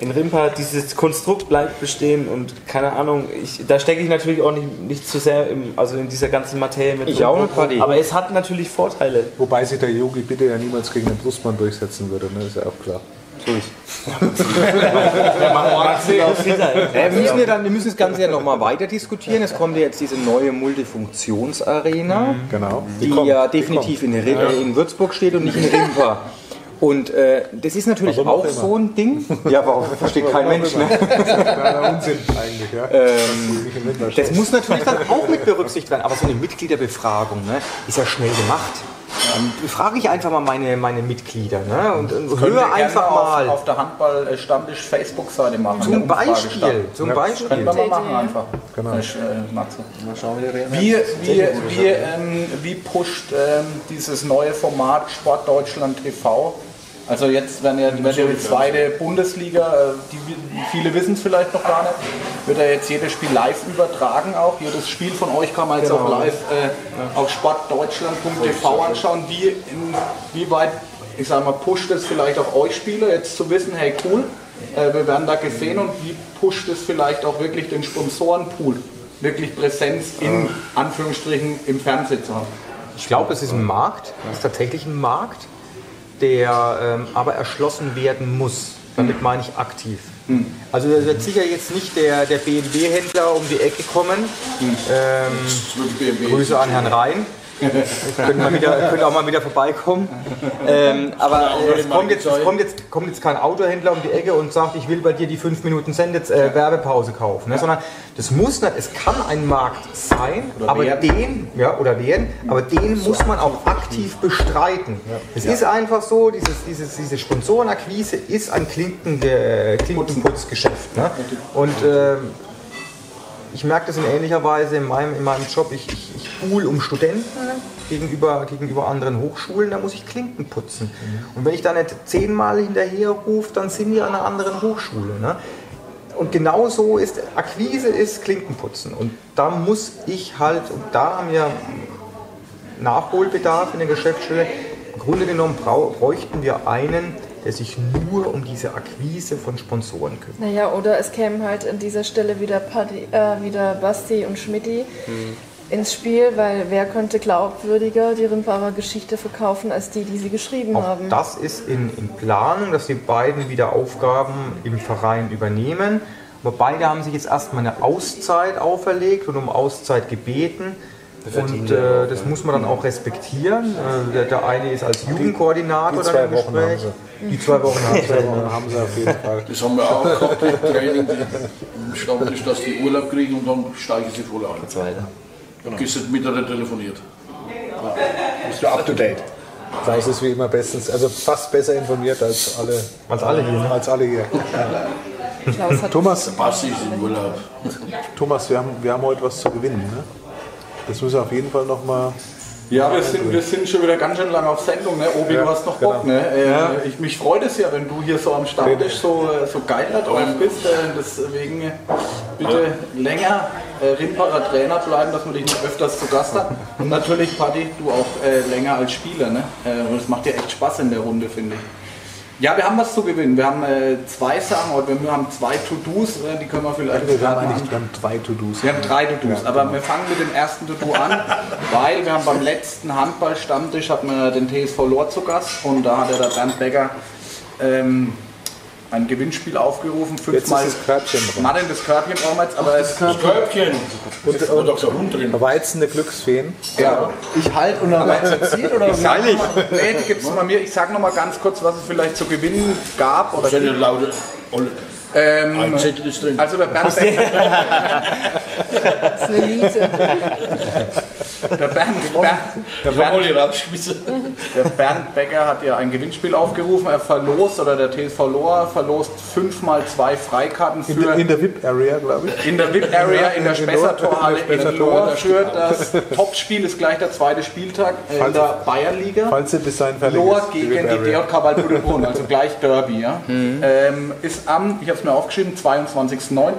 [SPEAKER 2] in Rimpa, dieses Konstrukt bleibt bestehen und keine Ahnung, ich, da stecke ich natürlich auch nicht, nicht zu sehr im, also in dieser ganzen Materie mit.
[SPEAKER 3] Ich auch nicht.
[SPEAKER 2] Aber es hat natürlich Vorteile.
[SPEAKER 1] Wobei sich der Yogi bitte ja niemals gegen den Brustmann durchsetzen würde, ne? ist ja auch klar.
[SPEAKER 3] Äh, wir, müssen ja dann, wir müssen das Ganze ja nochmal weiter diskutieren. Es kommt ja jetzt diese neue Multifunktionsarena,
[SPEAKER 1] Genau.
[SPEAKER 3] die
[SPEAKER 1] kommt,
[SPEAKER 3] ja
[SPEAKER 1] die
[SPEAKER 3] definitiv in, Ri- äh, in Würzburg steht und nicht in Rimpa. Und äh, das ist natürlich
[SPEAKER 1] Warum auch
[SPEAKER 3] auch so ein Ding. Ja, aber auch, versteht kein Mensch. Ne?
[SPEAKER 1] Kleiner (laughs) Unsinn eigentlich, ja. Winter
[SPEAKER 3] Das muss natürlich dann auch mit berücksichtigt werden. Aber so eine Mitgliederbefragung ne, ist ja schnell gemacht. Dann befrage ich einfach mal meine, meine Mitglieder ne, und, und höre
[SPEAKER 6] gerne
[SPEAKER 3] einfach mal.
[SPEAKER 6] Auf, auf der Handball-Stammtisch Facebook-Seite machen.
[SPEAKER 3] Zum Beispiel, zum
[SPEAKER 6] Können
[SPEAKER 3] Beispiel.
[SPEAKER 6] wir mal machen einfach.
[SPEAKER 1] Genau.
[SPEAKER 6] Ich, äh, Matze.
[SPEAKER 5] Mal schauen, wie der
[SPEAKER 6] Wie, wie, wie, ähm, wie pusht ähm, dieses neue Format Sport Deutschland TV? Also jetzt, wenn ja, wenn ja die zweite Bundesliga, äh, die, viele wissen es vielleicht noch gar nicht, wird ja jetzt jedes Spiel live übertragen auch. Jedes Spiel von euch kann man jetzt auch live äh, auf sportdeutschland.tv anschauen. Wie, inwieweit, ich sag mal, pusht es vielleicht auch euch Spieler jetzt zu wissen, hey cool, äh, wir werden da gesehen und wie pusht es vielleicht auch wirklich den Sponsorenpool? Wirklich Präsenz in Anführungsstrichen im Fernsehen zu haben.
[SPEAKER 3] Ich glaube, es ist ein Markt, es ist tatsächlich ein Markt, der ähm, aber erschlossen werden muss. Damit meine ich aktiv. Also da wird sicher jetzt nicht der, der BMW-Händler um die Ecke kommen. Ähm, Grüße an Herrn Rhein. Können, mal wieder, können auch mal wieder vorbeikommen. Ähm, aber äh, es, kommt jetzt, es kommt, jetzt, kommt jetzt kein Autohändler um die Ecke und sagt, ich will bei dir die 5 Minuten Sende, äh, Werbepause kaufen. Ne? Sondern das muss nicht, es kann ein Markt sein, aber
[SPEAKER 6] werden.
[SPEAKER 3] den, ja, oder werden, aber den muss man auch aktiv bestreiten. Es ist einfach so, dieses, dieses, diese Sponsorenakquise ist ein Klinken, Klinkenputzgeschäft. Ne? Und ähm, ich merke das in ähnlicher Weise in meinem, in meinem Job. Ich, ich, ich buhl um Studenten gegenüber, gegenüber anderen Hochschulen, da muss ich Klinken putzen. Und wenn ich da nicht zehnmal hinterher rufe, dann sind wir an einer anderen Hochschule. Ne? Und genau so ist Akquise ist Klinkenputzen. Und da muss ich halt, und da haben wir Nachholbedarf in der Geschäftsstelle. Im Grunde genommen bräuchten wir einen, der sich nur um diese Akquise von Sponsoren kümmert.
[SPEAKER 4] Naja, oder es kämen halt an dieser Stelle wieder, Paddy, äh, wieder Basti und Schmidti ins Spiel, weil wer könnte glaubwürdiger die Rimbacher Geschichte verkaufen als die, die sie geschrieben
[SPEAKER 3] Auch
[SPEAKER 4] haben.
[SPEAKER 3] das ist in, in Planung, dass die beiden wieder Aufgaben im Verein übernehmen. Aber beide haben sich jetzt erstmal eine Auszeit auferlegt und um Auszeit gebeten. Und äh, das muss man dann auch respektieren. Äh, der, der eine ist als Jugendkoordinator
[SPEAKER 1] die
[SPEAKER 3] dann
[SPEAKER 1] zwei
[SPEAKER 3] im
[SPEAKER 1] Wochen
[SPEAKER 3] Gespräch.
[SPEAKER 1] haben
[SPEAKER 3] Die zwei Wochen haben sie. (laughs)
[SPEAKER 1] Haben sie auf jeden Fall.
[SPEAKER 7] Das haben wir auch gehabt im Training, im Stammtisch, dass die Urlaub kriegen und dann steigen sie voll ein.
[SPEAKER 2] Jetzt weiter.
[SPEAKER 7] Gestern Mittag telefoniert.
[SPEAKER 5] Bist du up to date?
[SPEAKER 1] Klaus ist wie immer bestens, also fast besser informiert als alle,
[SPEAKER 3] Als alle hier, ne?
[SPEAKER 1] Als alle hier. Thomas. Thomas wir, haben, wir haben heute was zu gewinnen. Ne? Das müssen wir auf jeden Fall nochmal.
[SPEAKER 6] Ja, wir sind, wir sind schon wieder ganz schön lange auf Sendung, ne? Obi,
[SPEAKER 1] Ja,
[SPEAKER 6] du hast noch Bock,
[SPEAKER 1] genau.
[SPEAKER 6] ne? Äh, ich, mich freut es ja, wenn du hier so am Stammtisch so, äh, so geil da drauf bist. Äh, deswegen bitte länger äh, Rimbacher Trainer bleiben, dass man dich noch öfters zu Gast hat. Und natürlich, Patti, du auch äh, länger als Spieler, ne? Äh, und es macht dir echt Spaß in der Runde, finde ich. Ja, wir haben was zu gewinnen. Wir haben äh, zwei Sachen, oder wir haben zwei To-Dos, äh, die können wir vielleicht
[SPEAKER 1] Wir haben eigentlich wir haben zwei To-Dos.
[SPEAKER 6] wir haben drei To-Dos, aber wir fangen mit dem ersten To-Do an, weil wir haben beim letzten Handball-Stammtisch hatten wir den TSV Lohr zu Gast und da hat der Bernd Becker ähm, ein Gewinnspiel aufgerufen,
[SPEAKER 1] Jetzt
[SPEAKER 6] fünfmal
[SPEAKER 1] ist das Körbchen dran.
[SPEAKER 6] Martin, das Körbchen brauchen wir jetzt, aber es,
[SPEAKER 7] Das Körbchen. Da ist doch der Hund drin.
[SPEAKER 1] Weizen der Glücksfeen.
[SPEAKER 6] ja,
[SPEAKER 5] Ich halte und dann wird's erzählt oder?
[SPEAKER 6] ich sag noch mal, nee, die gibt's mal mir. Ich sag noch mal ganz kurz, was es vielleicht zu gewinnen gab oder
[SPEAKER 7] eine laute Olle-
[SPEAKER 6] ähm,
[SPEAKER 7] ein Zettel ist drin.
[SPEAKER 6] also der Bernd Becker, (laughs)
[SPEAKER 4] das ist eine Miete. (laughs)
[SPEAKER 6] der Bernd, (laughs) Bernd, der Bernd. Der Bernd Becker hat ja ein Gewinnspiel aufgerufen. Er verlost, oder der TSV Lohr verlost fünfmal zwei Freikarten
[SPEAKER 1] In,
[SPEAKER 6] für
[SPEAKER 1] der- in der VIP-Area, glaube ich.
[SPEAKER 6] in der VIP-Area in der
[SPEAKER 1] In
[SPEAKER 6] Spessartorhalle
[SPEAKER 1] in der
[SPEAKER 6] in
[SPEAKER 1] Spessartorhalle.
[SPEAKER 6] Lohr für das Topspiel ist gleich der zweite Spieltag äh, in der Bayernliga.
[SPEAKER 1] Falls ihr bis dahin
[SPEAKER 6] Lohr
[SPEAKER 1] ist,
[SPEAKER 6] gegen die. DJK Waldbrunn, also gleich Derby. Ja? (laughs) Ähm, ist am, ich habe es mir aufgeschrieben, 22.09.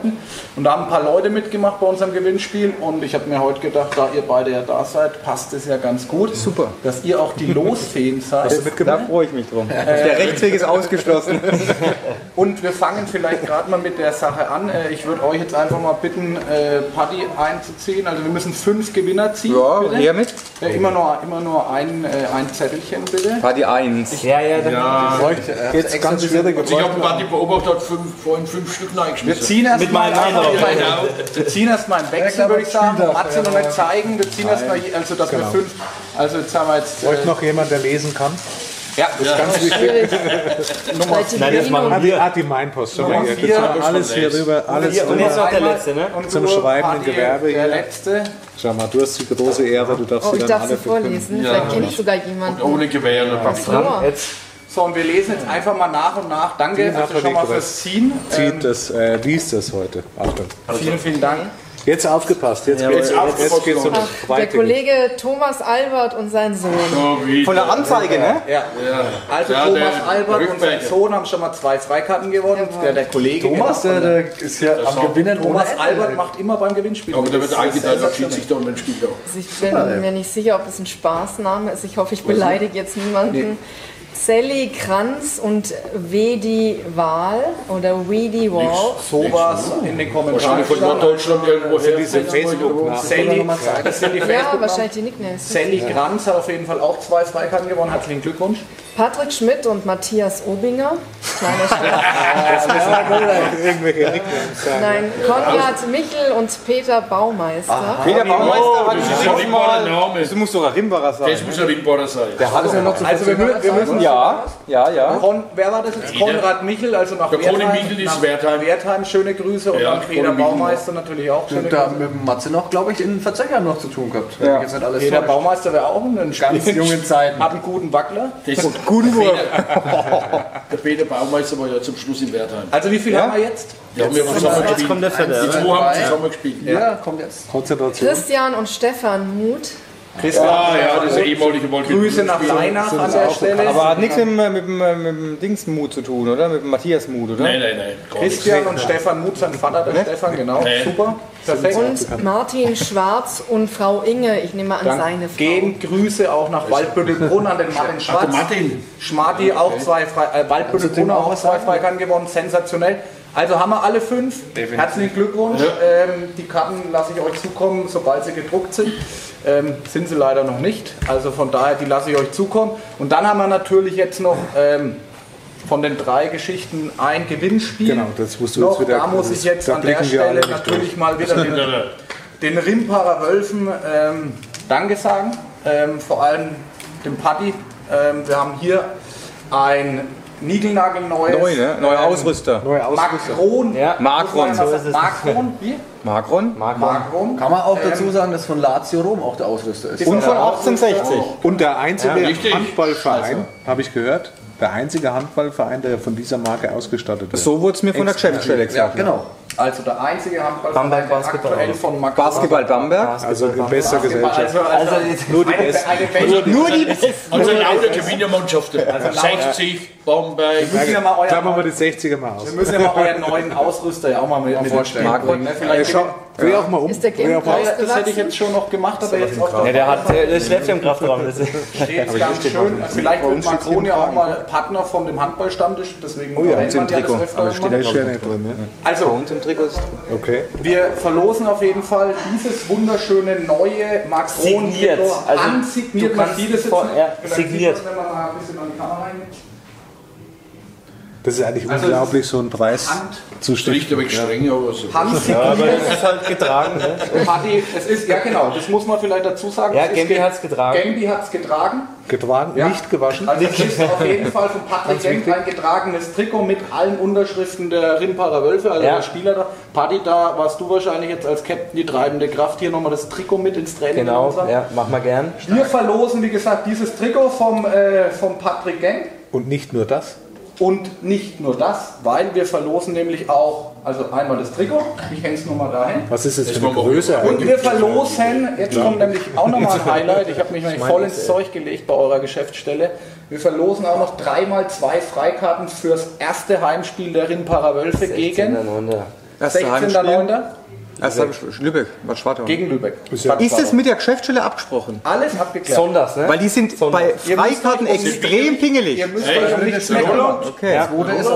[SPEAKER 6] Und da haben ein paar Leute mitgemacht bei unserem Gewinnspiel und ich habe mir heute gedacht, da ihr beide ja da seid, passt es ja ganz gut.
[SPEAKER 3] Super.
[SPEAKER 6] Dass ihr auch die Losfeen (laughs) seid.
[SPEAKER 3] Da freue ich mich drum. Der Rechtsweg ist ausgeschlossen. (laughs)
[SPEAKER 6] Und wir fangen vielleicht gerade mal mit der Sache an. Äh, Ich würde euch jetzt einfach mal bitten, äh, Paddy einzuziehen. Also wir müssen fünf Gewinner ziehen.
[SPEAKER 3] Ja,
[SPEAKER 6] bitte.
[SPEAKER 3] her mit.
[SPEAKER 6] Äh, immer nur, immer nur ein, äh, ein Zettelchen, bitte.
[SPEAKER 3] Party 1.
[SPEAKER 2] Ja, ja, dann
[SPEAKER 1] Jetzt ganz schwierig
[SPEAKER 7] Ich habe die beobachtet, fünf, vorhin fünf Stück
[SPEAKER 6] Wir
[SPEAKER 7] reingeschmissen.
[SPEAKER 6] ziehen erst
[SPEAKER 2] Mit
[SPEAKER 6] mal
[SPEAKER 2] meinem Namen drauf.
[SPEAKER 7] Genau.
[SPEAKER 6] Wir ziehen erstmal einen Wechsel, würde ich sagen. Matze noch nicht zeigen. Wir ziehen erstmal, je- also dass wir fünf. Also jetzt haben wir jetzt.
[SPEAKER 1] Euch
[SPEAKER 6] Äh,
[SPEAKER 1] noch jemand, der lesen kann?
[SPEAKER 6] ja, das ist ganz wichtig.
[SPEAKER 2] Nein, das machen
[SPEAKER 1] die,
[SPEAKER 2] wir.
[SPEAKER 1] ah, die Mainpost. Schau mal
[SPEAKER 6] Nummer
[SPEAKER 1] hier.
[SPEAKER 6] vier.
[SPEAKER 1] Jetzt wir alles hier rüber. Alles
[SPEAKER 2] Und jetzt
[SPEAKER 1] drüber.
[SPEAKER 2] noch der letzte, ne?
[SPEAKER 6] Und
[SPEAKER 1] Zum schreibenden
[SPEAKER 6] Paddy,
[SPEAKER 1] Gewerbe
[SPEAKER 6] Der
[SPEAKER 1] hier.
[SPEAKER 6] letzte.
[SPEAKER 1] Schau mal, du hast die große Ehre, du darfst
[SPEAKER 4] Oh,
[SPEAKER 1] sie
[SPEAKER 4] ich
[SPEAKER 1] dann
[SPEAKER 4] darf
[SPEAKER 1] alle
[SPEAKER 4] sie vorlesen. Vielleicht kenne ich sogar jemanden.
[SPEAKER 7] Ohne Gewehr.
[SPEAKER 4] Lohr.
[SPEAKER 2] Jetzt
[SPEAKER 6] So, und wir lesen jetzt einfach mal nach und nach. Danke also schon mal fürs Ziehen. Ähm,
[SPEAKER 1] Zieht das, äh, liest das heute. Achtung.
[SPEAKER 6] vielen, vielen Dank.
[SPEAKER 1] Jetzt aufgepasst. Jetzt geht's,
[SPEAKER 7] jetzt
[SPEAKER 1] jetzt, jetzt geht's um
[SPEAKER 4] Ach, der. Kollege Thomas Albert und sein Sohn.
[SPEAKER 7] So
[SPEAKER 3] Von der Anzeige, ne?
[SPEAKER 6] Ja. Also
[SPEAKER 7] Ja,
[SPEAKER 6] Thomas
[SPEAKER 7] der
[SPEAKER 6] Albert und sein. Sohn haben schon mal zwei Freikarten gewonnen. Der, der Kollege
[SPEAKER 5] Thomas, der, der ist ja am Gewinnen
[SPEAKER 6] Thomas. Albert macht immer beim Gewinnspiel.
[SPEAKER 7] Aber da
[SPEAKER 6] mit.
[SPEAKER 7] wird eingeteilt, da
[SPEAKER 6] sensationell.
[SPEAKER 7] schießt sich doch ein Spieler.
[SPEAKER 4] Also ich bin mir nicht sicher, ob es ein Spaßname ist. Ich hoffe, ich beleidige jetzt niemanden. Sally Kranz und Wedi Wahl oder Wedi Wall.
[SPEAKER 6] Sowas in den Kommentaren.
[SPEAKER 7] Wahrscheinlich von Norddeutschland irgendwo her.
[SPEAKER 1] Diese facebook
[SPEAKER 6] Sally, das sind die
[SPEAKER 4] Ja,
[SPEAKER 6] Facebook
[SPEAKER 4] wahrscheinlich die Nicknames.
[SPEAKER 6] Sally Kranz hat auf jeden Fall auch zwei Freikarten gewonnen. Herzlichen Glückwunsch.
[SPEAKER 4] Patrick Schmidt und Matthias Obinger. Kleiner (laughs) Spaß.
[SPEAKER 1] Irgendwelche Nicknames sagen.
[SPEAKER 4] Nein, Konrad Michel und Peter Baumeister.
[SPEAKER 3] Peter Baumeister hat
[SPEAKER 7] das ist ja ein
[SPEAKER 3] mal.
[SPEAKER 7] Name.
[SPEAKER 3] Das muss doch ein Rimbacher sein.
[SPEAKER 7] Das muss ein Rimbacher sein.
[SPEAKER 5] Alles ja noch zu
[SPEAKER 6] Also wir, wir müssen
[SPEAKER 3] Ja, ja, ja.
[SPEAKER 6] Kon wer war das jetzt? Konrad Michel, also nach
[SPEAKER 7] Der Conny
[SPEAKER 6] Wertheim.
[SPEAKER 7] Michel ist Wertheim.
[SPEAKER 6] Wertheim, schöne Grüße. Und
[SPEAKER 7] Ja,
[SPEAKER 6] dann Peter. Baumeister natürlich auch schöne
[SPEAKER 5] Und da mit Matze noch, glaube ich, in Verzögern noch zu tun gehabt. Alles
[SPEAKER 6] Peter
[SPEAKER 5] täuscht.
[SPEAKER 6] Baumeister wäre auch ein
[SPEAKER 5] Ganz jungen Zeiten.
[SPEAKER 6] Hat einen guten Wackler.
[SPEAKER 3] Wurf.
[SPEAKER 7] Der Peter Baumeister war ja zum Schluss in Wertheim.
[SPEAKER 6] Also wie viel haben wir jetzt?
[SPEAKER 7] Die haben ja zusammen
[SPEAKER 2] jetzt
[SPEAKER 7] gespielt.
[SPEAKER 2] kommt der
[SPEAKER 7] Die
[SPEAKER 2] Vierte.
[SPEAKER 7] zwei haben zusammen gespielt.
[SPEAKER 5] Ja, kommt jetzt.
[SPEAKER 1] Konzentration.
[SPEAKER 4] Christian und Stefan Muth.
[SPEAKER 7] Ah ja, das ist der ehemalige Wolke.
[SPEAKER 6] Grüße nach Leinach an der Stelle.
[SPEAKER 3] Aber hat nichts mit, dem- mit, mit dem Dingsmut zu tun, oder? Mit dem Matthias Mut, oder?
[SPEAKER 7] Nein, nein, nein.
[SPEAKER 6] Christian und Stefan Muth, sein Vater, der Stefan, genau.
[SPEAKER 7] Nee.
[SPEAKER 6] Super, perfekt.
[SPEAKER 4] Und Martin Schwarz und Frau Inge, ich nehme an, seine Frau.
[SPEAKER 6] Gehen Grüße auch nach Waldbüttelbrunn an den Martin
[SPEAKER 7] Ach,
[SPEAKER 6] Schwarz.
[SPEAKER 7] der Martin.
[SPEAKER 6] Schmarti auch zwei Frei, äh, Waldbüttelbrunn auch zwei Freikarten gewonnen, sensationell. Also haben wir alle fünf. Herzlichen Glückwunsch. Ähm, die Karten lasse ich euch zukommen, sobald sie gedruckt sind. Ähm, sind sie leider noch nicht. Also von daher, die lasse ich euch zukommen. Und dann haben wir natürlich jetzt noch ähm, von den drei Geschichten ein Gewinnspiel.
[SPEAKER 1] Genau, das musst du
[SPEAKER 6] noch.
[SPEAKER 1] jetzt wieder-
[SPEAKER 6] Da muss ich jetzt an der Stelle natürlich mal wieder den, den Rimparer Wölfen ähm, Danke sagen. Ähm, vor allem dem Paddy. Ähm, wir haben hier ein niegelnagelneues
[SPEAKER 3] Neu, ne? Neuer
[SPEAKER 6] ähm,
[SPEAKER 3] Ausrüster.
[SPEAKER 1] Neue Ausrüster.
[SPEAKER 6] Makron.
[SPEAKER 2] Ja.
[SPEAKER 6] Ja mal sagen. Makron. Wie?
[SPEAKER 3] Makron.
[SPEAKER 6] Makron.
[SPEAKER 5] Kann man auch dazu sagen, dass von Lazio Rom auch der Ausrüster ist.
[SPEAKER 3] Und von 1860.
[SPEAKER 1] Und der einzige
[SPEAKER 7] richtig.
[SPEAKER 1] Handballverein, habe ich gehört, der einzige Handballverein, der von dieser Marke ausgestattet ist.
[SPEAKER 3] So wurde es mir von der Geschäftsstelle
[SPEAKER 6] Ja,
[SPEAKER 3] gesagt.
[SPEAKER 6] genau. Also der einzige Handballverein,
[SPEAKER 2] Bamberg
[SPEAKER 6] der
[SPEAKER 2] Basketball
[SPEAKER 6] aktuell von Macron
[SPEAKER 3] Basketball Bamberg.
[SPEAKER 1] Also in bester Gesellschaft.
[SPEAKER 6] Also, also,
[SPEAKER 2] Also
[SPEAKER 1] Nur die
[SPEAKER 6] eine,
[SPEAKER 1] Besten.
[SPEAKER 6] eine Welt.
[SPEAKER 3] Nur die Besten.
[SPEAKER 7] Also lauter Gewinnermannschaften. 60, Bamberg.
[SPEAKER 6] Wir müssen ja mal euer,
[SPEAKER 1] Klammern wir die 60er mal aus.
[SPEAKER 6] wir müssen ja mal euren neuen Ausrüster ja auch mal mit, mit
[SPEAKER 1] vorstellen.
[SPEAKER 6] bringen. Ne? Vielleicht
[SPEAKER 1] dreh auch mal um.
[SPEAKER 4] Ist der
[SPEAKER 1] Dreh auch mal um.
[SPEAKER 6] das hätte ich jetzt schon noch gemacht, aber jetzt auch
[SPEAKER 2] Ja, der, hat, der, der schläft ja im Kraftraum. Das ist-
[SPEAKER 6] steht ganz schön. Vielleicht wird Macron ja auch mal Partner von dem Handballstammtisch, deswegen oh
[SPEAKER 1] ja,
[SPEAKER 6] man
[SPEAKER 3] im
[SPEAKER 6] ja das
[SPEAKER 3] Trikot.
[SPEAKER 6] öfter
[SPEAKER 3] Aber steht.
[SPEAKER 1] Da steht nicht drin, ja.
[SPEAKER 6] Also,
[SPEAKER 3] Und im Trikot ist
[SPEAKER 1] Okay.
[SPEAKER 6] wir verlosen auf jeden Fall dieses wunderschöne neue Macron
[SPEAKER 2] Signiert. Also,
[SPEAKER 6] ansigniert.
[SPEAKER 2] du
[SPEAKER 6] Man
[SPEAKER 2] kannst
[SPEAKER 6] sieht es jetzt
[SPEAKER 2] vor-
[SPEAKER 6] nicht.
[SPEAKER 2] signiert.
[SPEAKER 6] Wenn man mal ein bisschen an die Kamera reingeht.
[SPEAKER 1] Das ist eigentlich
[SPEAKER 6] Also
[SPEAKER 1] unglaublich, so einen Preis
[SPEAKER 6] Hand-
[SPEAKER 1] zu
[SPEAKER 7] Das riecht
[SPEAKER 1] stiften.
[SPEAKER 7] aber streng, aber so.
[SPEAKER 6] Handsigniert.
[SPEAKER 2] Das ist halt getragen. Ne? (laughs)
[SPEAKER 6] Party, es ist, ja genau, das muss man vielleicht dazu sagen.
[SPEAKER 2] Ja,
[SPEAKER 6] Es
[SPEAKER 2] Gembi
[SPEAKER 6] ge-
[SPEAKER 2] hat's getragen.
[SPEAKER 6] Gembi hat es getragen.
[SPEAKER 1] Getragen,
[SPEAKER 6] Ja.
[SPEAKER 1] nicht gewaschen.
[SPEAKER 6] Also es ist auf jeden (laughs) Fall von Patrick Gemb ein getragenes Trikot mit allen Unterschriften der Rimparer Wölfe, also
[SPEAKER 2] Ja.
[SPEAKER 6] der Spieler da. Party, da warst du wahrscheinlich jetzt als Captain die treibende Kraft. Hier nochmal das Trikot mit ins Training.
[SPEAKER 2] Genau, ja, machen wir gern.
[SPEAKER 6] Wir verlosen, wie gesagt, dieses Trikot vom, äh, vom Patrick Gemb.
[SPEAKER 1] Und nicht nur das.
[SPEAKER 6] Und nicht nur das, weil wir verlosen nämlich auch, also einmal das Trikot, ich hänge es nochmal dahin.
[SPEAKER 1] Was ist jetzt für eine Größe?
[SPEAKER 6] Und wir verlosen, jetzt kommt nämlich auch nochmal ein Highlight, ich habe mich nämlich voll ins Zeug gelegt bei eurer Geschäftsstelle. Wir verlosen auch noch dreimal zwei Freikarten fürs erste Heimspiel der Rinnparer Wölfe gegen
[SPEAKER 2] 16.09.
[SPEAKER 3] 16. Also Lübeck, Bad Schwartau.
[SPEAKER 6] Gegen Lübeck.
[SPEAKER 3] Ist, das mit der Geschäftsstelle abgesprochen?
[SPEAKER 6] Alles abgeklärt.
[SPEAKER 2] Sonders, ne?
[SPEAKER 3] Weil die sind
[SPEAKER 2] Sonders.
[SPEAKER 3] bei Freikarten extrem pingelig.
[SPEAKER 6] Ihr müsst euch um nichts
[SPEAKER 3] okay. ja,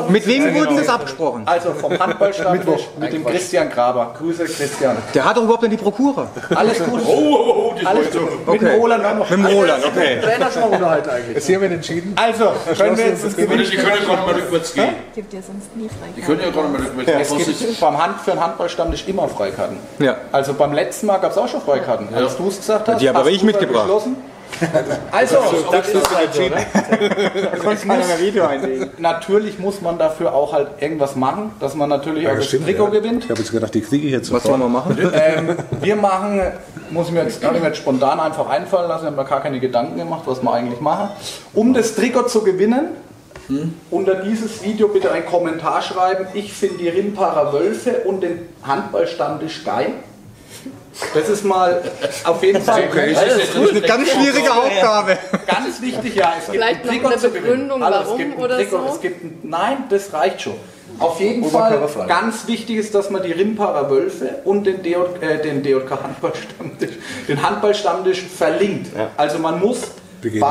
[SPEAKER 3] Mit wem wurde das abgesprochen?
[SPEAKER 6] Also vom Handballstammtisch mit dem Christian Graber. Grüße Christian.
[SPEAKER 3] Der hat doch überhaupt nicht die Prokura.
[SPEAKER 6] Alles gut.
[SPEAKER 7] Oh, oh, oh das
[SPEAKER 6] Alles
[SPEAKER 7] wollte ich
[SPEAKER 6] gut. Mit dem
[SPEAKER 3] Okay.
[SPEAKER 6] Roland noch.
[SPEAKER 3] Mit dem Roland, okay.
[SPEAKER 6] Trainer schon mal unterhalten eigentlich.
[SPEAKER 1] Jetzt hier wird entschieden.
[SPEAKER 6] Also, können wir jetzt
[SPEAKER 7] Aber
[SPEAKER 6] Gewinnspiel
[SPEAKER 7] können ja gar nicht mehr rückwärts gehen.
[SPEAKER 4] Gibt dir sonst nie frei.
[SPEAKER 7] Die können ja nicht mehr rückwärts gehen.
[SPEAKER 6] Es
[SPEAKER 7] ist-
[SPEAKER 6] gibt beim Hand, für einen Handballstammtisch immer Freikarten.
[SPEAKER 3] Ja.
[SPEAKER 6] Also beim letzten Mal gab es auch schon Freikarten. Als du es gesagt hast,
[SPEAKER 3] Die habe
[SPEAKER 6] hast
[SPEAKER 3] ich
[SPEAKER 6] du
[SPEAKER 3] mitgebracht.
[SPEAKER 6] beschlossen. Also,
[SPEAKER 2] Das ist halt so, ne?
[SPEAKER 3] Video einlegen.
[SPEAKER 6] natürlich muss man dafür auch halt irgendwas machen, dass man natürlich auch
[SPEAKER 1] Ja,
[SPEAKER 6] das
[SPEAKER 1] stimmt,
[SPEAKER 6] Trikot
[SPEAKER 1] ja.
[SPEAKER 6] gewinnt.
[SPEAKER 1] Ich habe jetzt gedacht, die kriege ich jetzt
[SPEAKER 3] Was sollen
[SPEAKER 1] sofort.
[SPEAKER 3] wir machen?
[SPEAKER 6] Ähm, wir machen, muss ich mir jetzt, kann ich mir jetzt spontan einfach einfallen lassen, ich habe mir gar keine Gedanken gemacht, was wir eigentlich machen. Um das Trikot zu gewinnen, unter dieses Video bitte einen Kommentar schreiben. Ich finde die Rimparer Wölfe und den Handballstammtisch geil. Das ist mal auf jeden Fall
[SPEAKER 3] Das ist eine ganz schwierige Aufgabe.
[SPEAKER 6] ganz wichtig. Ja, es gibt
[SPEAKER 4] Vielleicht
[SPEAKER 6] ein
[SPEAKER 4] noch eine. Begründung,
[SPEAKER 6] Hallo,
[SPEAKER 4] warum
[SPEAKER 6] es gibt
[SPEAKER 4] oder
[SPEAKER 6] Trikot,
[SPEAKER 4] so?
[SPEAKER 6] Es gibt ein, nein, das reicht schon. Auf jeden Fall ganz wichtig ist, dass man die Rimparer Wölfe und den, DJ, äh, den DJK Handballstammtisch, den Handballstammtisch verlinkt. Also man muss